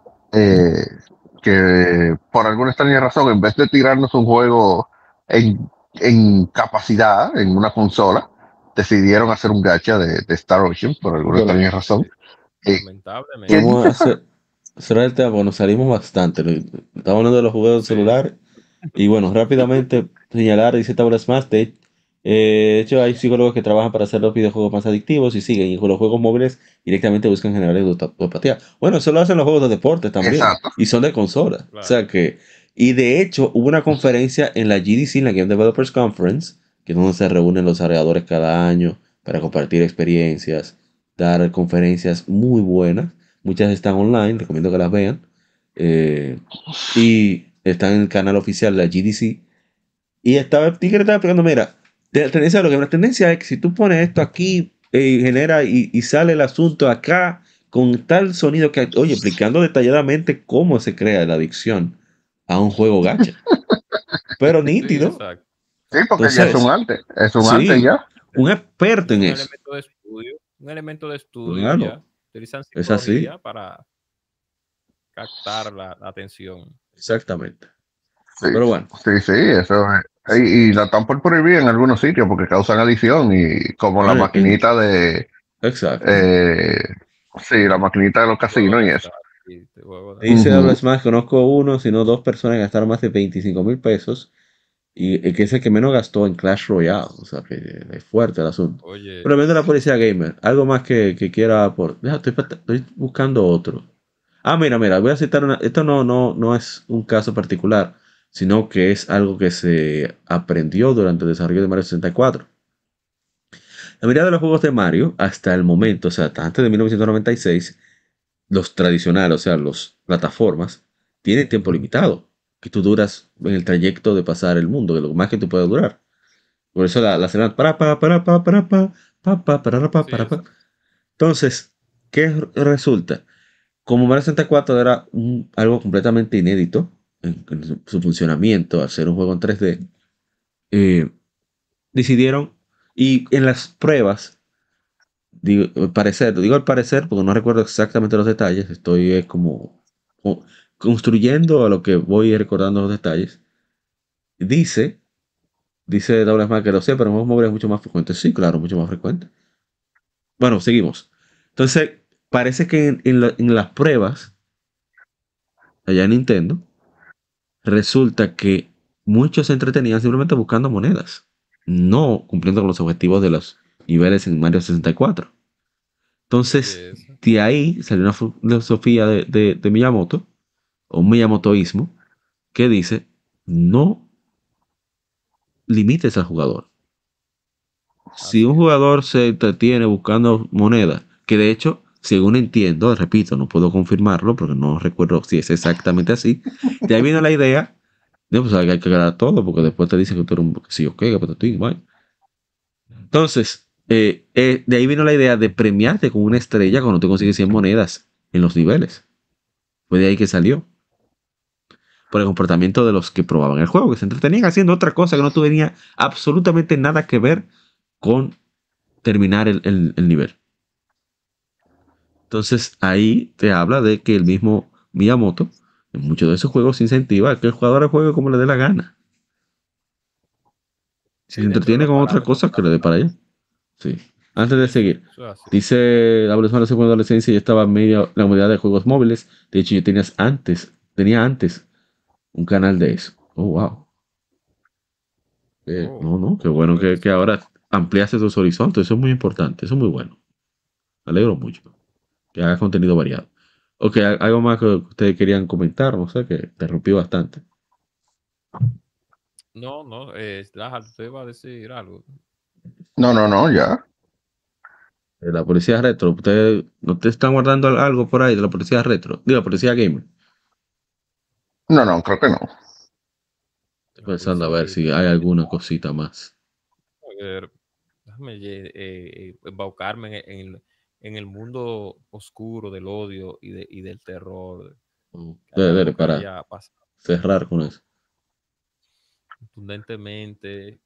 que por alguna extraña razón, en vez de tirarnos un juego en, en capacidad, en una consola, decidieron hacer un gacha de, de Star Ocean por alguna
Bueno.
extraña razón. Eh,
lamentablemente.
Cerrar el tema, porque nos salimos bastante. Estamos hablando de los juegos
Sí.
celular. Y bueno, rápidamente (laughs) señalar, dice Tabla Smash, de, eh, de hecho hay psicólogos que trabajan para hacer los videojuegos más adictivos y siguen. Y con los juegos móviles directamente buscan generar ludopatía. Bueno, eso lo hacen los juegos de deporte también.
Exacto.
Y son de consola.
Claro.
O sea que, y de hecho hubo una conferencia en la GDC, en la Game Developers Conference, que es donde se reúnen los desarrolladores cada año para compartir experiencias, dar conferencias muy buenas. Muchas están online, recomiendo que las vean. Eh, y están en el canal oficial de la GDC. Y estaba, tigre estaba explicando, mira, la tendencia, lo que la tendencia es que si tú pones esto aquí eh, y genera y, y sale el asunto acá con tal sonido que, oye, explicando detalladamente cómo se crea la adicción a un juego gacha. (laughs) Pero
Sí,
nítido,
exacto.
Sí, porque ya es un arte, es un
sí.
arte ya.
un experto en
un
eso.
elemento de estudio, un elemento de estudio
Claro.
ya. Utilizan
Es así.
para captar la, la atención.
Exactamente.
Sí,
Pero bueno,
sí, sí, eso es. Y, y la están por prohibir en algunos sitios porque causan adicción y como la maquinita de,
exacto.
eh, sí, la maquinita de los casinos y eso.
Dice
Ujú.
Habla Smash, conozco uno, sino dos personas que gastaron más de 25 mil pesos. Y que es el que menos gastó en Clash Royale. O sea, que es fuerte el asunto.
Oye,
Pero viendo la policía gamer, algo más que, que quiera por. Deja, estoy, estoy buscando otro. Ah, mira, mira, voy a citar una. Esto no, no, no es un caso particular, sino que es algo que se aprendió durante el desarrollo de Mario 64. La mayoría de los juegos de Mario, hasta el momento, o sea, hasta antes de 1996, los tradicionales, o sea, las plataformas, tienen tiempo limitado. Que tú duras en el trayecto de pasar el mundo, que lo más que tú puedes durar. Por eso la, la escena para pa para pa para pa pa pa para pa
Sí,
para pa. Entonces, ¿qué resulta? Como Mario 64 era un- algo completamente inédito en, en su, su funcionamiento, al ser un juego en 3D, eh, decidieron, y en las pruebas, digo, al parecer, digo al parecer porque no recuerdo exactamente los detalles, estoy eh, como co- construyendo a lo que voy recordando los detalles. Dice, dice Douglas Mark que lo sé, pero móviles es mucho más frecuente. Sí, claro, mucho más frecuente. Bueno, seguimos. Entonces, parece que en, en la- en las pruebas, allá en Nintendo, resulta que muchos se entretenían simplemente buscando monedas, no cumpliendo con los objetivos de los niveles en Mario 64. Entonces, de ahí salió una filosofía de, de- de Miyamoto, o un Miyamotoísmo, que dice, no limites al jugador. Si un jugador se entretiene buscando monedas, que de hecho, según entiendo, repito, no puedo confirmarlo porque no recuerdo si es exactamente así, de ahí vino la idea de pues, que hay que ganar todo, porque después te dicen que tú eres un sí, ok, bye. Entonces, eh, eh, de ahí vino la idea de premiarte con una estrella cuando tú consigues 100 monedas en los niveles. Fue de ahí que salió. Por el comportamiento de los que probaban el juego, que se entretenían haciendo otra cosa que no tenía absolutamente nada que ver con terminar el, el- el nivel. Entonces ahí te habla de que el mismo Miyamoto en muchos de esos juegos incentiva a que el jugador juegue como le dé la gana. Si
Sí,
se entretiene con otra cosa, que le dé para allá. Sí. Antes de seguir. Dice la próxima segunda adolescencia, yo estaba en medio la comunidad de juegos móviles. De hecho, yo tenía antes, tenía antes un canal de eso. Oh, wow. Eh,
Oh.
no, no, qué bueno que, que ahora ampliaste tus horizontes. Eso es muy importante, eso es muy bueno. Me alegro mucho. Que hagas contenido variado. Ok, ¿al- algo más que ustedes querían comentar, no sé, que te rompí bastante.
No, no, eh, usted va a decir algo.
No, no, no, ya.
La policía retro, ¿ustedes no te están guardando al- algo por ahí de la policía retro? Digo, la policía gamer.
No, no, creo que no.
Estoy pensando a ver si hay alguna cosita más.
A ver, déjame eh, eh, embaucarme en, el, en el mundo oscuro del odio y, de, y del terror.
Mm, para cerrar con eso.
contundentemente.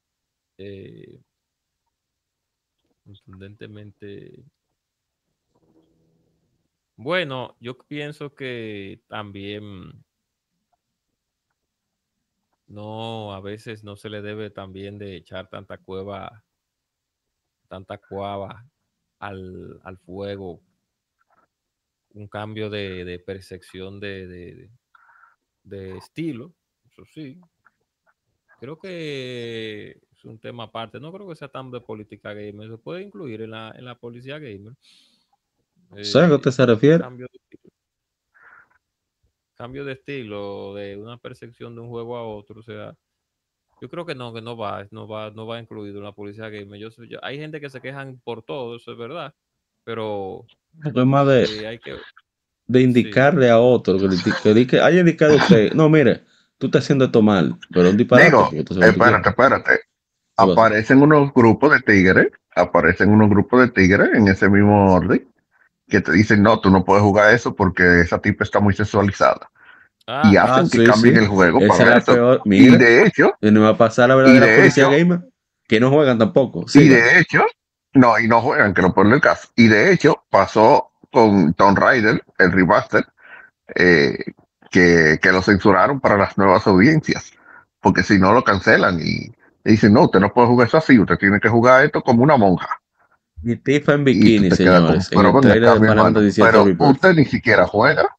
eh, contundentemente. Bueno, yo pienso que también no, a veces no se le debe también de echar tanta cueva, tanta cuava al, al fuego. Un cambio de, de percepción de, de, estilo, eso sí. Creo que es un tema aparte. No creo que sea tan de política gamer. Se puede incluir en la, en la policía gamer.
¿Sabes a qué
Eh,
usted se refiere?
cambio. Cambio de estilo, de una percepción de un juego a otro. O sea, yo creo que no, que no va, no va, no va incluido en la policía gamer. Yo, sé- yo- hay gente que se quejan por todo, eso es verdad. Pero
es más de,
eh, hay que.
de indicarle a otro que, le que haya indicado a (laughs) usted, no, mire, tú estás haciendo esto mal, pero un disparate.
Digo, espérate, espérate. Aparecen unos grupos de tigres, aparecen unos grupos de tigres en ese mismo orden que te dicen, no, tú no puedes jugar eso porque esa tipa está muy sexualizada.
Ah,
y hacen
ah,
que
sí,
cambien
sí.
el juego
Esa es
para
la.
Y de hecho,
y no va a pasar la verdadera
de
policía
hecho-
gamer, que no juegan tampoco.
y de hecho, no, y no juegan, que lo ponen el caso. Y de hecho, pasó con Tomb Raider, el remaster, eh, que, que lo censuraron para las nuevas audiencias, porque si no lo cancelan y, y dicen, no, usted no puede jugar eso así, usted tiene que jugar esto como una monja.
Mi tifa en
Y
bikini, señores. en
pero
el de
pero usted ni siquiera juega.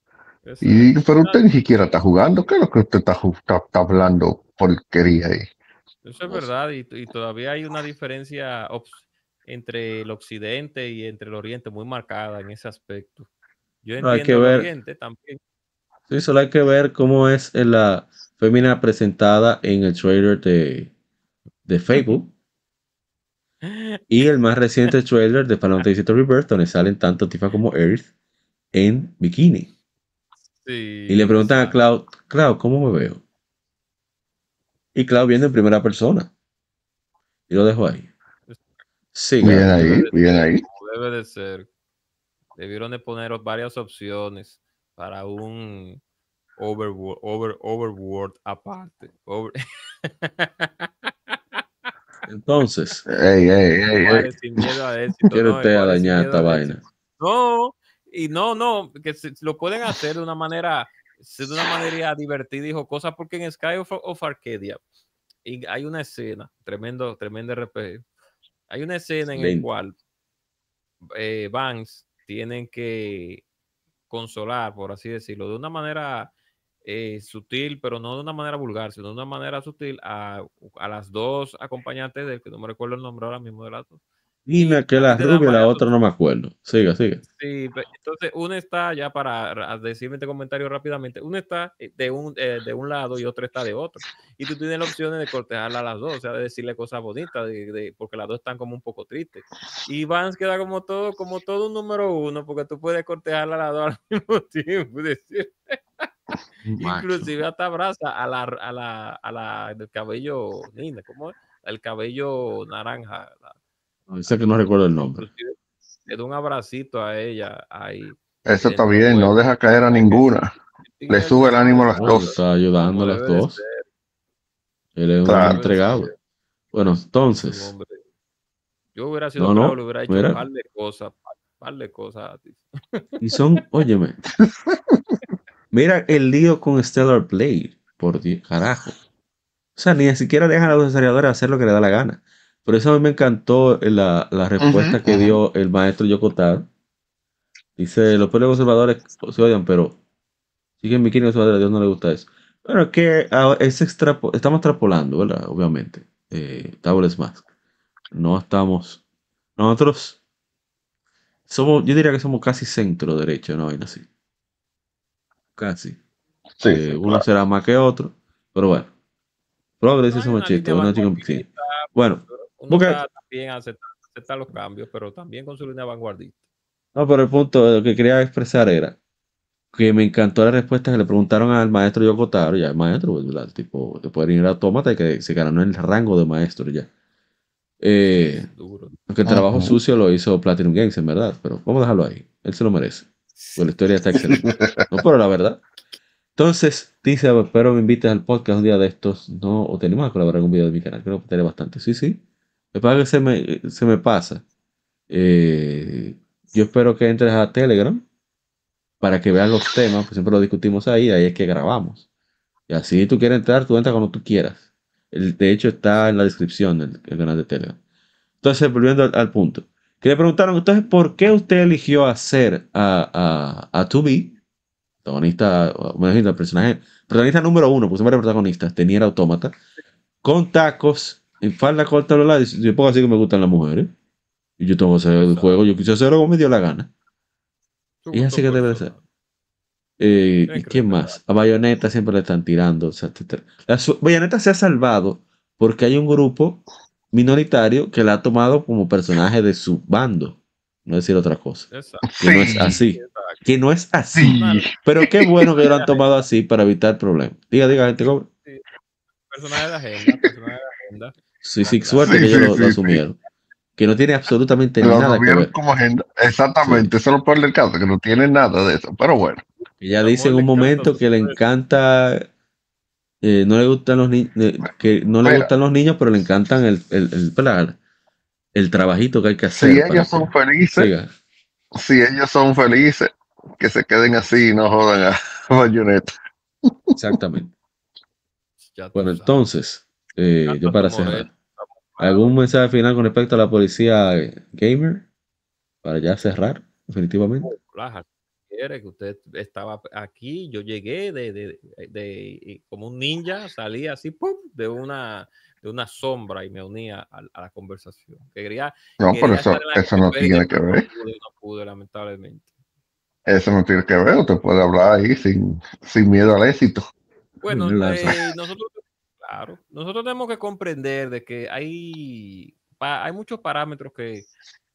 Y pero usted ni siquiera está jugando. ¿Qué es lo que usted está, está, está hablando porquería ahí?
Eso es verdad, y, y todavía hay una diferencia entre el occidente y entre el oriente muy marcada en ese aspecto. Yo
No, hay
entiendo
que
el
ver.
oriente también.
Sí, solo hay que ver cómo es en la fémina presentada en el trailer de, de Fable. Y el más reciente trailer de Final Fantasy VII Rebirth, donde salen tanto Tifa como Earth en bikini.
Sí,
Y le preguntan a. Cloud, Cloud, ¿cómo me veo? Y Cloud viene en primera persona. Y lo dejo ahí. Sí,
Bien ahí, bien ahí.
Debe de ser. Debieron de poner varias opciones para un overworld, over, overworld aparte. Over- (laughs)
Entonces,
Ey, ey, ey, ey.
Juárez sin miedo a éxito,
quiere
¿no?
usted a dañar esta vaina.
No, y no, no, que se- lo pueden hacer de una manera, de una manera divertida y jocosa, porque en Sky of, of Arcadia y hay una escena, tremendo, tremendo RPG. Hay una escena en la cual eh, Vance tienen que consolar, por así decirlo, de una manera eh, sutil, pero no de una manera vulgar, sino de una manera sutil a, a las dos acompañantes del que no me recuerdo el nombre ahora mismo de las dos.
Dime que la rubia la otra no me acuerdo. Siga, siga.
Sí, entonces una está ya para ra- decirme este comentario rápidamente, una está eh, de un, eh, de un lado y otra está de otro. Y tú tienes la opción de cortejarla a las dos, o sea, de decirle cosas bonitas, de, de- porque las dos están como un poco tristes. Y Vance queda como todo, como todo un número uno, porque tú puedes cortejarla a las dos al (laughs) mismo tiempo. y decir-. (laughs) inclusive hasta abraza a la, a la, a la del cabello, linda, ¿cómo es? El cabello naranja. la-
No, Sé que no recuerdo el nombre.
le da un abracito a ella ahí.
Eso está bien, no deja caer a ninguna. Le sube el ánimo a las dos.
está ayudando a las dos. Él es un
Claro.
hombre entregado. Bueno, entonces,
hombre. Yo hubiera sido
No, no,
le hubiera hecho
mira.
un par de cosas, par, par de cosas a ti.
y son, óyeme, (laughs) mira el lío con Stellar Blade, por Dios, carajo. O sea, ni siquiera dejan a los desarrolladores hacer lo que le da la gana. Por eso a mí me encantó la, la respuesta que dio el maestro Yokotaro. Dice, los pueblos conservadores se odian, pero siguen bikini conservadores, a Dios no le gusta eso. Bueno, es que ah, es extrapo- estamos extrapolando, ¿verdad? Obviamente. Eh, Tables Mask. No estamos... Nosotros somos, yo diría que somos casi centro derecha, una vaina así. Casi.
Sí,
Eh,
sí,
uno
claro.
será más que otro, pero bueno. Progres
No,
es un chiste, una chica. Bueno,
Uno
Porque-
también acepta, acepta los cambios, pero también con su línea vanguardista.
no, pero el punto lo que quería expresar era que me encantó la respuesta que le preguntaron al maestro Yokotaro, ya el maestro, pues, ¿verdad? tipo, de poder ir a autómata y que se ganó el rango de maestro ya. Eh,
Duro.
aunque el trabajo sucio lo hizo Platinum Games, en verdad, pero vamos a dejarlo ahí. Él se lo merece. Pues la historia está excelente. No, pero la verdad. Entonces, dice, espero me invites al podcast un día de estos. No, o tenemos que colaborar en un video de mi canal. Creo que tener bastante. Sí, sí. Que pasa que se me, se me pasa. Eh, yo espero que entres a Telegram para que veas los temas, pues siempre lo discutimos ahí, ahí es que grabamos. Y así tú quieres entrar, tú entras cuando tú quieras. El, de hecho, está en la descripción del canal de Telegram. Entonces, volviendo al, al punto. Que le preguntaron, entonces, ¿por qué usted eligió hacer a, a, a 2B, protagonista, personaje, protagonista número uno, pues siempre protagonistas, tenía el autómata, con tacos, en falda corta, bla, bla, dice, yo puedo así que me gustan las mujeres. Y yo tengo que hacer el juego, yo quise hacerlo como me dio la gana. Y así que debe ser. Eh, ¿Y quién más? A Bayonetta siempre le están tirando. o sea, la Bayonetta se ha salvado porque hay un grupo minoritario que la ha tomado como personaje de su bando. No decir otra cosa.
Exacto.
Que no es
Sí.
así.
exacto.
Que no es así.
Sí.
Pero qué bueno que lo han tomado así para evitar problemas. Diga, diga, gente. ¿cómo?
Personaje de agenda, personaje de agenda.
Sí, sí, suerte
sí,
que ellos
sí,
lo,
sí,
lo
sí.
asumieron. Que no tiene absolutamente
Lo
nada que ver.
como agenda. Exactamente, eso es lo peor del caso, que no tiene nada de eso. Pero bueno,
Ella
El
dice en un momento que le
hombres.
encanta, eh, no le gustan los niños, que no le
Mira.
gustan los niños, pero le encantan el, el, el, el trabajito que hay que hacer.
si ellos son
que
felices,
siga.
si ellos son felices, que se queden así y no jodan a (laughs) Bayonetta.
Exactamente. (laughs) Bueno, entonces, eh, yo para cerrar, ¿algún mensaje final con respecto a la policía gamer? Para ya cerrar, definitivamente.
Quiere que usted estaba aquí, yo llegué de, de, de- como un ninja, salí así ¡pum! de una de una sombra y me unía a, a la conversación. Que quería,
No,
quería
pero eso, eso no tiene que ver.
No pude, no pude, lamentablemente.
Eso no tiene que ver. Usted puede hablar ahí sin, sin miedo al éxito.
Bueno, (laughs) eh, nosotros, claro, nosotros tenemos que comprender de que hay, hay muchos parámetros que,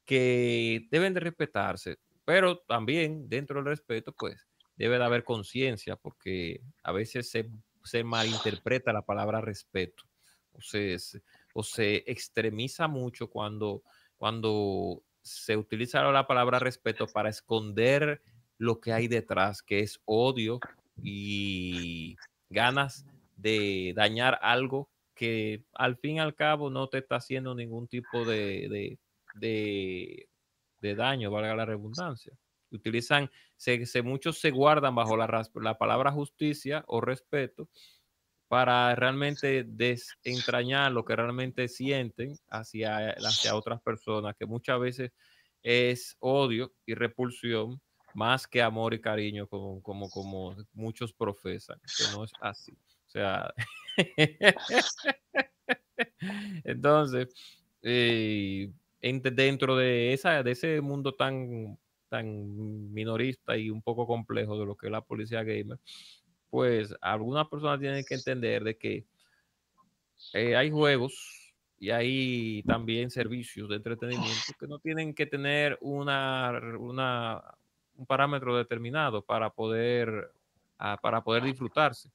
que deben de respetarse, pero también dentro del respeto, pues, debe de haber conciencia, porque a veces se, se malinterpreta la palabra respeto, o se, o se extremiza mucho cuando, cuando se utiliza la palabra respeto para esconder lo que hay detrás, que es odio y ganas de dañar algo que al fin y al cabo no te está haciendo ningún tipo de, de- de daño, valga la redundancia. Utilizan, se, muchos se guardan bajo la, la palabra justicia o respeto para realmente desentrañar lo que realmente sienten hacia, hacia otras personas, que muchas veces es odio y repulsión más que amor y cariño como, como, como muchos profesan, que no es así. O sea, (laughs) entonces, eh, dentro de, esa, de ese mundo tan, tan minorista y un poco complejo de lo que es la policía gamer, pues algunas personas tienen que entender de que eh, hay juegos y hay también servicios de entretenimiento que no tienen que tener una, un parámetro determinado para poder, ah, para poder disfrutarse.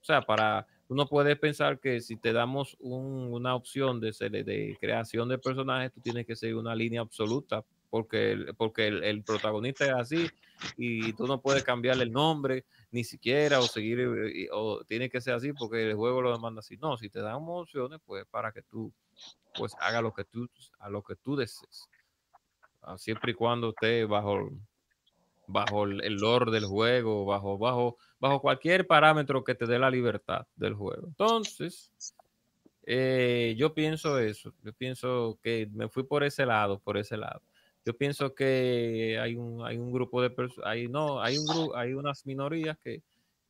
O sea, para uno puede pensar que si te damos una opción de, de creación de personajes, tú tienes que seguir una línea absoluta porque, el, porque el, protagonista es así y tú no puedes cambiarle el nombre ni siquiera o seguir eh, o tiene que ser así porque el juego lo demanda así. No, si te damos opciones, pues para que tú pues haga lo que tú a lo que tú desees. Ah, siempre y cuando esté bajo bajo el lore del juego, bajo, bajo, bajo cualquier parámetro que te dé la libertad del juego. Entonces, eh, yo pienso eso, yo pienso que me fui por ese lado, por ese lado. Yo pienso que hay un, hay un grupo de personas, hay, no, hay, un grupo, hay unas minorías que,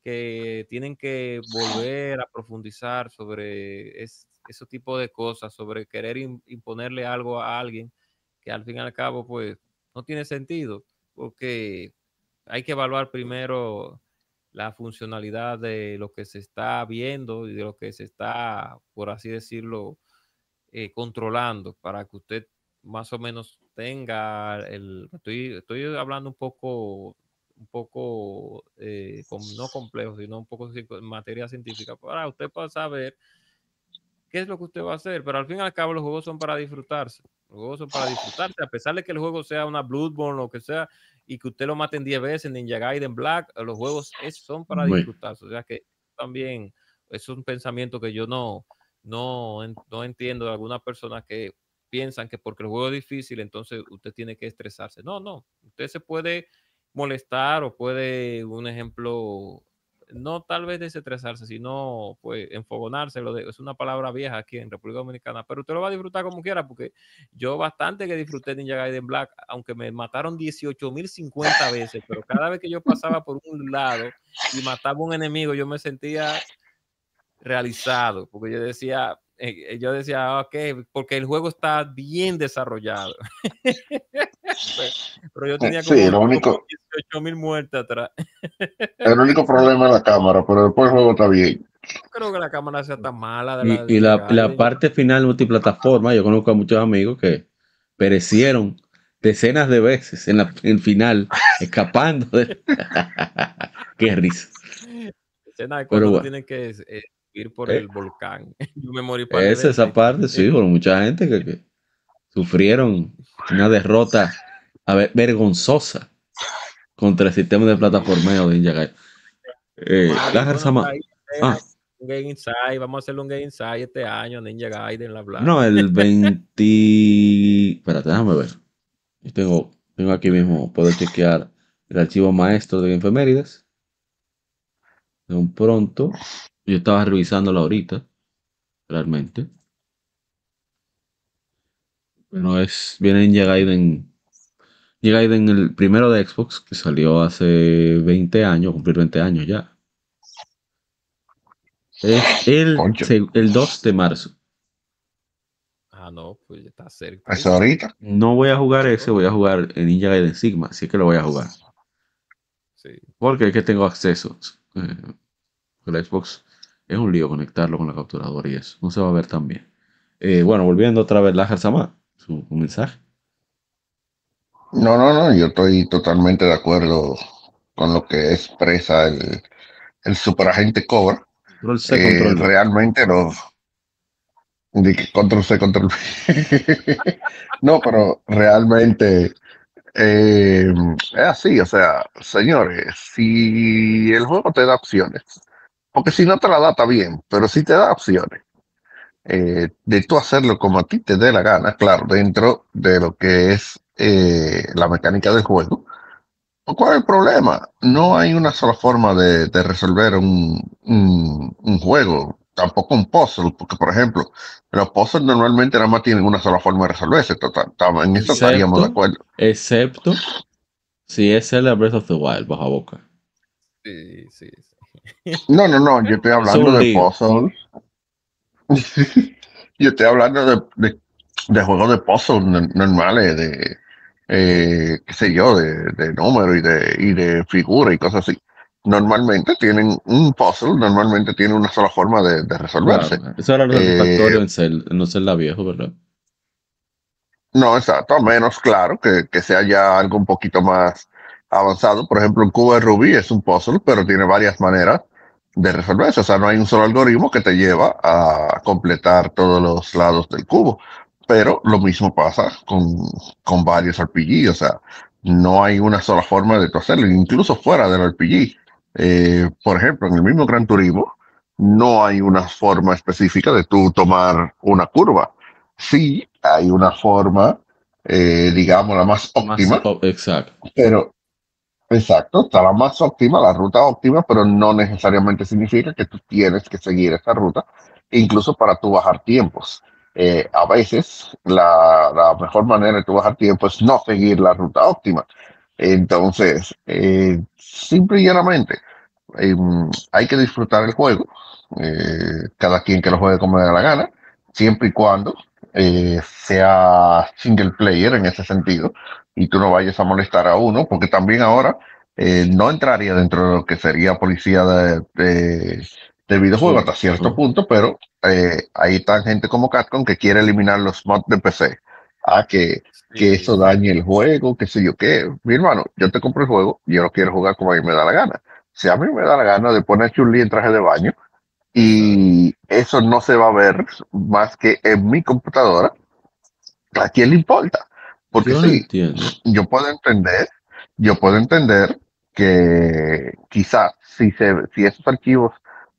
que tienen que volver a profundizar sobre ese tipo de cosas, sobre querer imponerle algo a alguien que al fin y al cabo, pues, no tiene sentido porque hay que evaluar primero la funcionalidad de lo que se está viendo y de lo que se está, por así decirlo, eh, controlando para que usted más o menos tenga el... Estoy, estoy hablando un poco, un poco, eh, no complejo, sino un poco en materia científica, para usted pueda saber qué es lo que usted va a hacer, pero al fin y al cabo los juegos son para disfrutarse. Los juegos son para disfrutarse, a pesar de que el juego sea una Bloodborne o lo que sea, y que usted lo maten 10 veces en Ninja Gaiden Black, los juegos son para disfrutarse. O sea que también es un pensamiento que yo no, no, no entiendo de algunas personas que piensan que porque el juego es difícil, entonces usted tiene que estresarse. No, no, usted se puede molestar o puede, un ejemplo, no tal vez desestresarse, sino pues enfogonarse, lo de, es una palabra vieja aquí en República Dominicana, pero usted lo va a disfrutar como quiera, porque yo bastante que disfruté Ninja Gaiden Black, aunque me mataron 18.050 veces, pero cada vez que yo pasaba por un lado y mataba a un enemigo, yo me sentía realizado, porque yo decía, eh, yo decía, ok, porque el juego está bien desarrollado. (laughs) Pero yo tenía como,
sí, lo único,
18 mil muertes atrás.
el único problema es la cámara, pero después el juego está bien.
No creo que la cámara sea tan mala.
y, la, la, parte final multiplataforma, yo conozco a muchos amigos que perecieron decenas de veces en la en final, (laughs) escapando de... (laughs) Qué risa.
Escena de cuando tienen que eh, ir por eh, el volcán. (laughs) Yo me morí
para Esa, esa parte, sí, por mucha gente que, que sufrieron una derrota a ver, vergonzosa contra el sistema de plataformeo de Ninja Gaiden. Eh,
ah. Un Game Inside, vamos a hacer un Game Inside este año, Ninja Gaiden, la bla.
No, el (laughs) 20. Espérate, déjame ver. Yo tengo, tengo aquí mismo, puedo chequear el archivo maestro de Infemérides. De un pronto, yo estaba revisándolo ahorita, realmente. Bueno, es, viene en Gaiden. en el primero de Xbox, que salió hace 20 años, cumplir 20 años ya. Es el, el 2 de marzo.
Ah, no, pues está cerca.
¿Eso ahorita?
No voy a jugar ese, voy a jugar en Ninja Gaiden Sigma, así que lo voy a jugar.
Sí.
Porque es que tengo acceso. Eh, el Xbox es un lío conectarlo con la capturadora y eso. No se va a ver tan bien. Eh, bueno, volviendo otra vez, la Sama su, mensaje.
No, no, no, yo estoy totalmente de acuerdo con lo que expresa el, el superagente Cobra. Eh, realmente no. Control C, control (laughs) no, pero realmente eh, es así, o sea, señores, si el juego te da opciones, porque si no te la da, está bien, pero si te da opciones, eh, de tú hacerlo como a ti te dé la gana, claro, dentro de lo que es eh, la mecánica del juego. ¿Cuál es el problema? No hay una sola forma de, resolver un, un, juego. tampoco un puzzle, porque por ejemplo, los puzzles normalmente nada más tienen una sola forma de resolverse, total, en eso estaríamos de
Excepto-
acuerdo.
Excepto si es Zelda Breath of the Wild, baja boca.
Sí, sí, sí. (laughs)
No, no, no, yo estoy hablando de
lío.
puzzles. (laughs) yo estoy hablando de, de, de juegos de puzzles no- normales, de, eh, qué sé yo, de, de números y de, y de figuras y cosas así. Normalmente tienen un puzzle, normalmente tiene una sola forma de, de resolverse.
Claro, eso era lo
Eh,
satisfactorio en, Zelda, en los Zelda viejo, ¿verdad?
No, exacto, a menos, claro, que, que sea ya algo un poquito más avanzado. Por ejemplo, el cubo de Rubí es un puzzle, pero tiene varias maneras de resolverse. O sea, no hay un solo algoritmo que te lleva a completar todos los lados del cubo. Pero lo mismo pasa con, con varios RPG. O sea, no hay una sola forma de hacerlo, incluso fuera del RPG. Eh, por ejemplo, en el mismo Gran Turismo, no hay una forma específica de tú tomar una curva. Sí, hay una forma, eh, digamos, la más
Más-
óptima,
oh, exacto.
pero exacto, está la más óptima, la ruta óptima, pero no necesariamente significa que tú tienes que seguir esa ruta, incluso para tú bajar tiempos. Eh, a veces la, mejor manera de tú bajar tiempo es no seguir la ruta óptima. Entonces, eh, simple y llanamente, em, hay que disfrutar el juego, eh, cada quien que lo juegue como le da la gana, siempre y cuando eh, sea single player en ese sentido y tú no vayas a molestar a uno, porque también ahora eh, no entraría dentro de lo que sería policía de, de,
Sí,
hasta cierto punto, pero eh, ahí está gente como Capcom que quiere eliminar los mods de PC. Ah, que, que eso dañe el juego, qué sé yo qué. Mi hermano, yo te compro el juego, yo lo quiero jugar como a mí me da la gana. Si a mí me da la gana de poner Chun-Li en traje de baño, y eso no se va a ver más que en mi computadora, ¿a quién le importa? Porque
Yo
sí, yo puedo entender, yo puedo entender que quizás si, se, si esos archivos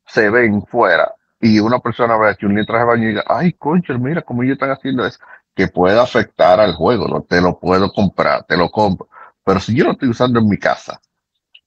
se ven fuera y una persona ve a Chun-Li en traje de baño y diga, ay, concha, mira cómo ellos están haciendo eso, que puede afectar al juego, no te lo puedo comprar, te lo compro. Pero si yo lo estoy usando en mi casa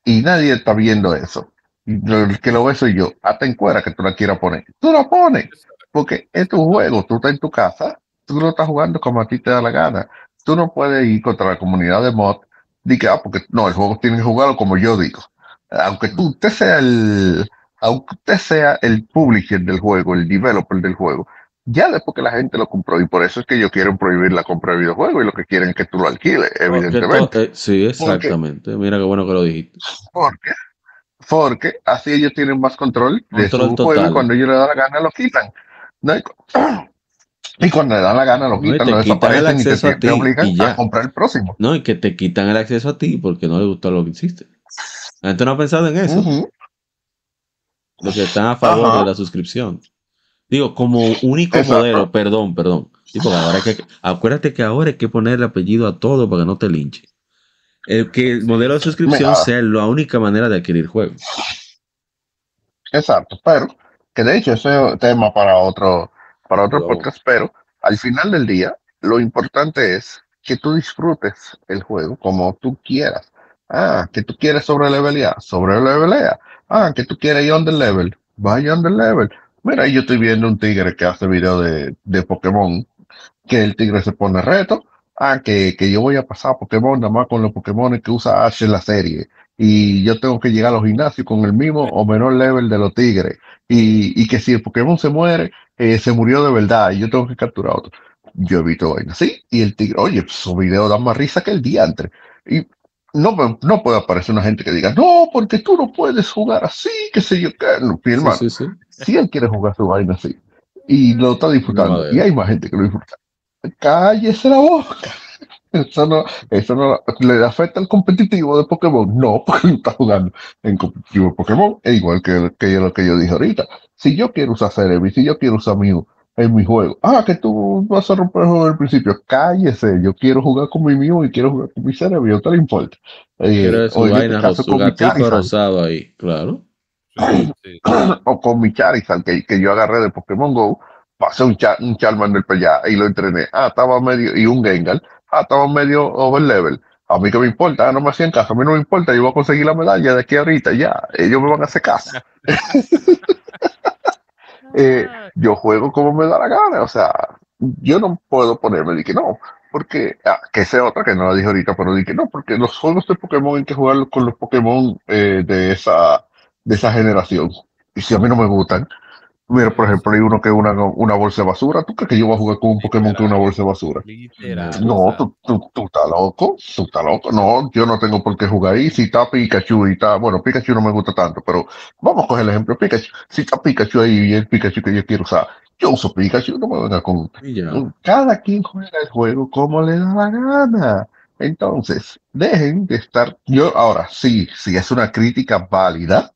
y nadie está viendo eso, el que lo ve soy yo, hasta en cuera que tú la quieras poner, tú la pones, porque es tu juego, tú estás en tu casa, tú lo estás jugando como a ti te da la gana. Tú no puedes ir contra la comunidad de mod, di que, ah, porque no, el juego tiene que jugarlo como yo digo. Aunque tú, usted sea el, aunque usted sea el publisher del juego, el developer del juego, ya después que la gente lo compró, y por eso es que ellos quieren prohibir la compra de videojuegos y lo que quieren es que tú lo alquiles,
Porque
evidentemente.
sí, exactamente. Mira qué bueno que lo dijiste.
Porque, porque así ellos tienen más control de
Control
su
total.
juego y cuando ellos le dan la gana lo quitan. ¿no? Y, cu- (clears throat) y cuando le dan la gana lo
No,
quitan,
te
lo
quitan el
desaparecen y te,
acceso a
te
ti,
obligan
y ya.
a comprar el próximo.
No, y que te quitan el acceso a ti porque no le gustó lo que hiciste. La gente no ha pensado en eso. Los que están a favor
Ajá.
de la suscripción. Digo, como único
Exacto.
modelo, perdón, perdón. Sí, porque ahora hay que, acuérdate que ahora hay que poner el apellido a todo para que no te linche. El que el modelo de suscripción
Mira.
sea la única manera de adquirir juegos.
Exacto, pero que de hecho ese es tema para otro, para otro podcast, pero al final del día lo importante es que tú disfrutes el juego como tú quieras. Ah, que tú quieres sobre levelear, sobre levelea. Ah, que tú quieres ir under level, vaya under level. Mira, yo estoy viendo un tigre que hace video de, de Pokémon, que el tigre se pone reto. Ah, que, que yo voy a pasar Pokémon nada más con los Pokémon que usa Ash en la serie. Y yo tengo que llegar a los gimnasios con el mismo o menor level de los tigres. Y, y que si el Pokémon se muere, eh, se murió de verdad y yo tengo que capturar otro. Yo he visto vainas así. Y el tigre, oye, su video da más risa que el diantre. Y no, no puede aparecer una gente que diga, no, porque tú no puedes jugar así, qué sé yo qué. No, mi hermano,
Sí, sí, sí.
si él quiere jugar su vaina así y lo está disfrutando
Mamadera.
y hay más gente que lo disfruta, cállese la boca. (laughs) Eso no, eso no le afecta al competitivo de Pokémon. No, porque lo está jugando en competitivo de Pokémon. Es igual que, que lo que yo dije ahorita. Si yo quiero usar Celebi, si yo quiero usar Mew en mi juego, ah, que tú vas a romper el juego del principio, cállese. Yo quiero jugar con mi Mew y quiero jugar con mi Celebi, no te le importa. Eh, o en este
vaina,
caso con mi
rosado ahí, claro.
Sí, (coughs) sí.
o con mi Charizard que, que yo agarré de Pokémon Go, pasé un, Char un Charmander para allá y lo entrené. Ah, estaba medio, y un Gengar, ah, estaba medio over level. A mí que me importa, ah, no me hacían caso, a mí no me importa, yo voy a conseguir la medalla de aquí ahorita, ya, ellos me van a hacer caso. (laughs) (laughs) eh, yo juego como me da la gana, o sea, yo no puedo ponerme de que no, porque, ah, que sea otra que no la dije ahorita, pero dije no, porque los juegos de Pokémon hay que jugar con los Pokémon eh, de, esa, de esa generación. Y si a mí no me gustan, mira, por ejemplo, hay uno que es una, una bolsa de basura. ¿Tú crees que yo voy a jugar con un Pokémon que es una bolsa de basura?
Literal,
No, tú, tú, tú estás loco, tú estás loco. No, yo no tengo por qué jugar ahí. Si está Pikachu y está, bueno, Pikachu no me gusta tanto, pero vamos a coger el ejemplo de Pikachu. Si está Pikachu ahí y el Pikachu que yo quiero usar, yo uso Pikachu, no me venga con, cada quien juega el juego como le da la gana. Entonces, dejen de estar. Yo, ahora sí, sí es una crítica válida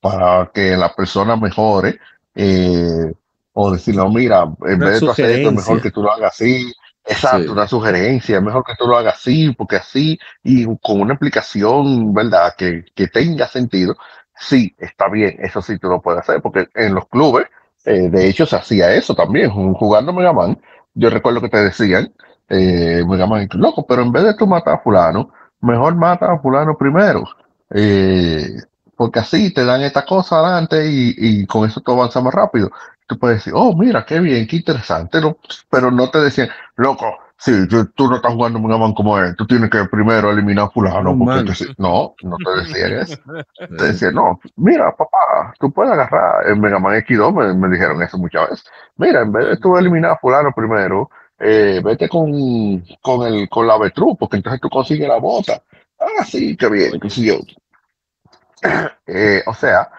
para que la persona mejore. Eh, o decir, no, mira, en
Una
vez de tú hacer esto, es mejor que tú lo hagas así. Exacto,
Sí.
una sugerencia, es mejor que tú lo hagas así, porque así, y con una explicación, ¿verdad?, que, que tenga sentido. Sí, está bien, eso sí tú lo puedes hacer, porque en los clubes, eh, de hecho, se hacía eso también, ju- jugando Mega Man. Yo recuerdo que te decían, eh, Mega Man, loco, pero en vez de tú matar a fulano, mejor mata a fulano primero. Eh, porque así te dan esta cosa adelante y, y con eso tú avanzas más rápido. Tú puedes decir, oh, mira, qué bien, qué interesante, ¿no? Pero no te decían, loco, sí, tú, no estás jugando Mega Man como él, tú tienes que primero eliminar a fulano.
No,
porque te no, no te decían eso. (laughs) Te decían, no, mira, papá, tú puedes agarrar en Mega Man X2, me, me dijeron eso muchas veces. Mira, en vez de tú eliminar a fulano primero, eh, vete con, con, el, con la Avetruz, porque entonces tú consigues la bota. Ah, sí, qué bien, qué sé yo. (coughs) Eh, o sea,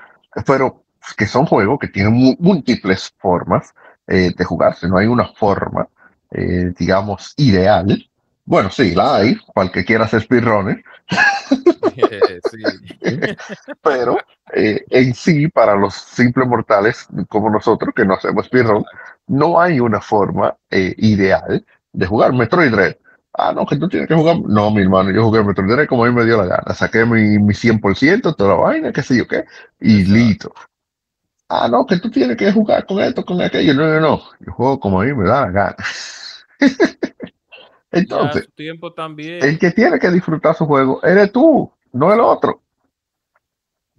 pero que son juegos que tienen múltiples formas eh, de jugarse, no hay una forma, eh, digamos, ideal. Bueno, sí, la hay, para el que quiera hacer speedrunner, (laughs) (laughs) pero eh, en sí, para los simples mortales como nosotros, que no hacemos speedrun, no hay una forma ideal de jugar Metroid Dread. Ah, no, que tú tienes que jugar. No, mi hermano, yo jugué Metroid Dread como a mí me dio la gana. Saqué mi, mi 100%, toda la vaina, qué sé yo qué, y listo. Ah, no, que tú tienes que jugar con esto, con aquello. No, no, no. Yo juego como a mí me da la gana. (laughs) Entonces,
su tiempo también.
el que tiene que disfrutar su juego eres tú, no el otro.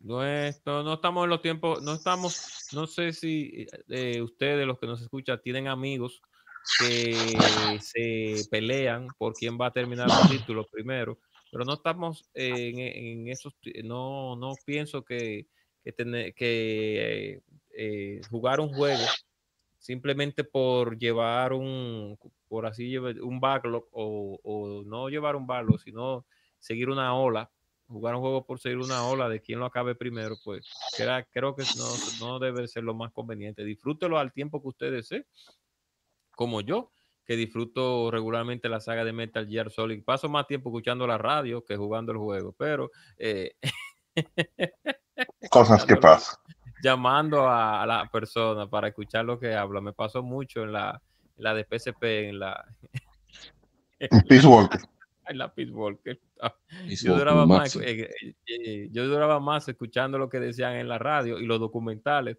No, es- no, no estamos en los tiempos, no estamos, no sé si eh, ustedes, los que nos escuchan, tienen amigos que se pelean por quién va a terminar los títulos primero, pero no estamos en, en esos, no, no pienso que, que, tener- que eh, eh, jugar un juego simplemente por llevar un, por así un backlog o, o no llevar un backlog, sino seguir una ola, jugar un juego por seguir una ola de quién lo acabe primero, pues creo que no, no debe ser lo más conveniente. Disfrútelo al tiempo que usted desee, como yo, que disfruto regularmente la saga de Metal Gear Solid. Paso más tiempo escuchando la radio que jugando el juego, pero eh, (laughs)
Cosas que pasan.
llamando a, a la persona para escuchar lo que habla. Me pasó mucho en la, en la de PSP, (laughs) en la,
Peace Walker.
en la Peace Walker. Yo duraba, más, eh, eh, eh, yo duraba más escuchando lo que decían en la radio y los documentales.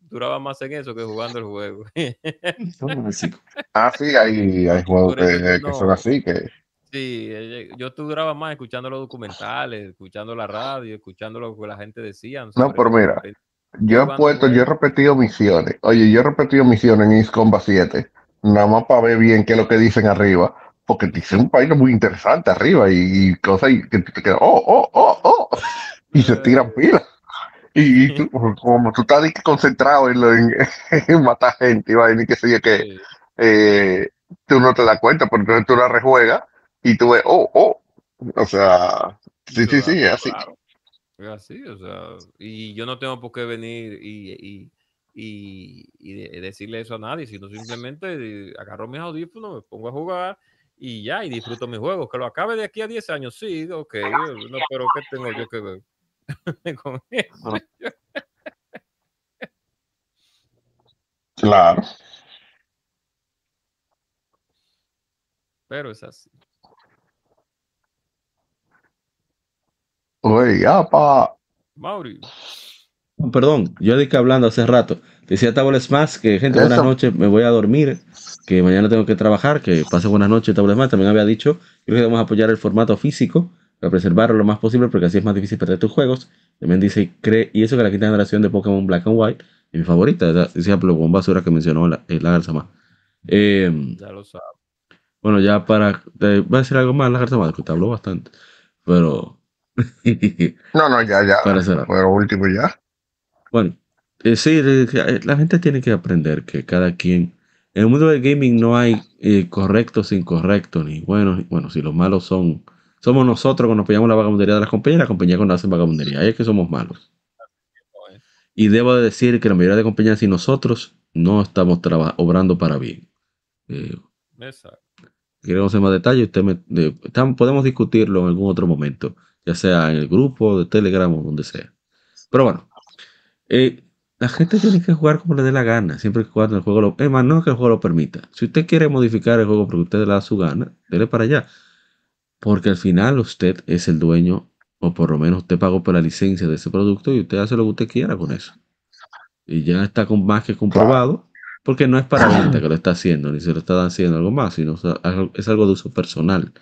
Duraba más en eso que jugando el juego. (laughs) (laughs)
Ah, sí, hay, hay juegos que,
yo
que
no-
son así, que
Sí, eh, yo duraba más escuchando los documentales, escuchando la radio, escuchando lo que la gente decía.
No, pero mira, yo he puesto, yo he repetido misiones. Oye, yo he repetido misiones en East Combat 7, nada más para ver bien qué es lo que dicen arriba, porque dicen un país muy interesante arriba y, y cosas y que te oh, oh, oh, oh, y se tiran pilas. Y, y tú, como tú estás que concentrado en, lo- en, (laughs) en matar gente y vaina y qué sé yo
Sí.
eh, tú no te das cuenta, pero entonces tú la rejuegas y tú ves, oh, oh, o sea, sí, sí, sí, es así.
Es así, o sea, y yo no tengo por qué venir y, y, y- y de- decirle eso a nadie, sino simplemente agarro mis audífonos, me pongo a jugar y ya, y disfruto mi juego. Que lo acabe de aquí a 10 años, sí, ok, no, pero ¿qué tengo yo que ver (laughs) con eso?
Claro.
Pero es así.
Oye, apa.
Mauri,
Perdón, yo dije hablando hace rato. Decía Table Smash que, gente, buenas noches, me voy a dormir, que mañana tengo que trabajar, que pase buenas noches, Table Smash. También había dicho, creo que debemos apoyar el formato físico para preservarlo lo más posible, porque así es más difícil perder tus juegos. También dice, cree, y eso que la quinta generación de Pokémon Black and White mi favorita, ese ejemplo con basura que mencionó la, eh, la Garza más. Eh,
Ya lo sabes.
bueno, ya para. eh, voy a decir algo más, la Garza más, que te habló bastante. Pero. (laughs)
No, no, ya, ya.
para cerrar.
Fue lo último ya.
Bueno, eh, sí, eh, la gente tiene que aprender que cada quien. En el mundo del gaming no hay eh, correctos, incorrectos, ni buenos. ni- Bueno, si los malos son. Somos nosotros cuando apoyamos la vagabundería de las compañías y la compañía cuando hacen vagabundería. Ahí es que somos malos. Y debo de decir que la mayoría de compañías y nosotros no estamos obrando para bien. Eh,
Exacto.
queremos hacer más detalle, usted me- podemos discutirlo en algún otro momento, ya sea en el grupo de Telegram o donde sea. Pero bueno, eh, la gente tiene que jugar como le dé la gana, siempre que cuando el juego lo... Es más, no que el juego lo permita. Si usted quiere modificar el juego porque usted le da su gana, dele para allá. Porque al final usted es el dueño, o por lo menos usted pagó por la licencia de ese producto y usted hace lo que usted quiera con eso. Y ya está con más que comprobado, porque no es para venta que lo está haciendo, ni se lo está haciendo algo más, sino es algo- de uso personal.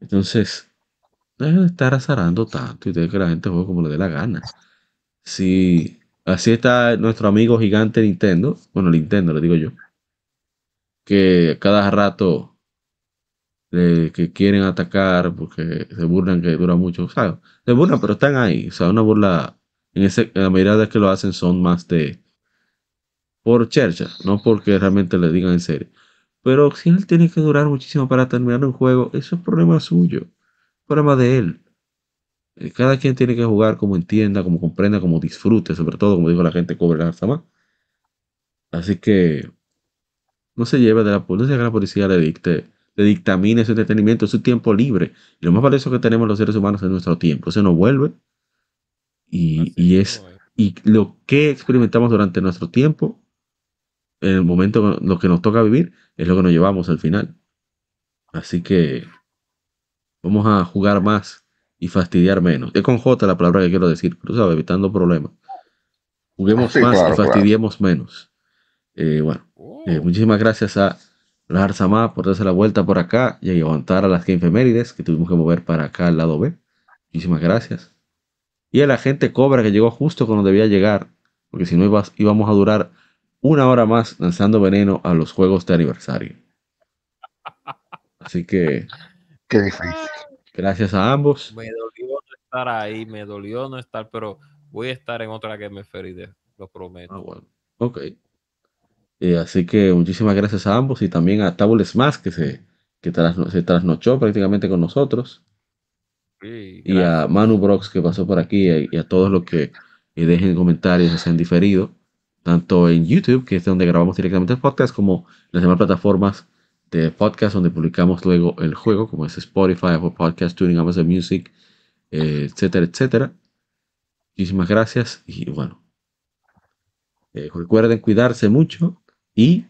Entonces, deje de estar azarando tanto y deje que la gente juegue como le dé la gana. Si así está nuestro amigo gigante Nintendo, bueno, Nintendo le digo yo, que cada rato le- que quieren atacar porque se burlan que dura mucho, o sea, se burlan, pero están ahí, o sea, una burla, en, ese, en la mayoría de que lo hacen son más de por chercha, no porque realmente le digan en serio. Pero si él tiene que durar muchísimo para terminar un juego, eso es problema suyo, problema de él. Eh, Cada quien tiene que jugar como entienda, como comprenda, como disfrute, sobre todo, como dijo la gente, cobre la más. Así que no se lleve de la policía, que la policía le dicte, le dictamine su entretenimiento, su tiempo libre. Y lo más valioso que tenemos los seres humanos es nuestro tiempo. Eso nos vuelve. Y, y es
es.
y lo que experimentamos durante nuestro tiempo, en el momento, lo que nos toca vivir, es lo que nos llevamos al final. Así que vamos a jugar más y fastidiar menos. Es con J la palabra que quiero decir, pero sabes, evitando problemas. Juguemos
Sí,
más
claro,
y fastidiemos menos. Eh, bueno,
Oh,
eh, muchísimas gracias a Lahar Samá por darse la vuelta por acá y aguantar a las Game Femérides que tuvimos que mover para acá al lado B. Muchísimas gracias. Y a la gente Cobra que llegó justo cuando debía llegar, porque si no ibas- íbamos a durar una hora más lanzando veneno a los juegos de aniversario. Así que
Qué difícil.
gracias a ambos.
me dolió no estar ahí, me dolió no estar, pero voy a estar en otra que me feride, lo prometo.
Ah, bueno. Ok. Eh, así que muchísimas gracias a ambos y también a Table Smash que se, que trasno- se trasnochó prácticamente con nosotros.
Sí,
y a. Manu Brox que pasó por aquí y, y a todos los que eh, dejen comentarios se han diferido, tanto en YouTube, que es donde grabamos directamente el podcast, como las demás plataformas de podcast donde publicamos luego el juego, como es Spotify, Apple Podcast, Tuning, Amazon Music, eh, etcétera, etcétera. Muchísimas gracias y bueno, eh, recuerden cuidarse mucho y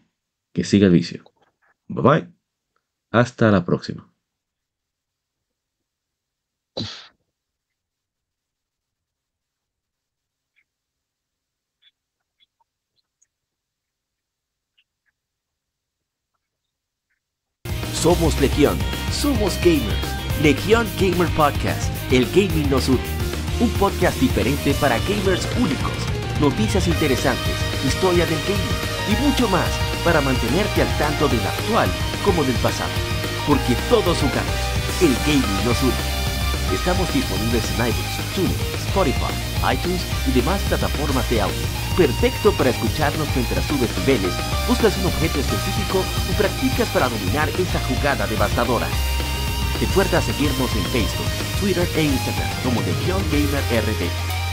que siga el vicio. Bye bye. Hasta la próxima.
Somos Legión, somos gamers. Legión Gamer Podcast, el gaming nos une. Un podcast diferente para gamers únicos, noticias interesantes, historia del gaming y mucho más para mantenerte al tanto del actual como del pasado. Porque todos jugamos, el gaming nos une. Estamos disponibles en iTunes, TuneIn, Spotify, iTunes y demás plataformas de audio. Perfecto para escucharnos mientras subes niveles, buscas un objeto específico y practicas para dominar esa jugada devastadora. Recuerda seguirnos en Facebook, Twitter e Instagram como Legión Gamer RD